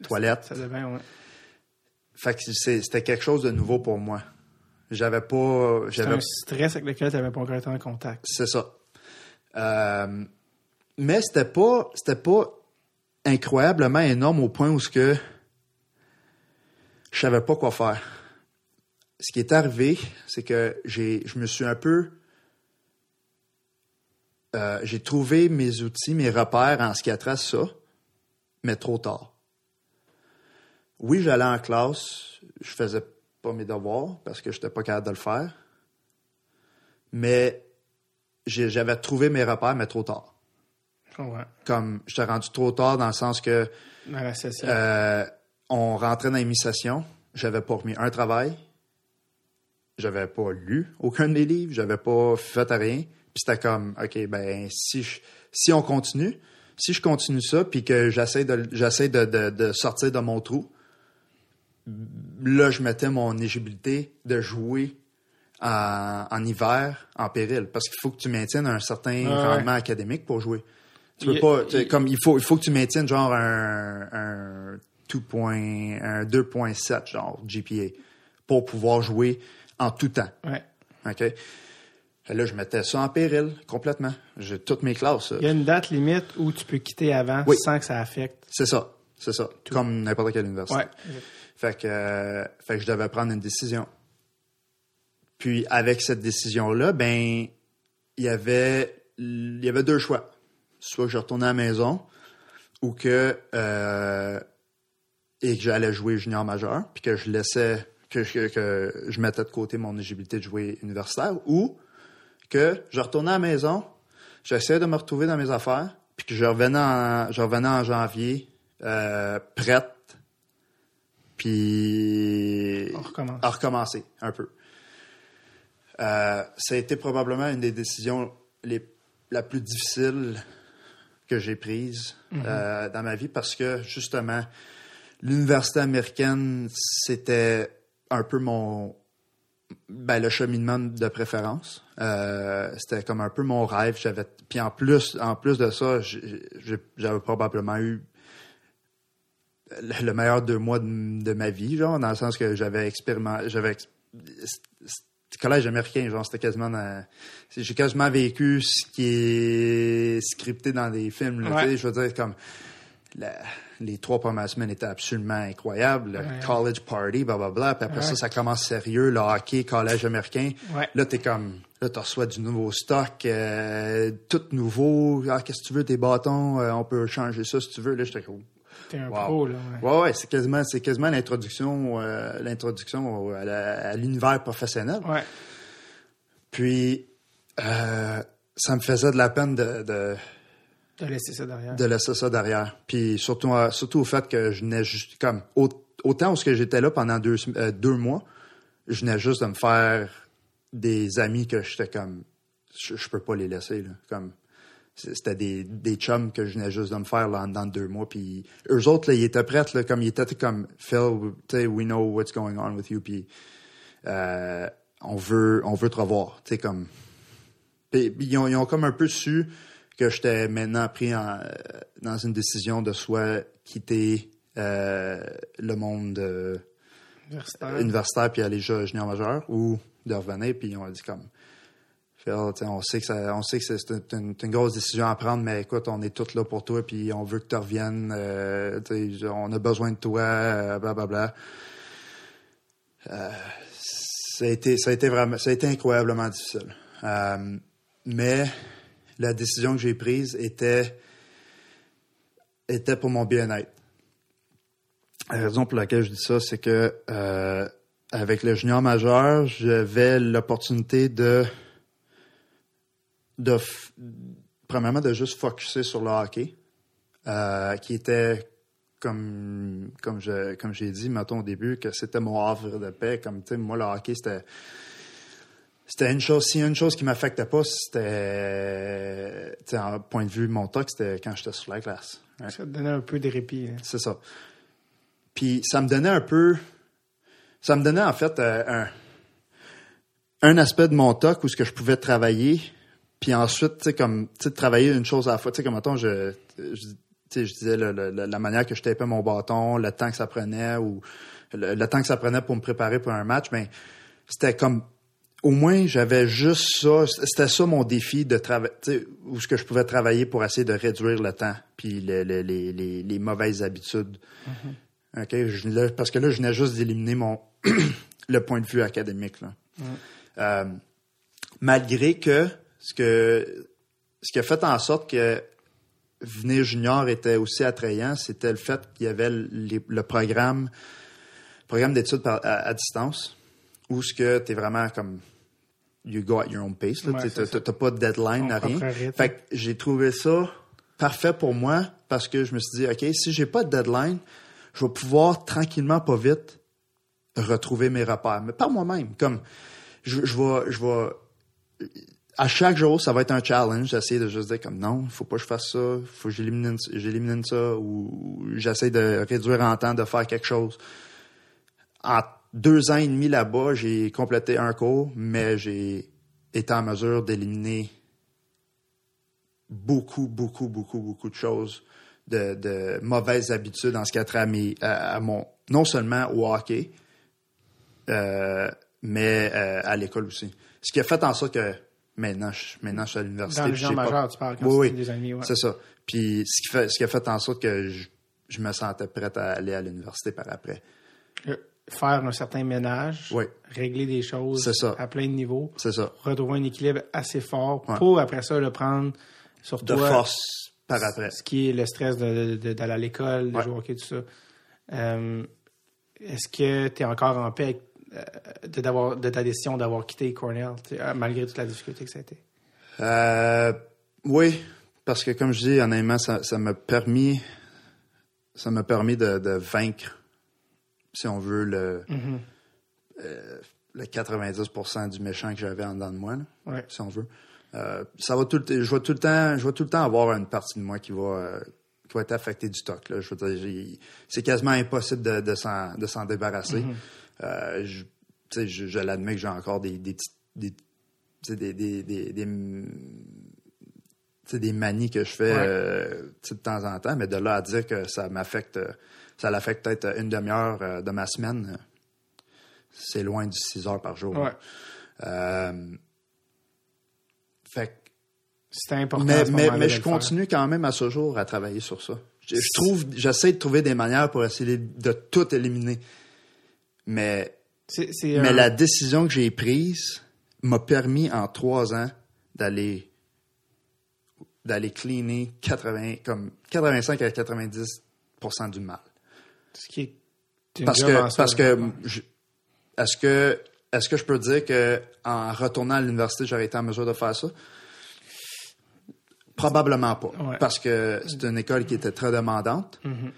toilette. Ça devait, ouais. Fait que c'est- c'était quelque chose de nouveau pour moi. J'avais pas. C'est J'avais un stress avec lequel tu n'avais pas encore été en contact. C'est ça. Euh, mais c'était pas, c'était pas incroyablement énorme au point où ce que je savais pas quoi faire. Ce qui est arrivé, c'est que j'ai, je me suis un peu, euh, j'ai trouvé mes outils, mes repères en ce qui a trait à ça, mais trop tard. Oui, j'allais en classe, je faisais pas mes devoirs parce que j'étais pas capable de le faire, mais j'avais trouvé mes repères, mais trop tard. Je. Comme j'étais rendu trop tard dans le sens que euh, on rentrait dans l'émission, j'avais pas remis un travail, j'avais pas lu aucun de mes livres, j'avais pas fait à rien. Puis c'était comme, ok, ben si je- si on continue, si je continue ça, puis que j'essaie de j'essaie de, de, de sortir de mon trou, là je mettais mon éligibilité de jouer en, en hiver en péril, parce qu'il faut que tu maintiennes un certain Ah ouais. rendement académique pour jouer. Tu peux Il- pas, tu sais, il- comme il faut, il faut que tu maintiennes genre un, un 2 point- un 2.7 genre GPA pour pouvoir jouer en tout temps. ouais. OK? Et là, je mettais ça en péril, complètement. J'ai toutes mes classes. Il y a une date limite où tu peux quitter avant Oui. sans que ça affecte. C'est ça. C'est ça. Comme n'importe quelle université. Ouais. Fait que, euh, fait que je devais prendre une décision. Puis avec cette décision-là, ben il y avait y avait deux choix. Soit que je retournais à la maison ou que euh, et que j'allais jouer junior majeur, puis que je laissais que que je mettais de côté mon éligibilité de jouer universitaire, ou que je retournais à la maison, j'essayais de me retrouver dans mes affaires, puis que je revenais en, je revenais en janvier euh, prête, puis recommence. à recommencer un peu. Euh, ça a été probablement une des décisions les, la plus difficile que j'ai prise euh, dans ma vie parce que justement l'université américaine c'était un peu mon ben, le cheminement de préférence. Euh, c'était comme un peu mon rêve. J'avais puis en plus en plus de ça, j'avais probablement eu le le meilleur deux mois de, de ma vie, genre, dans le sens que j'avais expérimenté, j'avais, collège américain, genre, c'était quasiment dans- j'ai quasiment vécu ce qui est scripté dans des films, là, Ouais. je veux dire, comme, la- les trois premières semaines étaient absolument incroyables, le Ouais. college party, blablabla, puis après Ouais. ça, ça commence sérieux, le hockey, collège américain, Ouais. là, t'es comme, là, tu reçois du nouveau stock, euh, tout nouveau, ah, qu'est-ce que tu veux, tes bâtons, euh, on peut changer ça si tu veux, là, j'étais comme, T'es un Wow. pro, là. ouais. Ouais, ouais, c'est quasiment, c'est quasiment l'introduction, euh, l'introduction à, l'univers professionnel. Ouais. Puis, euh, ça me faisait de la peine de, de, laissé ça derrière. de laisser ça derrière. Puis surtout, euh, surtout au fait que je venais juste comme au- autant où ce que j'étais là pendant deux, euh, deux mois, je venais juste de me faire des amis que j'étais comme, je, je peux pas les laisser là, comme. C'était des, des chums que je venais juste de me faire là, dans deux mois. Puis eux autres, là, ils étaient prêts, là, comme ils étaient comme Phil, tu sais, we know what's going on with you. Puis euh, on veut, on veut te revoir. Tu sais, comme. Puis, puis ils, ont, ils ont comme un peu su que j'étais maintenant pris en, euh, dans une décision de soit quitter euh, le monde euh, Universitaire. universitaire puis aller jouer junior majeur ou de revenir. Puis ils ont dit comme. On sait que ça, on sait que c'est une, grosse décision à prendre, mais écoute, on est tous là pour toi, puis on veut que tu reviennes. euh, on a besoin de toi, euh, blablabla. Euh, ça a été, ça a été vraiment, ça a été incroyablement difficile. Euh, mais la décision que j'ai prise était, était pour mon bien-être. La raison pour laquelle je dis ça, c'est que euh, avec le junior majeur, j'avais l'opportunité de, de f- premièrement de juste focuser sur le hockey, euh, qui était comme comme je comme j'ai dit mettons au début que c'était mon havre de paix comme tu sais moi le hockey c'était c'était une chose si une chose qui m'affectait pas c'était tu sais en point de vue mon toc c'était quand j'étais sur la glace hein. Ça te donnait un peu de répit. hein. c'est ça puis ça me donnait un peu ça me donnait en fait euh, un un aspect de mon toc où ce que je pouvais travailler puis ensuite tu sais comme tu sais travailler une chose à la fois tu sais comme mettons je, je tu sais, je disais le- le- le- la manière que je tapais mon bâton, le temps que ça prenait ou le, le temps que ça prenait pour me préparer pour un match, ben c'était comme au moins j'avais juste ça, c'était ça mon défi de travailler, où ce que je pouvais travailler pour essayer de réduire le temps puis le- le- les, les, les mauvaises habitudes. Je- là, parce que là je venais juste d'éliminer mon le point de vue académique là. Euh, malgré que ce que ce qui a fait en sorte que venir junior était aussi attrayant, c'était le fait qu'il y avait les- le programme, programme d'études à, à distance, où ce que t'es vraiment comme you go at your own pace, là, Ouais, t'as pas de deadline, Ton rien. Fait que j'ai trouvé ça parfait pour moi parce que je me suis dit, ok, si j'ai pas de deadline, je vais pouvoir tranquillement, pas vite, retrouver mes repères, mais par moi-même, comme je, je vais, je vais à chaque jour, ça va être un challenge. J'essaie de juste dire comme non, il faut pas que je fasse ça, faut que j'élimine, ça, ou j'essaie de réduire en temps de faire quelque chose. En deux ans et demi là-bas, j'ai complété un cours, mais j'ai été en mesure d'éliminer beaucoup, beaucoup, beaucoup, beaucoup de choses, de, mauvaises habitudes en ce qui a trait à, mes- mon, non seulement au hockey, euh, mais euh, à l'école aussi. Ce qui a fait en sorte que Maintenant, je, maintenant, je suis à l'université. Dans le genre pas- majeur, tu parles quand Oui, oui. des amis. Ouais. C'est ça. Puis ce qui, fait, ce qui a fait en sorte que je, je me sentais prête à aller à l'université par après. Euh, Faire un certain ménage, Oui. régler des choses ça. à plein de niveaux, C'est ça. retrouver un équilibre assez fort Ouais. pour après ça le prendre sur De toi. force par après. Ce qui est le stress de- de- d'aller à l'école, de Ouais. jouer au hockey, tout ça. Euh, Est-ce que tu es encore en paix avec, de, d'avoir- de ta décision d'avoir quitté Cornell, euh, malgré toute la difficulté que ça a été? Euh, oui, parce que comme je dis, honnêtement, ça ça m'a permis, ça m'a permis de, de vaincre, si on veut, le, Mm-hmm. euh, le 90% du méchant que j'avais en dedans de moi, là, Ouais. si on veut. Euh, ça va tout, je vais tout le temps, je vais tout le temps avoir une partie de moi qui va, euh, qui va être affectée du stock. Là. Je veux dire, j'ai- c'est quasiment impossible de, de s'en, de s'en débarrasser. Euh, je, sais, je, je l'admets que j'ai encore des, des, des, des, des, des, manies que je fais Ouais. euh, de temps en temps, mais de là à dire que ça m'affecte, euh, ça l'affecte peut-être une demi-heure euh, de ma semaine, euh, c'est loin du 6 heures par jour. Ouais. Euh, fait que C'était important. mais, mais, mais je continue quand même à ce jour à travailler sur ça. Je, je trouve, j'essaie de trouver des manières pour essayer de tout éliminer. Mais, c'est mais la décision que j'ai prise m'a permis en trois ans d'aller d'aller cleaner 80 comme 85 à 90% du mal. ce qui est Parce que parce que est-ce que est-ce que je peux dire que en retournant à l'université j'aurais été en mesure de faire ça? Probablement pas, Ouais. parce que c'est une école qui était très demandante. Mm-hmm.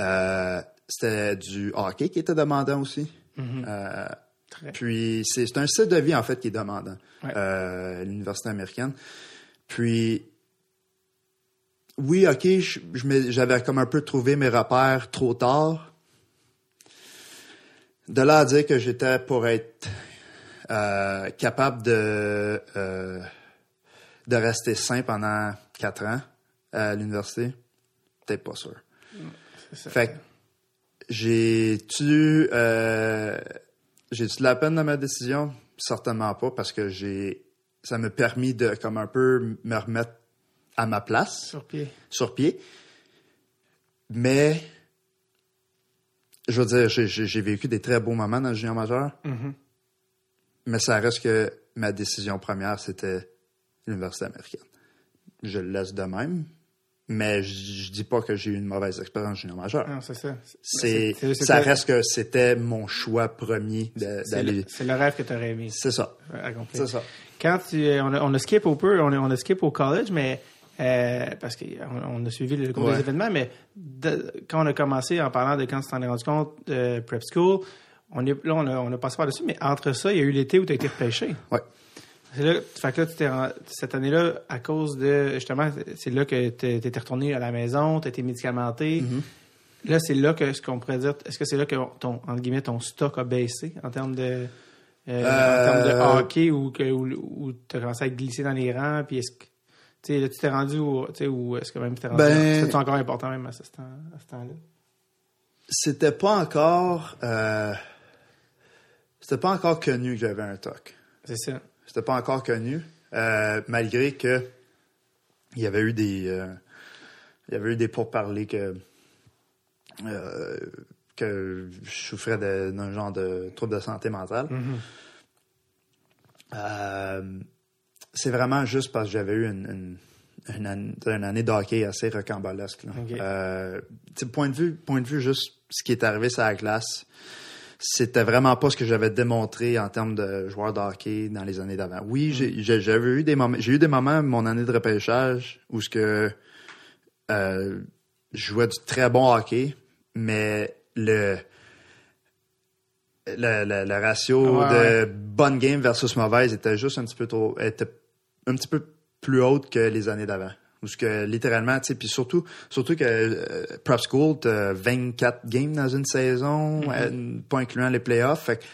Euh, c'était du hockey qui était demandant aussi. Mm-hmm. Euh, puis c'est un style de vie en fait qui est demandant. Ouais. Euh, l'université américaine. Puis oui, ok, j'avais comme un peu trouvé mes repères trop tard. De là à dire que j'étais pour être euh, capable de euh, de rester sain pendant quatre ans à l'université, peut-être pas sûr. C'est ça. Fait j'ai-tu euh, j'ai-tu de la peine dans ma décision? Certainement pas, parce que j'ai ça m'a permis de comme un peu me remettre à ma place Sur pied. sur pied. Mais je veux dire, j'ai- j'ai j'ai vécu des très beaux moments dans le junior majeur. Mhm. Mais ça reste que ma décision première, c'était l'université américaine. Je le laisse de même. Mais je, je dis pas que j'ai eu une mauvaise expérience junior majeur. Non, c'est ça. C'est, ça reste que c'était mon choix premier de- C'est le, d'aller. c'est le rêve que tu aurais aimé C'est ça. C'est ça. Quand tu, euh, on, a, on a skip au peu, on a, on a skip au college, mais euh, parce qu'on on a suivi le cours Ouais. des événements, mais de- quand on a commencé en parlant de quand tu t'en es rendu compte de prep school, on est, là, on a, on a passé par-dessus, mais entre ça, il y a eu l'été où tu as été repêché. Ouais. C'est là, fait que là, tu t'es ren- cette année-là, à cause de, justement, c'est là que tu étais retourné à la maison, tu été médicamenté. Mm-hmm. Là, c'est là que, ce qu'on pourrait dire, est-ce que c'est là que ton, entre guillemets, ton stock a baissé en termes de, euh, en termes de Euh, hockey ou que, où, tu as commencé à glisser dans les rangs, puis est-ce que, là, tu t'es rendu où, ou est-ce que même tu t'es rendu, Ben- c'était encore important même à ce temps, temps-là? C'était pas encore, euh, c'était pas encore connu que j'avais un TOC. C'est ça. C'était pas encore connu, euh, malgré que il y avait eu des, euh, il y avait eu des pourparlers que euh, que je souffrais d'un genre de trouble de santé mentale. Euh, c'est vraiment juste parce que j'avais eu une, une, une année, une année de hockey assez rocambolesque. là. Euh, point de vue, point de vue juste ce qui est arrivé sur la glace, c'était vraiment pas ce que j'avais démontré en termes de joueur de hockey dans les années d'avant. Oui, j'ai- j'ai- j'avais eu des moments, j'ai eu des moments mon année de repêchage où ce que euh, je jouais du très bon hockey, mais le le, le- le ratio Ouais, de ouais. bonne game versus mauvaise était juste un petit peu trop était un petit peu plus haute que les années d'avant. Où ce que littéralement, tu sais, puis surtout, surtout que euh, Prep School, t'as 24 games dans une saison, euh, pas incluant les playoffs. Fait que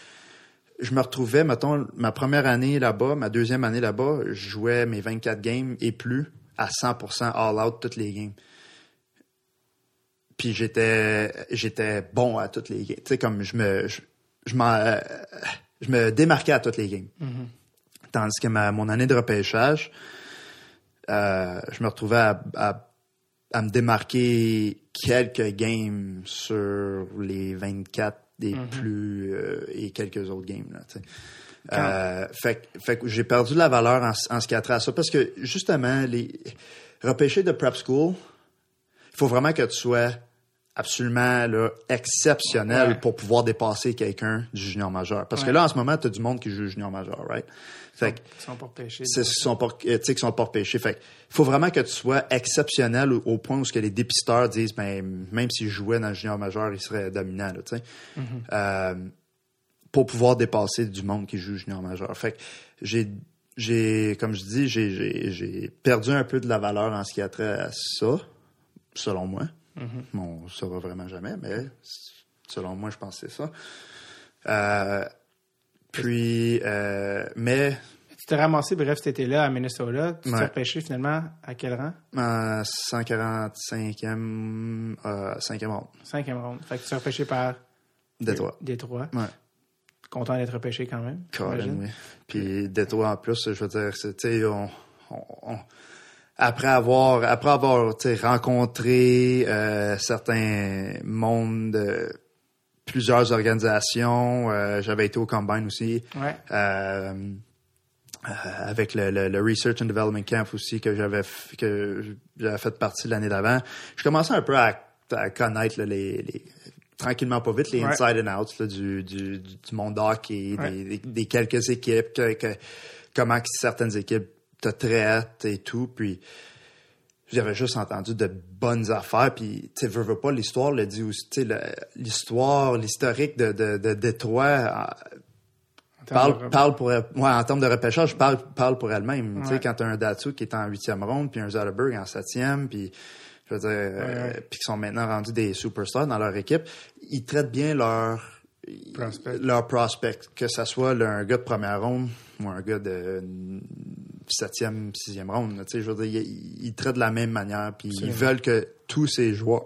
je me retrouvais, mettons, ma première année là-bas, ma deuxième année là-bas, je jouais mes 24 games et plus à 100% all-out toutes les games. Puis j'étais j'étais bon à toutes les games. Tu sais, comme je me je, je euh, je me démarquais à toutes les games. Tandis que ma, mon année de repêchage, euh, je me retrouvais à, à, à me démarquer quelques games sur les 24 des plus euh, et quelques autres games. Là. Euh, fait, que- fait que j'ai perdu de la valeur en, en ce qui a trait à ça parce que justement, les repêcher de prep school, il faut vraiment que tu sois absolument là, exceptionnel Ouais. pour pouvoir dépasser quelqu'un du junior majeur. Parce que là, en ce moment, tu as du monde qui joue junior majeur, right? Fait que Ils sont pas repêchés. c'est sont pas, tu sais, sont pas repêchés. Fait que faut vraiment que tu sois exceptionnel au, au point où ce que les dépisteurs disent, ben, même s'ils jouaient dans le junior majeur, ils seraient dominants, tu sais. Euh, pour pouvoir dépasser du monde qui joue junior majeur. Fait que j'ai, j'ai, comme je dis, j'ai, j'ai perdu un peu de la valeur en ce qui a trait à ça, selon moi. Bon, on saura vraiment jamais, mais selon moi, je pense que c'est ça. Euh, puis, euh, mais Tu t'es ramassé, bref, cet été-là à Minnesota. Tu t'es repêché finalement à quel rang? en 145e, euh, 5e ronde, Cinquième ronde. Fait que tu t'es repêché par Détroit. Détroit. Ouais. Content d'être repêché quand même. Colin, j'imagine. oui. Puis Détroit en plus, je veux dire, tu sais, on, on- on- après avoir, après avoir, rencontré euh, certains mondes, de plusieurs organisations, euh, j'avais été au Combine aussi. Ouais. Euh, euh, avec le, le- le Research and Development Camp aussi que j'avais que j'avais fait partie l'année d'avant. Je commençais un peu à, à connaître là, les, les- tranquillement pas vite les Ouais. inside and outs là, du, du, du monde hockey, Ouais. des, des- des quelques équipes, que, que- comment certaines équipes te traitent et tout. Puis j'avais juste entendu de bonnes affaires. Puis tu sais, veux, veux pas, l'histoire le dit aussi. Tu l'histoire, l'historique de, de, de Détroit de parle, parle pour ouais, en termes de repêchage, parle, parle pour elle-même. Tu sais, quand tu as un Datsu qui est en huitième ronde, puis un Zalberg en septième, puis je veux dire, euh, puis qui sont maintenant rendus des superstars dans leur équipe, ils traitent bien leur Prospect. leur prospect, que ça soit là, un gars de première ronde ou un gars de septième, sixième ronde. je veux dire, ils, ils traitent de la même manière, puis ils veulent que tous ces joueurs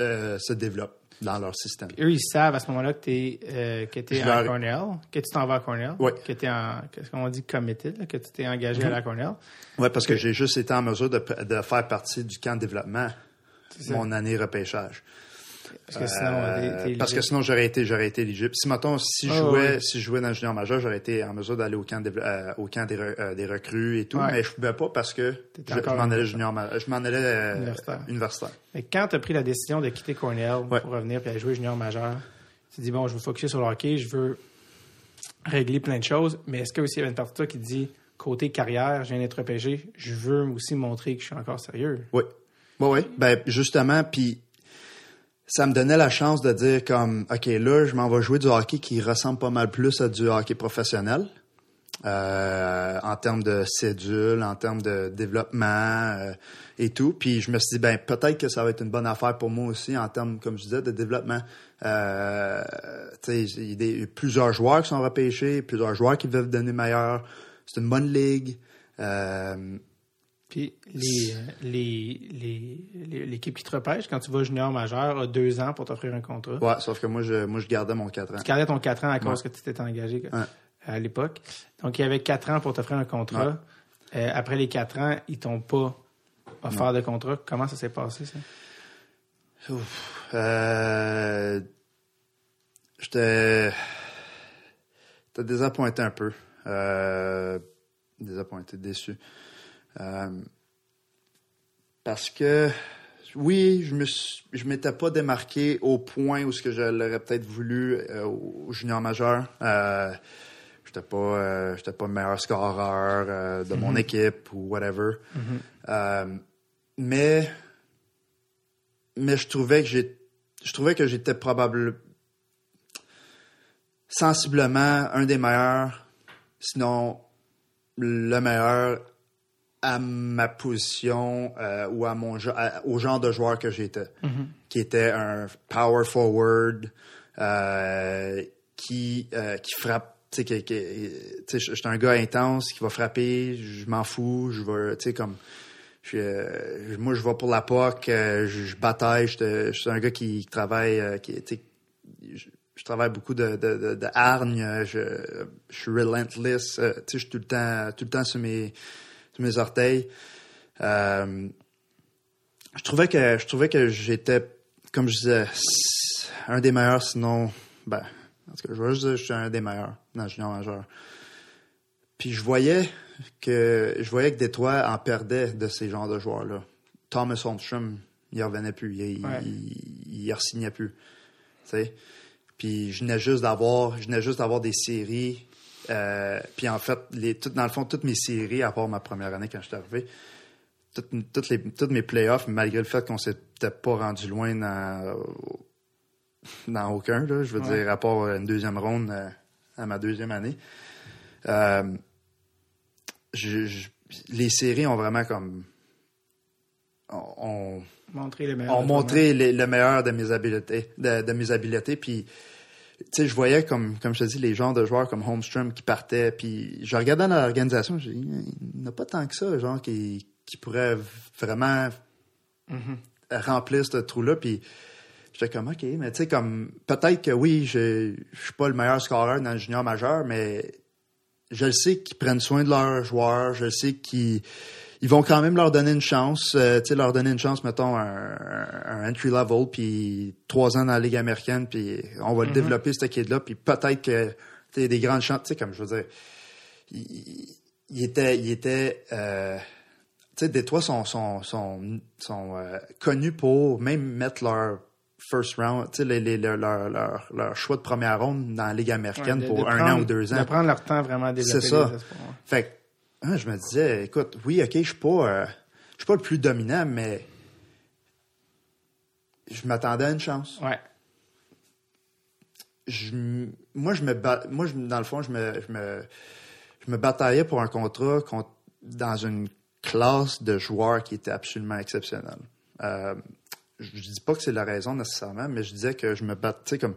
euh, se développent dans leur système. Eux, ils savent à ce moment-là que tu euh, que Je à Cornell, que tu t'en vas à Cornell, Ouais. que tu es en, qu'est-ce qu'on dit, committed, là, que tu t'es engagé à la Cornell. Ouais, parce que j'ai juste été en mesure de, de faire partie du camp de développement mon année repêchage. Parce que sinon, Euh, parce que sinon j'aurais été j'aurais été éligible. Si mettons si je Ah, jouais ouais. si je jouais dans le junior majeur, j'aurais été en mesure d'aller au camp de euh, au camp des, re- euh, des recrues et tout, Ouais. mais je pouvais pas parce que je, m'en allais universitaire. junior ma- je m'en allais euh, Universitaire. universitaire. Mais quand tu as pris la décision de quitter Cornell Ouais. pour revenir et aller jouer junior majeur, tu te dis, bon, je veux focuser sur le hockey, je veux régler plein de choses, mais est-ce qu'il y a une partie de toi qui dit, côté carrière, je viens d'être repêché, je veux aussi montrer que je suis encore sérieux? Oui. Oui, oui. Ben, justement, puis ça me donnait la chance de dire comme, OK, là, je m'en vais jouer du hockey qui ressemble pas mal plus à du hockey professionnel. euh, en termes de cédule, en termes de développement euh, et tout. Puis je me suis dit, ben peut-être que ça va être une bonne affaire pour moi aussi en termes, comme je disais, de développement. Euh, il y a plusieurs joueurs qui sont repêchés, plusieurs joueurs qui veulent donner meilleur. C'est une bonne ligue. Euh, Puis les, euh, les, les, les- l'équipe qui te repêche, quand tu vas junior majeur, a deux ans pour t'offrir un contrat. Ouais, sauf que moi, je, moi, je gardais mon 4 ans. Tu gardais ton 4 ans à cause que tu t'étais engagé Ouais. à l'époque. Donc, il y avait 4 ans pour t'offrir un contrat. Euh, après les 4 ans, ils t'ont pas offert de contrat. Comment ça s'est passé, ça? Euh, j'étais, j'étais désappointé un peu. Euh, désappointé, déçu. Euh, parce que, oui, je je m'étais pas démarqué au point où ce que je l'aurais peut-être voulu euh, au junior majeur. Euh, j'étais pas, euh, j'étais pas le meilleur scoreur de mon équipe ou whatever. Euh, mais mais je trouvais que j'ai je trouvais que j'étais probablement sensiblement un des meilleurs sinon le meilleur à ma position euh, ou à mon à- au genre de joueur que j'étais qui était un power forward euh, qui euh, qui frappe tu sais je suis un gars intense qui va frapper je m'en fous je veux tu sais comme euh, moi, je vais pour la POC, euh, je, je bataille, je, je suis un gars qui travaille, euh, qui, tu sais, je, je travaille beaucoup de, de, de, de hargne, je, je suis relentless, euh, tu sais, je suis tout le temps, tout le temps sur mes, mes orteils. Euh, je trouvais que, je trouvais que j'étais, comme je disais, un des meilleurs, sinon, ben, en tout cas, je vais juste dire que je suis un des meilleurs dans le junior majeur. Puis je voyais que, je voyais que Détroit en perdait de ces genres de joueurs-là. Thomas Holmstrom, il revenait plus, il, Ouais. il, il re-signait plus. Puis je venais juste d'avoir, je venais juste d'avoir des séries. Euh, puis en fait, les, tout, dans le fond, toutes mes séries, à part ma première année quand je suis arrivé, toutes, toutes les, toutes mes playoffs, malgré le fait qu'on s'était pas rendu loin dans, dans aucun, là, je veux Ouais. dire, à part une deuxième ronde euh, à ma deuxième année. Euh, je- je- les séries ont vraiment comme on, Montrer le meilleur. ont montré le, le meilleur de mes habiletés, de, de mes habiletés. Puis, tu sais, je voyais comme, comme je te dis, les genres de joueurs comme Holmstrom qui partaient. Puis, je regardais dans l'organisation, je dis, il n'y a pas tant que ça, genre qui, qui pourrait vraiment remplir ce trou-là. Puis, j'étais comme, ok, mais tu sais, comme peut-être que oui, je, je suis pas le meilleur scoreur dans le junior majeur, mais je le sais qu'ils prennent soin de leurs joueurs, je le sais qu'ils ils vont quand même leur donner une chance, euh, tu sais, leur donner une chance, mettons, un, un, entry level, puis trois ans dans la Ligue américaine, puis on va le développer, ce kid-là, puis peut-être que, tu sais, des grandes chances, tu sais, comme je veux dire, il, il était, il était, euh, tu sais, Détroit sont, sont, sont, sont euh, connus pour même mettre leur first round, tu sais, les, les, leur, leur, leur, choix de première ronde dans la Ligue américaine pour un an ou deux ans. De prendre leur temps vraiment à développer C'est ça. les espoirs. Fait que, hein, je me disais, écoute, oui, ok, je suis pas, euh, je suis pas le plus dominant, mais je m'attendais à une chance. Ouais. Je moi, je me, ba- moi, je, dans le fond, je me, je me, je me bataillais pour un contrat contre- dans une classe de joueurs qui était absolument exceptionnelle. Euh, je, je dis pas que c'est la raison nécessairement, mais je disais que je me battais, tu sais, comme,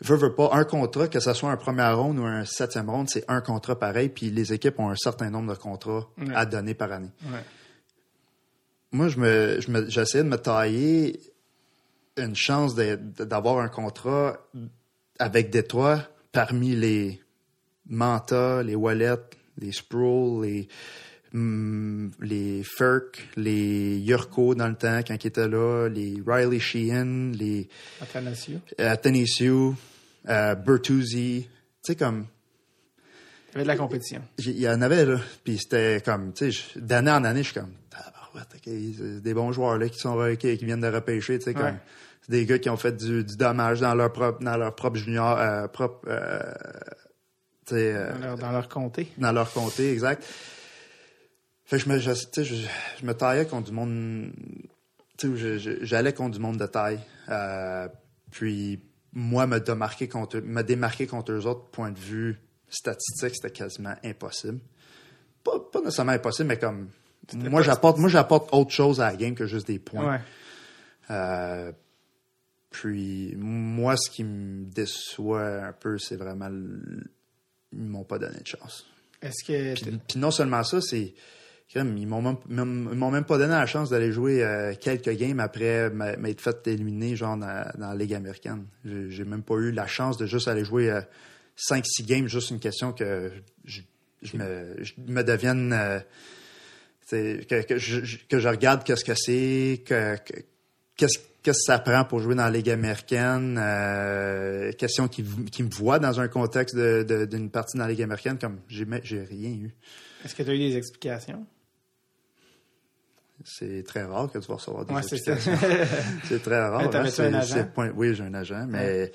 veux, veux pas, un contrat, que ce soit un premier ronde ou un septième ronde, c'est un contrat pareil, puis les équipes ont un certain nombre de contrats Ouais. à donner par année. Ouais. Moi, je me, je me, j'essayais de me tailler une chance d'avoir un contrat avec Détroit parmi les Manta, les Wallet, les Sproul, les, hum, les Furk, les Yurko dans le temps quand ils étaient là, les Riley Sheehan, les Athanasio. euh, Athanasiou, euh, Bertuzzi. Tu sais, comme, Il y avait de la compétition. il y en avait, là. Puis c'était comme, tu sais, d'année en année, je suis comme, tabarouette, c'est des bons joueurs, là, qui sont, qui, qui viennent de repêcher, tu sais, Ouais. comme, c'est des gars qui ont fait du, du dommage dans leur propre, dans leur propre junior, euh, propre, euh, tu sais, euh, Dans leur, dans leur comté. dans leur comté, exact. Fait que je me, je, je, je me taillais contre du monde, j'allais contre du monde de taille. Euh, puis moi, me démarquer contre, me démarquer contre eux autres, point de vue statistique, c'était quasiment impossible. Pas, pas nécessairement impossible, mais comme moi, j'apporte, moi, j'apporte autre chose à la game que juste des points. Ouais. Euh, puis moi, ce qui me déçoit un peu, c'est vraiment ils m'ont pas donné de chance. Est-ce que. Puis, puis non seulement ça, c'est ils m'ont même, m'ont même pas donné la chance d'aller jouer euh, quelques games après m'être fait éliminer genre dans, dans la Ligue américaine. J'ai même pas eu la chance de juste aller jouer 5-6 games, juste une question que je, me, devienne euh, que, je, que je regarde qu'est-ce que c'est, que, que- qu'est-ce que ça prend pour jouer dans la Ligue américaine, euh, question qui, qui me voit dans un contexte de- de- d'une partie dans la Ligue américaine, comme j'ai me- j'ai rien eu. Est-ce que tu as eu des explications? C'est très rare que tu vas recevoir des Ouais, c'est ça. explications. c'est très rare. Un agent? point- oui, j'ai un agent, mais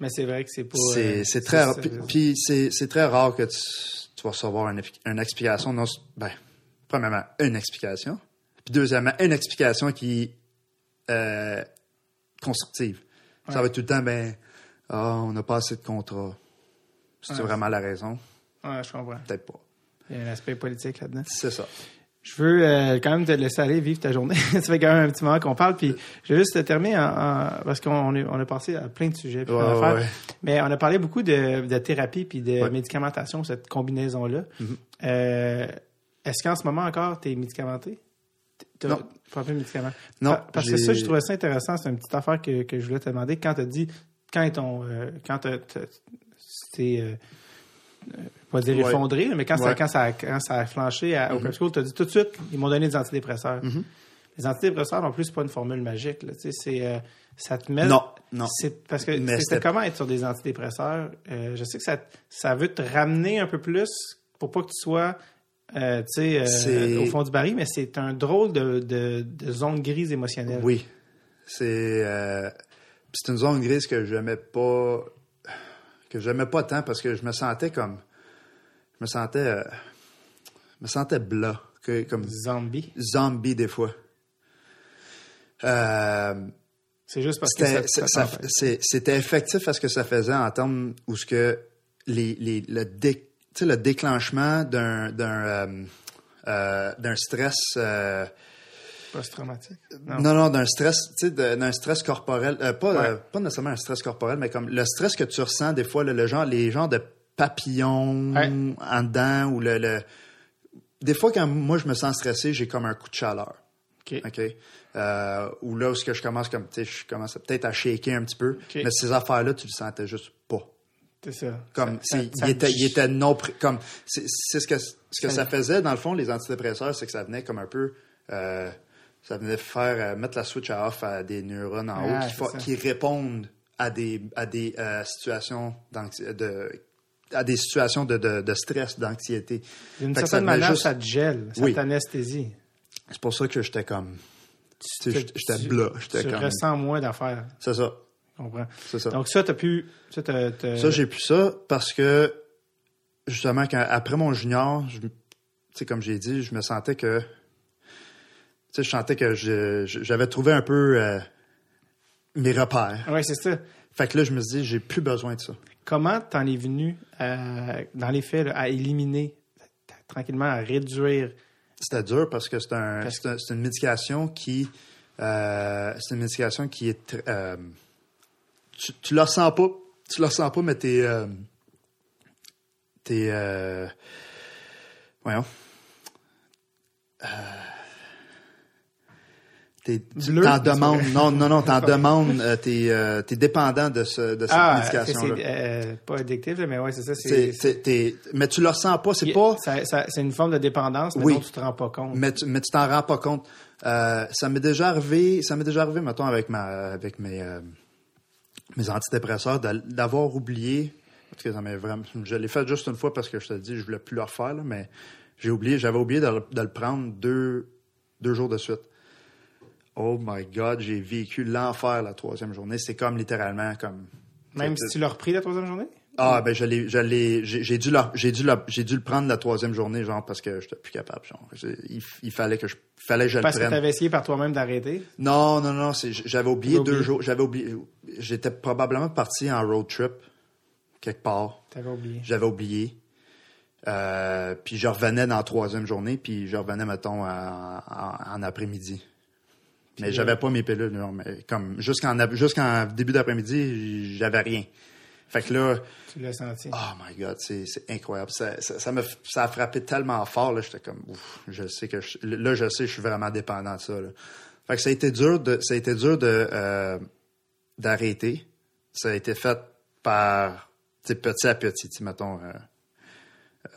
Mais c'est vrai que c'est pas. c'est euh, très rare. Puis, c'est très rare que tu, tu vas recevoir une, une explication. Non, ben, premièrement, une explication. Puis deuxièmement, une explication qui euh, constructive. Ça va être tout le temps, ben, ah, on n'a pas assez de contrats. C'est Ouais. vraiment la raison? Ouais, je comprends. Peut-être pas. Il y a un aspect politique là-dedans. C'est ça. Je veux euh, quand même te laisser aller vivre ta journée. ça fait quand même un petit moment qu'on parle. Puis je vais juste terminer en, en- parce qu'on on a passé à plein de sujets. puis Ouais, plein d'affaires. ouais. Mais on a parlé beaucoup de, de thérapie puis de Ouais. médicamentation, cette combinaison-là. Mhm. Euh, Est-ce qu'en ce moment encore, tu es médicamenté? Non. Pas de médicaments? Non, Pa- Parce que ça, je trouvais ça intéressant. C'est une petite affaire que, que je voulais te demander. Quand tu as dit quand t'ont, euh, quand euh, pas dire Ouais. effondré, mais quand, ça, quand, ça, a- quand ça a flanché à, au PepsiCo, t'as dit tout de suite, ils m'ont donné des antidépresseurs. Mm-hmm. Les antidépresseurs, non plus, c'est pas une formule magique, là. Tu c'est, euh, ça te met. Non, non. C'est parce que c'était comment être sur des antidépresseurs? Euh, je sais que ça, ça veut te ramener un peu plus pour pas que tu sois, euh, tu au fond du baril, mais c'est un drôle de, de, de zone grise émotionnelle. Oui. C'est c'est une zone grise que j'aimais pas que j'aimais pas tant parce que je me sentais comme me sentais euh, je me sentais blas que, comme Zombie. zombie des fois. Euh, C'est juste parce que c'était effectif à ce que ça faisait en termes où ce que les, les le, dé- le déclenchement d'un d'un euh, euh, d'un stress post-traumatique? Non, non, d'un stress, d'un stress corporel, euh, pas, Ouais. euh, pas nécessairement un stress corporel, mais comme le stress que tu ressens des fois, le, le genre, les genres de papillons Ouais. en dedans ou le, le- des fois quand moi je me sens stressé, j'ai comme un coup de chaleur, OK. ok, euh, ou là où ce que je commence comme, tu sais, je commence peut-être à shaker un petit peu, mais ces affaires-là, tu le sentais juste pas. C'est ça. Comme, Ça- il, était, il était non, comme, c'est c'est ce que, ce que Ça- ça faisait, dans le fond, les antidépresseurs, c'est que ça venait comme un peu, euh, ça venait faire, euh, mettre la switch à off à des neurones en Ah, haut qui, qui répondent à des, à des euh, situations de, à des situations de, de, de stress, d'anxiété. D'une certaine manière, juste- ça te gèle, ça Oui. t'anesthésie. C'est pour ça que j'étais comme, j'étais j'étais Tu comme, ressens moins d'affaires. c'est ça, comprends. c'est ça. Donc ça, t'as pu... Ça, t'as- t'as- Ça, j'ai pu ça parce que, justement, quand, après mon junior, je- tu sais, comme j'ai dit, je me sentais que, tu sais, je sentais que j'avais trouvé un peu euh, mes repères. Ouais, c'est ça. Fait que là, je me suis dit, j'ai plus besoin de ça. Comment t'en es venu, euh, dans les faits, là, à éliminer, tranquillement, à réduire... C'était dur parce que c'est un, Parce- une médication qui, euh, c'est une médication qui est, euh, tu, tu la ressens pas, tu la ressens pas, mais t'es, euh, t'es, voyons, euh, t'en demandes, vrai. non, non, non, t'en demandes, euh, t'es, euh, t'es dépendant de ce, de cette Ah, médication-là. c'est euh, pas addictif, mais ouais, c'est ça. C'est- mais tu le ressens pas, c'est pas, ça- ça- c'est une forme de dépendance, mais Oui. dont tu te rends pas compte. mais tu, mais tu t'en rends pas compte. Euh, ça m'est déjà arrivé, ça m'est déjà arrivé, mettons, avec ma, avec mes, mes antidépresseurs, d'a- d'avoir oublié. Parce que ça m'est vraiment, je l'ai fait juste une fois parce que je te dis, je voulais plus le refaire, là, mais j'ai oublié, j'avais oublié de, le- de le prendre deux, deux jours de suite. Oh my God, j'ai vécu l'enfer la troisième journée. C'est comme littéralement comme. Même si tu l'as repris la troisième journée? Ah ben l'ai, j'ai dû le, j'ai dû j'ai dû le prendre la troisième journée genre parce que j'étais plus capable genre. Il, il fallait que je, fallait que je Parce le que prenne. t'avais essayé par toi-même d'arrêter? Non non non, j'avais oublié deux jours, j'avais oublié, j'étais probablement parti en road trip quelque part, T'avais oublié. j'avais oublié. Euh, puis je revenais dans la troisième journée, puis je revenais mettons en, en- en après-midi. Mais j'avais pas mes pilules, non, mais comme jusqu'en jusqu'en début d'après-midi, j'avais rien. Fait que là, Tu l'as senti. Oh my God, c'est incroyable. Ça, ça, ça, m'a- ça a frappé tellement fort. Là, j'étais comme, ouf, je sais que je- là, je sais, je suis vraiment dépendant de ça. Là. Fait que ça a été dur de, ça a été dur de euh, d'arrêter. Ça a été fait par, petit à petit, mettons, euh,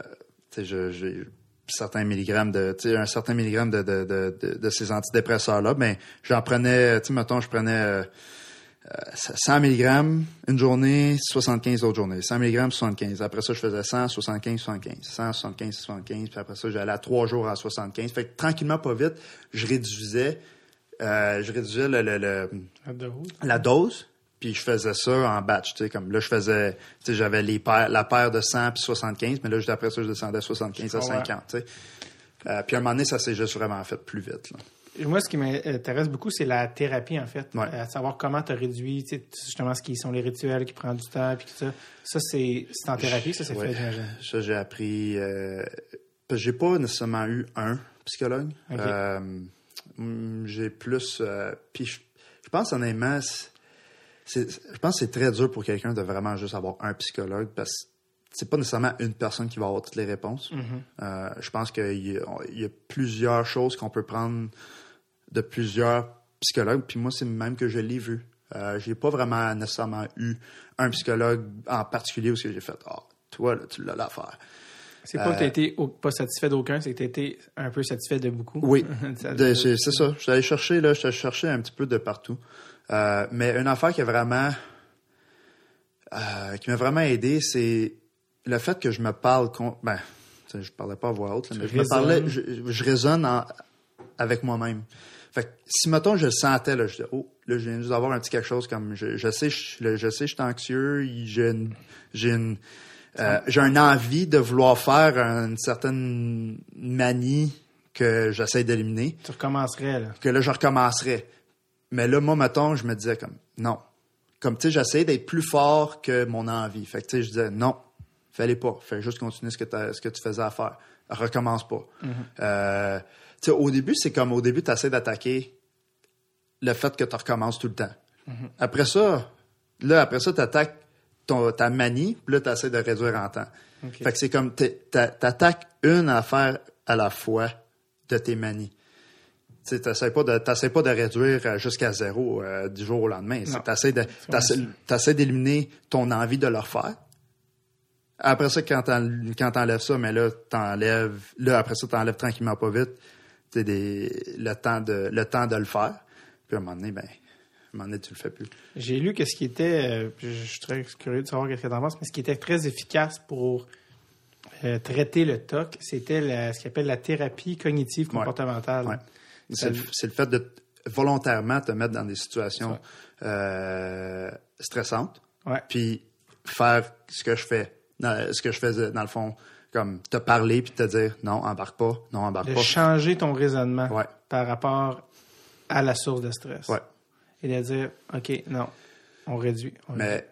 euh, je- certains milligrammes de, tu sais, un certain milligramme de, de, de, de, de ces antidépresseurs-là, mais j'en prenais, tu mettons, je prenais euh, euh, 100 mg une journée, 75 l'autre journée. 100 mg, 75. Après ça, je faisais 100, 75, 75. 100, 75, 75. Puis après ça, j'allais à trois jours à 75. Fait que tranquillement, pas vite, je réduisais, euh, je réduisais le, le- la dose. Puis je faisais ça en batch, tu sais, comme là, je faisais, tu sais, j'avais les paires, la paire de 100 puis 75, mais là, juste après ça, je descendais à 75 à Je comprends. 50, tu sais. Euh, puis à un moment donné, ça s'est juste vraiment fait plus vite, là. Moi, ce qui m'intéresse beaucoup, c'est la thérapie, en fait. Ouais. À savoir comment tu as réduit, justement, ce qui sont les rituels qui prennent du temps, puis tout ça. Ça, c'est c'est en thérapie, ça, c'est Ouais. fait, j'imagine? Ça, j'ai appris. Euh, j'ai pas nécessairement eu un psychologue. Euh, hum, j'ai plus. euh, puis je, je pense honnêtement, je pense que c'est très dur pour quelqu'un de vraiment juste avoir un psychologue parce que c'est pas nécessairement une personne qui va avoir toutes les réponses. Euh, je pense qu'il y, a- il y a plusieurs choses qu'on peut prendre de plusieurs psychologues. Puis moi, c'est même que je l'ai vu. Euh, j'ai pas vraiment nécessairement eu un psychologue en particulier où ce que j'ai fait, ah, toi, là, tu l'as l'affaire. C'est pas que tu été au- pas satisfait d'aucun, c'est que tu été un peu satisfait de beaucoup. Oui, c'est ça. Je suis allé chercher, là, je un petit peu de partout. Euh, mais une affaire qui a vraiment, euh, qui m'a vraiment aidé, c'est le fait que je me parle, con- ben, je parlais pas à voix haute, là, mais je me parlais, je, je raisonne en- avec moi-même. Fait que si, mettons, je le sentais, là, je disais, oh, là, je viens juste d'avoir un petit quelque chose comme, je, je sais, je, je sais, je suis anxieux, j'ai une, j'ai une, euh, j'ai une envie de vouloir faire une certaine manie que j'essaie d'éliminer Tu recommencerais, là. que là, je recommencerais. Mais là, moi, mettons, je me disais comme, non. Comme, tu sais, j'essayais d'être plus fort que mon envie. Fait que, tu sais, je disais, non, fallait pas. Fais juste continuer ce que, ce que tu faisais à faire. Recommence pas. Euh, tu sais, au début, c'est comme, au début, tu essaies d'attaquer le fait que tu recommences tout le temps. Après ça, là, après ça, tu attaques ta manie, puis là, tu essaies de réduire en temps. Fait que c'est comme, tu attaques une affaire à la fois de tes manies. Tu n'essaies pas, de- pas de réduire euh, jusqu'à zéro euh, du jour au lendemain. Tu essaies, d'éliminer ton envie de le refaire. Après ça, quand t'en- t'enlèves ça, mais là, t'enlèves, là, après ça, t'enlèves tranquillement pas vite, tu des, le temps de, le temps de le faire. Puis à un moment donné, ben, à un moment donné, tu le fais plus. J'ai lu que ce qui était, euh, je suis très curieux de savoir qu'est-ce que tu en penses, mais ce qui était très efficace pour euh, traiter le TOC, c'était ce qu'on appelle la thérapie cognitive comportementale. Ouais. C'est le, c'est le fait de volontairement te mettre dans des situations euh, stressantes, Ouais. puis faire ce que je fais, ce que je faisais dans le fond, comme te parler puis te dire non, embarque pas, non, embarque De pas. changer ton raisonnement Ouais. par rapport à la source de stress. Ouais. Et de dire, OK, non, on réduit. on réduit. Mais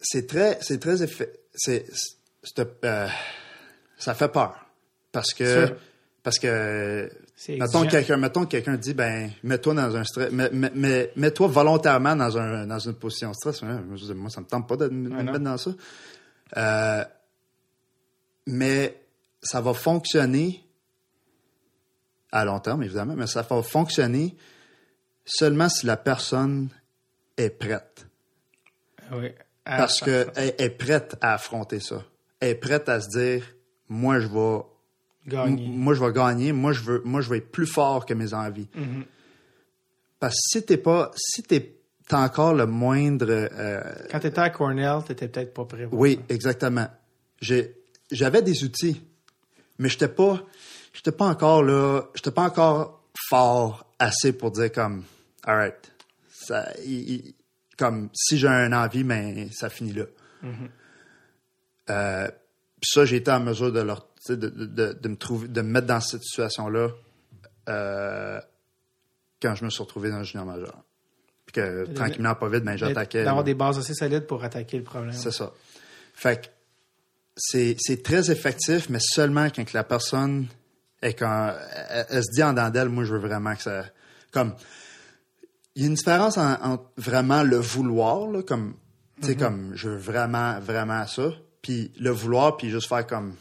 c'est très, c'est très effet, c'est, euh, ça fait peur parce que parce que mettons quelqu'un mettons que quelqu'un dit ben mets-toi dans un stress mets, mets, mets- mets-toi volontairement dans un dans une position de stress. Moi, ça me tente pas de me mettre dans ça. Euh, mais ça va fonctionner à long terme évidemment mais ça va fonctionner seulement si la personne est prête. Oui. Parce qu'elle est prête à affronter ça. Elle est prête à se dire, moi, je vais, Gagner. moi, je vais gagner. Moi, je veux, moi, je vais être plus fort que mes envies. Mhm. Parce que si t'es pas, si t'es, t'as encore le moindre, euh, Quand tu étais à Cornell, tu n'étais peut-être pas prêt. oui, ça. exactement. J'ai, j'avais des outils, mais j'étais pas, j'étais pas encore là, j'étais pas encore fort assez pour dire comme, alright, ça, il- il- comme si j'ai un envie, mais ça finit là. Euh, puis ça, j'ai été en mesure de leur, de, de, me trouver, de me mettre dans cette situation-là euh, quand je me suis retrouvé dans le junior majeur. Puis que tranquillement, pas vite, ben, j'attaquais. D'avoir des bases assez solides pour attaquer le problème. C'est ça. Fait que c'est, c'est très effectif, mais seulement quand la personne est quand elle, elle se dit en d'elle, moi je veux vraiment que ça. Comme il y a une différence en- entre vraiment le vouloir, là, comme tu sais, comme je veux vraiment, vraiment ça, puis le vouloir, puis juste faire comme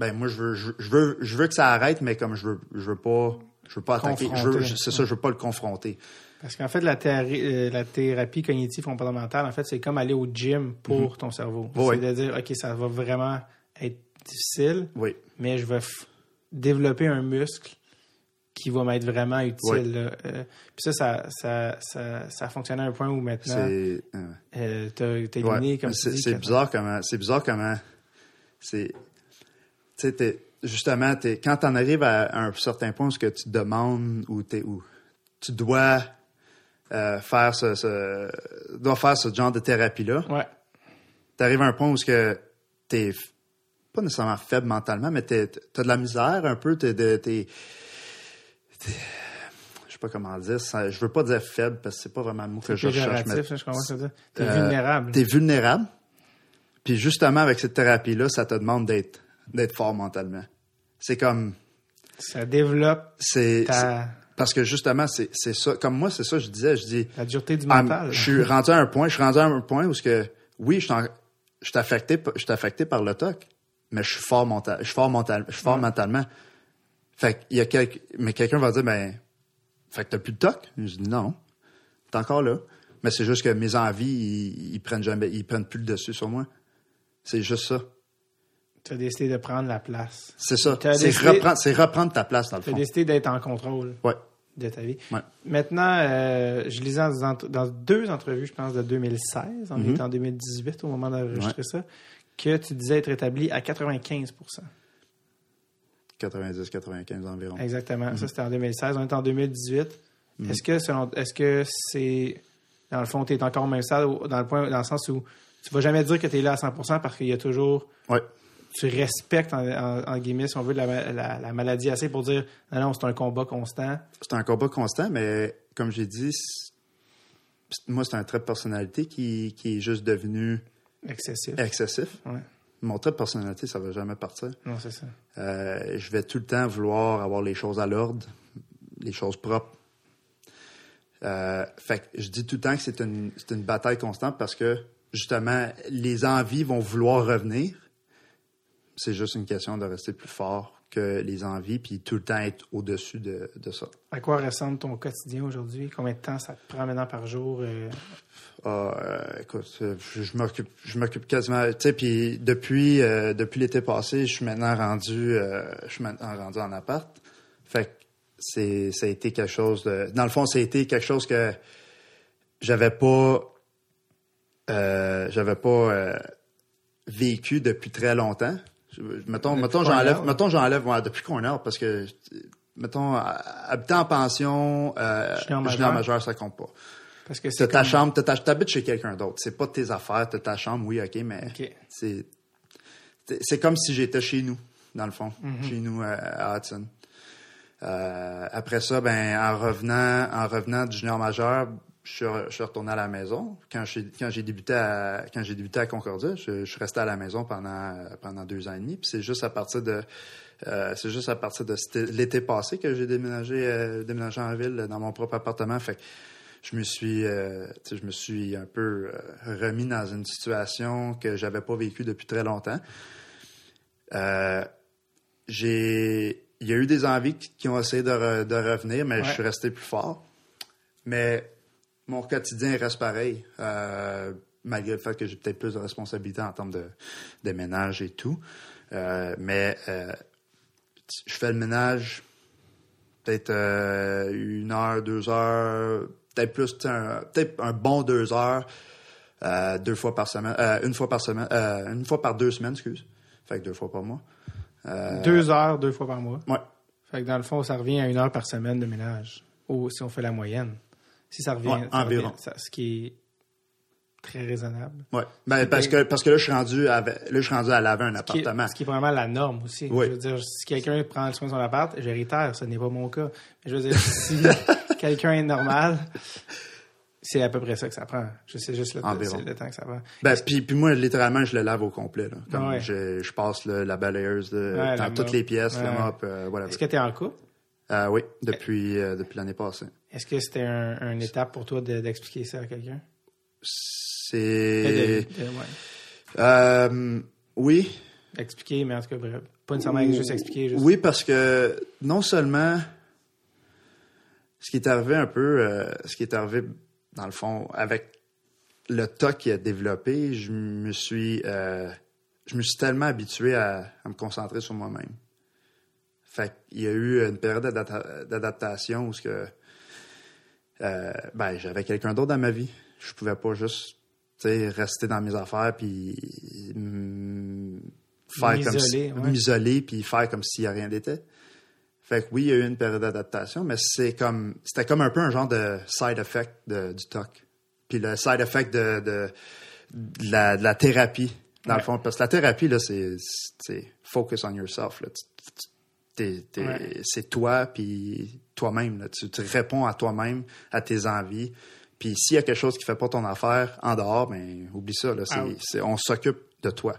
ben moi je veux, je, je veux, je veux que ça arrête, mais comme je veux, je veux pas, je veux pas attaquer, je veux, Confronter. je- c'est ça, je veux pas le confronter. Parce qu'en fait, la, théorie- euh, la thérapie cognitive comportementale, en fait, c'est comme aller au gym pour ton cerveau. Oui. C'est de dire, OK, ça va vraiment être difficile, Oui, mais je vais f- développer un muscle qui va m'être vraiment utile. Oui. là. Euh, puis ça ça, ça, ça, ça a fonctionné à un point où maintenant, c'est. euh, t'as Ouais, éliminé, comme tu c'est dis, c'est que- bizarre comment c'est bizarre comment c'est tu sais justement quand t'en arrives à, un certain point où ce que tu demandes ou t'es où tu dois euh, faire ce, ce dois faire ce genre de thérapie là Ouais. t'arrives à un point où ce que t'es f- pas nécessairement faible mentalement mais t'es, t'as de la misère un peu t'es, de- t'es- je sais pas comment dire ça, je veux pas dire faible parce que c'est pas vraiment le mot que je recherche mais ça, je comprends ce que tu. T'es euh, vulnérable. T'es vulnérable. Puis justement, avec cette thérapie-là, ça te demande d'être d'être fort mentalement. C'est comme... Ça développe c'est ta, Parce que justement, c'est ça. Comme moi, c'est ça que je disais. Je dis... la dureté du ah, mental. je suis rendu à un point, je suis rendu à un point où ce que... Oui, je suis affecté, p- je suis affecté par le TOC, mais je suis fort, mental, je suis fort, mental, je suis fort mentalement. Fait qu'il y a. Mais quelqu'un va dire, ben... Fait que t'as plus de TOC? Je dis non. T'es encore là. Mais c'est juste que mes envies, ils, ils prennent jamais, ils prennent plus le dessus sur moi. C'est juste ça. Tu as décidé de prendre la place. C'est ça. C'est reprendre, reprendre ta place dans le Tu as fond. décidé d'être en contrôle Ouais. de ta vie. Ouais. Maintenant, euh, je lisais dans, deux entrevues, je pense, de 2016, on Mhm. est en 2018 au moment d'enregistrer ça, que tu disais être établi à 95% 90-95 environ. Exactement. Ça, c'était en 2016. On est en 2018. Est-ce que selon, est-ce que c'est, dans le fond, tu es encore au même stade, dans le point, dans le sens où tu vas jamais dire que tu es là à 100% parce qu'il y a toujours, Ouais. Tu respectes, en, en- en guillemets, si on veut, la, la- la maladie assez pour dire, non, non, c'est un combat constant. C'est un combat constant, mais comme j'ai dit, moi, c'est un trait de personnalité qui, qui est juste devenu Excessif. excessif. Ouais. Mon trait de personnalité, ça va jamais partir. Non, c'est ça. Euh, je vais tout le temps vouloir avoir les choses à l'ordre, les choses propres. Euh, fait que je dis tout le temps que c'est une, c'est une bataille constante parce que justement, les envies vont vouloir revenir. C'est juste une question de rester plus fort que les envies, puis tout le temps être au-dessus de, de ça. À quoi ressemble ton quotidien aujourd'hui? Combien de temps ça te prend maintenant par jour? euh? Ah, euh, écoute, euh, je, m'occupe, je m'occupe quasiment, tu sais, puis depuis, euh, depuis l'été passé, je suis maintenant rendu, je suis maintenant rendu en appart. Fait que c'est, ça a été quelque chose de, dans le fond, ça a été quelque chose que j'avais pas, j'avais pas vécu depuis très longtemps. Je- mettons, mettons, j'enlève, mettons, j'enlève, ouais, depuis qu'on heure, parce que, mettons, habiter en pension, euh, Junior majeur. ça compte pas. Parce que c'est ta chambre, t'habites chez quelqu'un d'autre. C'est pas tes affaires, t'as ta chambre, oui, ok, mais c'est c'est- comme si j'étais chez nous, dans le fond, Mhm. chez nous euh, à Hudson. Euh, après ça, ben en revenant, en revenant du junior majeur, je suis, re- je suis retourné à la maison. Quand j'ai quand débuté à quand j'ai débuté à Concordia, je, je suis resté à la maison pendant pendant deux ans et demi. Puis c'est juste à partir de euh, c'est juste à partir de l'été passé que j'ai déménagé euh, déménagé en ville dans mon propre appartement. Fait que je me suis euh, je me suis un peu remis dans une situation que j'avais pas vécue depuis très longtemps. J'ai il y a eu des envies qui, qui ont essayé de, re- de revenir, mais je suis resté plus fort. Mais mon quotidien reste pareil, euh, malgré le fait que j'ai peut-être plus de responsabilités en termes de, de ménage et tout. Euh, mais euh, je fais le ménage peut-être une heure, deux heures, peut-être plus, peut-être un bon deux heures, deux fois par semaine, une fois par semaine, une fois par deux semaines, excuse. Fait que deux fois par mois. Deux heures, deux fois par mois? Ouais. Fait que dans le fond, ça revient à une heure par semaine de ménage. Ou si on fait la moyenne. Si ça revient. Ouais, ça environ. revient- ça- ce qui est très raisonnable. Ouais. Ben, parce que parce que là je suis rendu à, là je suis rendu à laver un Qui est- appartement. ce qui est vraiment la norme aussi. Oui. Je veux dire, si quelqu'un prend le soin de son appart, j'héritaire, ce n'est pas mon cas. Mais je veux dire, si quelqu'un est normal, c'est à peu près ça que ça prend. Je sais juste le, temps que ça prend. Ben, puis, puis moi, littéralement, je le lave au complet. Là. Comme Ouais. je, je passe la balayeuse de, Ouais, dans toutes les pièces, le mop, euh, whatever. Est-ce que tu es en couple? Euh, oui, depuis, euh, depuis l'année passée. Est-ce que c'était un, une étape pour toi de- d'expliquer ça à quelqu'un? C'est... Euh, ouais. Euh, oui. Expliquer, mais en tout cas, bref. Pas nécessairement juste expliquer. Juste... Oui, parce que non seulement ce qui est arrivé un peu, ce qui est arrivé dans le fond avec le TOC qui a développé, je me suis, je me suis tellement habitué à, à me concentrer sur moi-même. Fait qu'il y a eu une période d'adapta- d'adaptation où ce que, euh, ben, j'avais quelqu'un d'autre dans ma vie. Je pouvais pas juste rester dans mes affaires puis faire comme si- M'isoler, ouais. m'isoler puis faire comme s'il n'y a rien d'était. Fait que oui, il y a eu une période d'adaptation, mais c'est comme c'était comme un peu un genre de side effect de- du TOC. Puis le side effect de, de, de la, de la thérapie, dans Ouais. le fond. Parce que la thérapie, là, c'est focus on yourself. Là. Tu- tu- t'es- t'es- Ouais. C'est toi, puis toi-même. Tu, tu réponds à toi-même, à tes envies. Puis s'il y a quelque chose qui fait pas ton affaire en dehors, ben oublie ça. Là. C'est- on s'occupe de toi.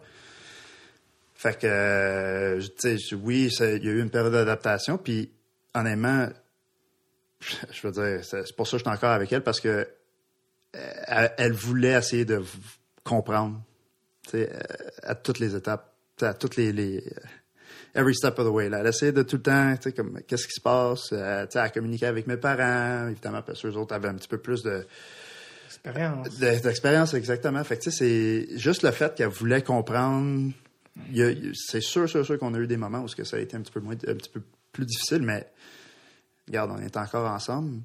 Fait que, euh, oui, il y a eu une période d'adaptation, puis honnêtement, je veux dire, c'est pour ça que je suis encore avec elle, parce que euh, elle, elle voulait essayer de comprendre, euh, à toutes les étapes, à toutes les, les every step of the way. Là. Elle essayait de tout le temps, tu sais, comme, qu'est-ce qui se passe, euh, tu sais, elle communiquait avec mes parents, évidemment, parce que eux autres avaient un petit peu plus de, Expérience. D'expérience, exactement. Fait que, tu sais, c'est juste le fait qu'elle voulait comprendre. C'est sûr, sûr, sûr qu'on a eu des moments où que ça a été un petit peu moins, un petit peu plus difficile, mais regarde, on est encore ensemble.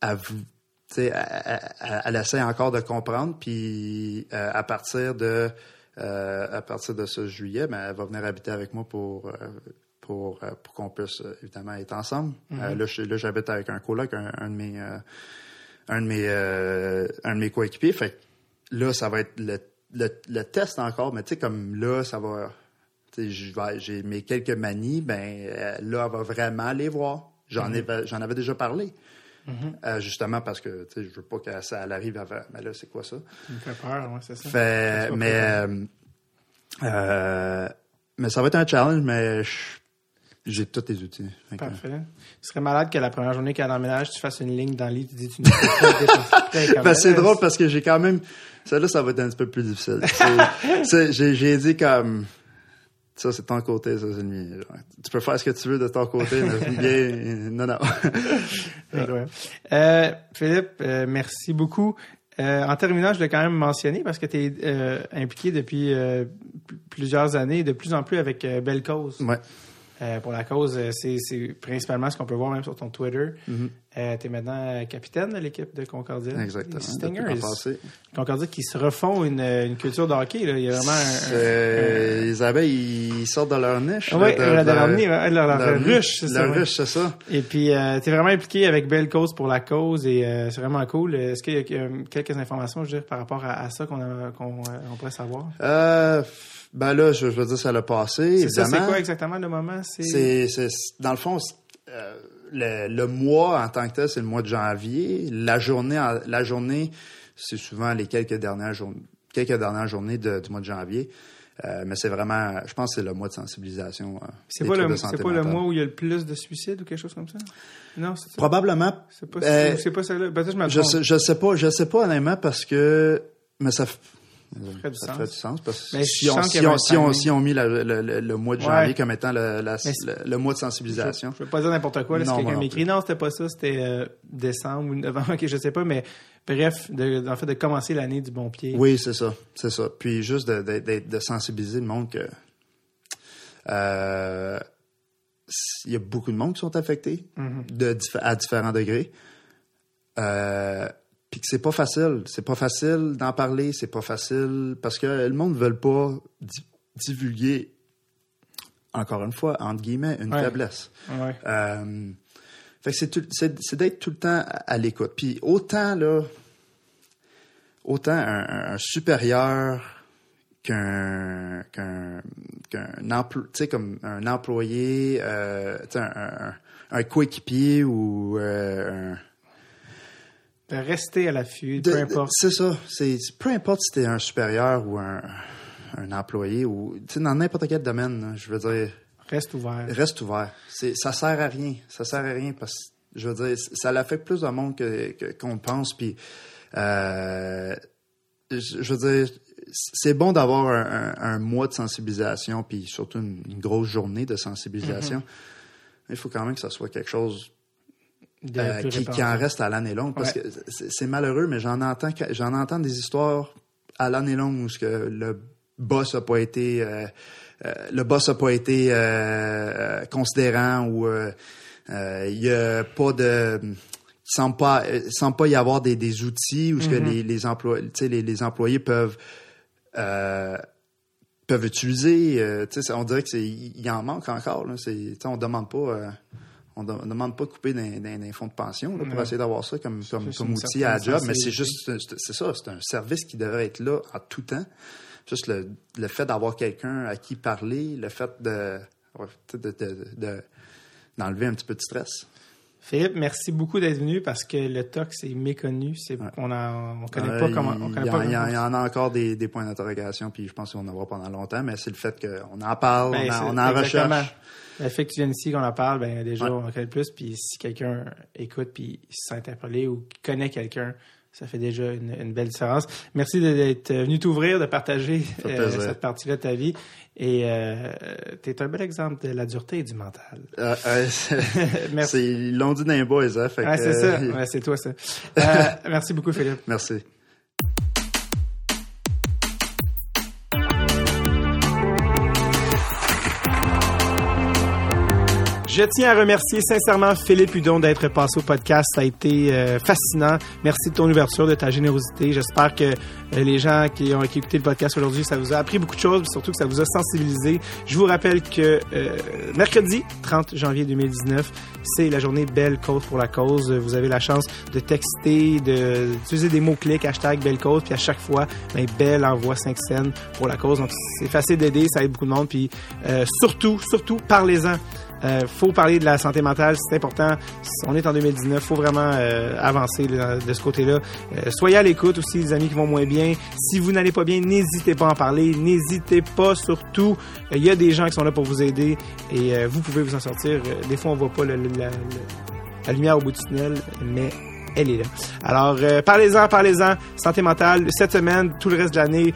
Elle, vou- tu sais, elle, elle- elle essaie encore de comprendre, puis euh, à partir de à partir de ce juillet, ben, elle va venir habiter avec moi pour euh, pour, euh, pour qu'on puisse euh, évidemment être ensemble. Euh, là, j'habite avec un coloc, un, un de mes euh, un de mes euh, un de mes coéquipiers. Fait que là, ça va être le, le, le test encore, mais tu sais, comme là, ça va. J'ai mes quelques manies, ben euh, là, elle va vraiment les voir. J'en ai j'en avais déjà parlé. Euh, justement parce que tu sais, je veux pas que ça arrive avant. Mais là, c'est quoi ça? Ça me fait peur, ouais, c'est ça. Fait, mais, euh, euh, mais ça va être un challenge, mais j'ai tous les outils. Parfait. Ce serait malade que la première journée qu'elle emménage, tu fasses une ligne dans le lit, tu dis tu ne Ben, c'est drôle parce que j'ai quand même. Ça, là, ça va être un petit peu plus difficile. J'ai dit comme. Ça, c'est ton côté, ça, c'est le. Genre, Tu peux faire ce que tu veux de ton côté, mais bien, non, non. Euh, Philippe, euh, merci beaucoup. Euh, en terminant, je l'ai quand même mentionné parce que tu es impliqué depuis plusieurs années, de plus en plus avec Belle Cause. Ouais. Euh, pour la cause, euh, c'est principalement ce qu'on peut voir même sur ton Twitter. Mhm. tu es maintenant euh, capitaine de l'équipe de Concordia. Exactement. Stingers. Concordia qui se refont une, une culture de hockey. Là. Il y a vraiment un... Euh, les abeilles, ils sortent de leur niche. Oui, de, leur nid, leur, leur leur ruche, c'est ça. Leur ruche, c'est ça. Et puis, euh, tu es vraiment impliqué avec Belle Cause pour la cause et euh, c'est vraiment cool. Est-ce qu'il y a euh, quelques informations, je veux dire, par rapport à, à ça qu'on euh, on pourrait savoir? Ben là, je, je veux dire, ça l'a passé, C'est c'est quoi exactement le moment? C'est... Dans le fond, euh, le, le mois en tant que tel, c'est le mois de janvier. La journée, la journée, c'est souvent les quelques dernières journées, quelques dernières journées de- du mois de janvier. Euh, mais c'est vraiment, je pense, que c'est le mois de sensibilisation. euh, C'est pas, le, c'est pas le mois où il y a le plus de suicides ou quelque chose comme ça? Non, c'est ça. Probablement. C'est pas, Euh, c'est pas celle-là. Que je Je je sais pas, je sais pas honnêtement parce que, mais ça, ça ferait du sens parce que si on, si on, si on, si la- le, le- le mois de Ouais. janvier comme étant le, la- le, mois de sensibilisation. Je veux pas dire n'importe quoi. Là, si Non, moi quelqu'un non m'écrit, non, c'était pas ça, c'était euh, décembre ou novembre, ok, je sais pas, mais bref, de, en fait, de commencer l'année du bon pied. Oui, c'est ça, c'est ça. Puis juste de, de, sensibiliser le monde que euh, il y a beaucoup de monde qui sont affectés Mhm. de, à différents degrés. Euh, puis que c'est pas facile, c'est pas facile d'en parler, c'est pas facile parce que le monde ne veut pas di- divulguer encore une fois entre guillemets une Ouais. faiblesse. Ouais. Euh, fait que c'est, d'être tout le temps à, à l'écoute. Puis autant là, autant un, un- un supérieur qu'un qu'un sais comme un employé, euh, tu sais, un, un, un coéquipier ou euh, un De rester à l'affût, peu importe. C'est ça. C'est peu importe si t'es un supérieur ou un, un employé ou tu sais dans n'importe quel domaine. là, je veux dire. Reste ouvert. Reste ouvert. C'est, ça sert à rien. Ça sert à rien parce que, je veux dire, ça l'affecte plus de monde que, qu'on pense. Puis, euh, je, veux dire, c'est bon d'avoir un, un- un mois de sensibilisation, puis surtout une, une grosse journée de sensibilisation. Mais il faut quand même que ça soit quelque chose euh, qui, en reste à l'année longue. Parce Ouais. que c'est, malheureux, mais j'en entends, j'en entends des histoires à l'année longue où ce que le boss a pas été, euh, euh, le boss a pas été considérant ou il y a pas de semble pas semble pas y avoir des, des outils où ce que les les tu sais les, les employés peuvent peuvent utiliser on dirait que il y en manque encore là on demande pas on ne demande pas de couper d'un fonds de pension là, pour essayer d'avoir ça comme, comme, C'est comme une outil à la job, mais c'est juste, c'est c'est ça, c'est un service qui devrait être là en tout temps. Juste le, le fait d'avoir quelqu'un à qui parler, le fait de, ouais, de, de, de- de- d'enlever un petit peu de stress. Philippe, merci beaucoup d'être venu parce que le tox est méconnu. C'est, on on connaît Euh, pas comment, on il, connaît y pas en- il y en- comment- il y en a encore des, des points d'interrogation, puis je pense qu'on en aura pendant longtemps, mais c'est le fait qu'on en parle, Ben, on, c'est- en, on en exactement. recherche. Le fait que tu viennes ici, qu'on en parle, ben déjà, Ouais. on en connaît plus. Puis si quelqu'un écoute puis il se sent interpellé ou connaît quelqu'un, ça fait déjà une, une belle différence. Merci d'être venu t'ouvrir, de partager euh, cette partie-là de ta vie. Et euh, tu es un bel exemple de la dureté et du mental. Euh, euh, c'est- Merci. ils l'ont dit les boys, hein, fait que, c'est ça. Ouais, c'est toi, ça. Euh, merci beaucoup, Philippe. Merci. Je tiens à remercier sincèrement Philippe Hudon d'être passé au podcast. Ça a été euh, fascinant. Merci de ton ouverture, de ta générosité. J'espère que euh, les gens qui ont écouté le podcast aujourd'hui, ça vous a appris beaucoup de choses, mais surtout que ça vous a sensibilisé. Je vous rappelle que euh, mercredi 30 janvier 2019, c'est la journée Belle Cause pour la cause. Vous avez la chance de texter, d'utiliser des mots-clics, hashtag Belle Cause, puis à chaque fois, ben, Belle envoie 5 scènes pour la cause. Donc c'est facile d'aider, ça aide beaucoup de monde. Puis surtout, surtout, parlez-en. Euh, faut parler de la santé mentale, c'est important. On est en 2019, faut vraiment euh, avancer de ce côté-là. Euh, soyez à l'écoute aussi, les amis qui vont moins bien. Si vous n'allez pas bien, n'hésitez pas à en parler. N'hésitez pas surtout. Il y a des gens qui sont là pour vous aider et vous pouvez vous en sortir. des fois, on voit pas la, la, lumière au bout du tunnel, mais elle est là. Alors, parlez-en, parlez-en. Santé mentale. Cette semaine, tout le reste de l'année,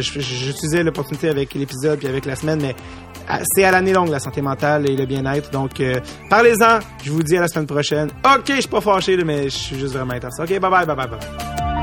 j'utilisais l'opportunité avec l'épisode puis avec la semaine, mais c'est à l'année longue la santé mentale et le bien-être. Donc, euh, parlez-en. Je vous dis à la semaine prochaine. OK, je suis pas fâché, mais je suis juste vraiment intéressé. OK, bye bye, bye bye, bye.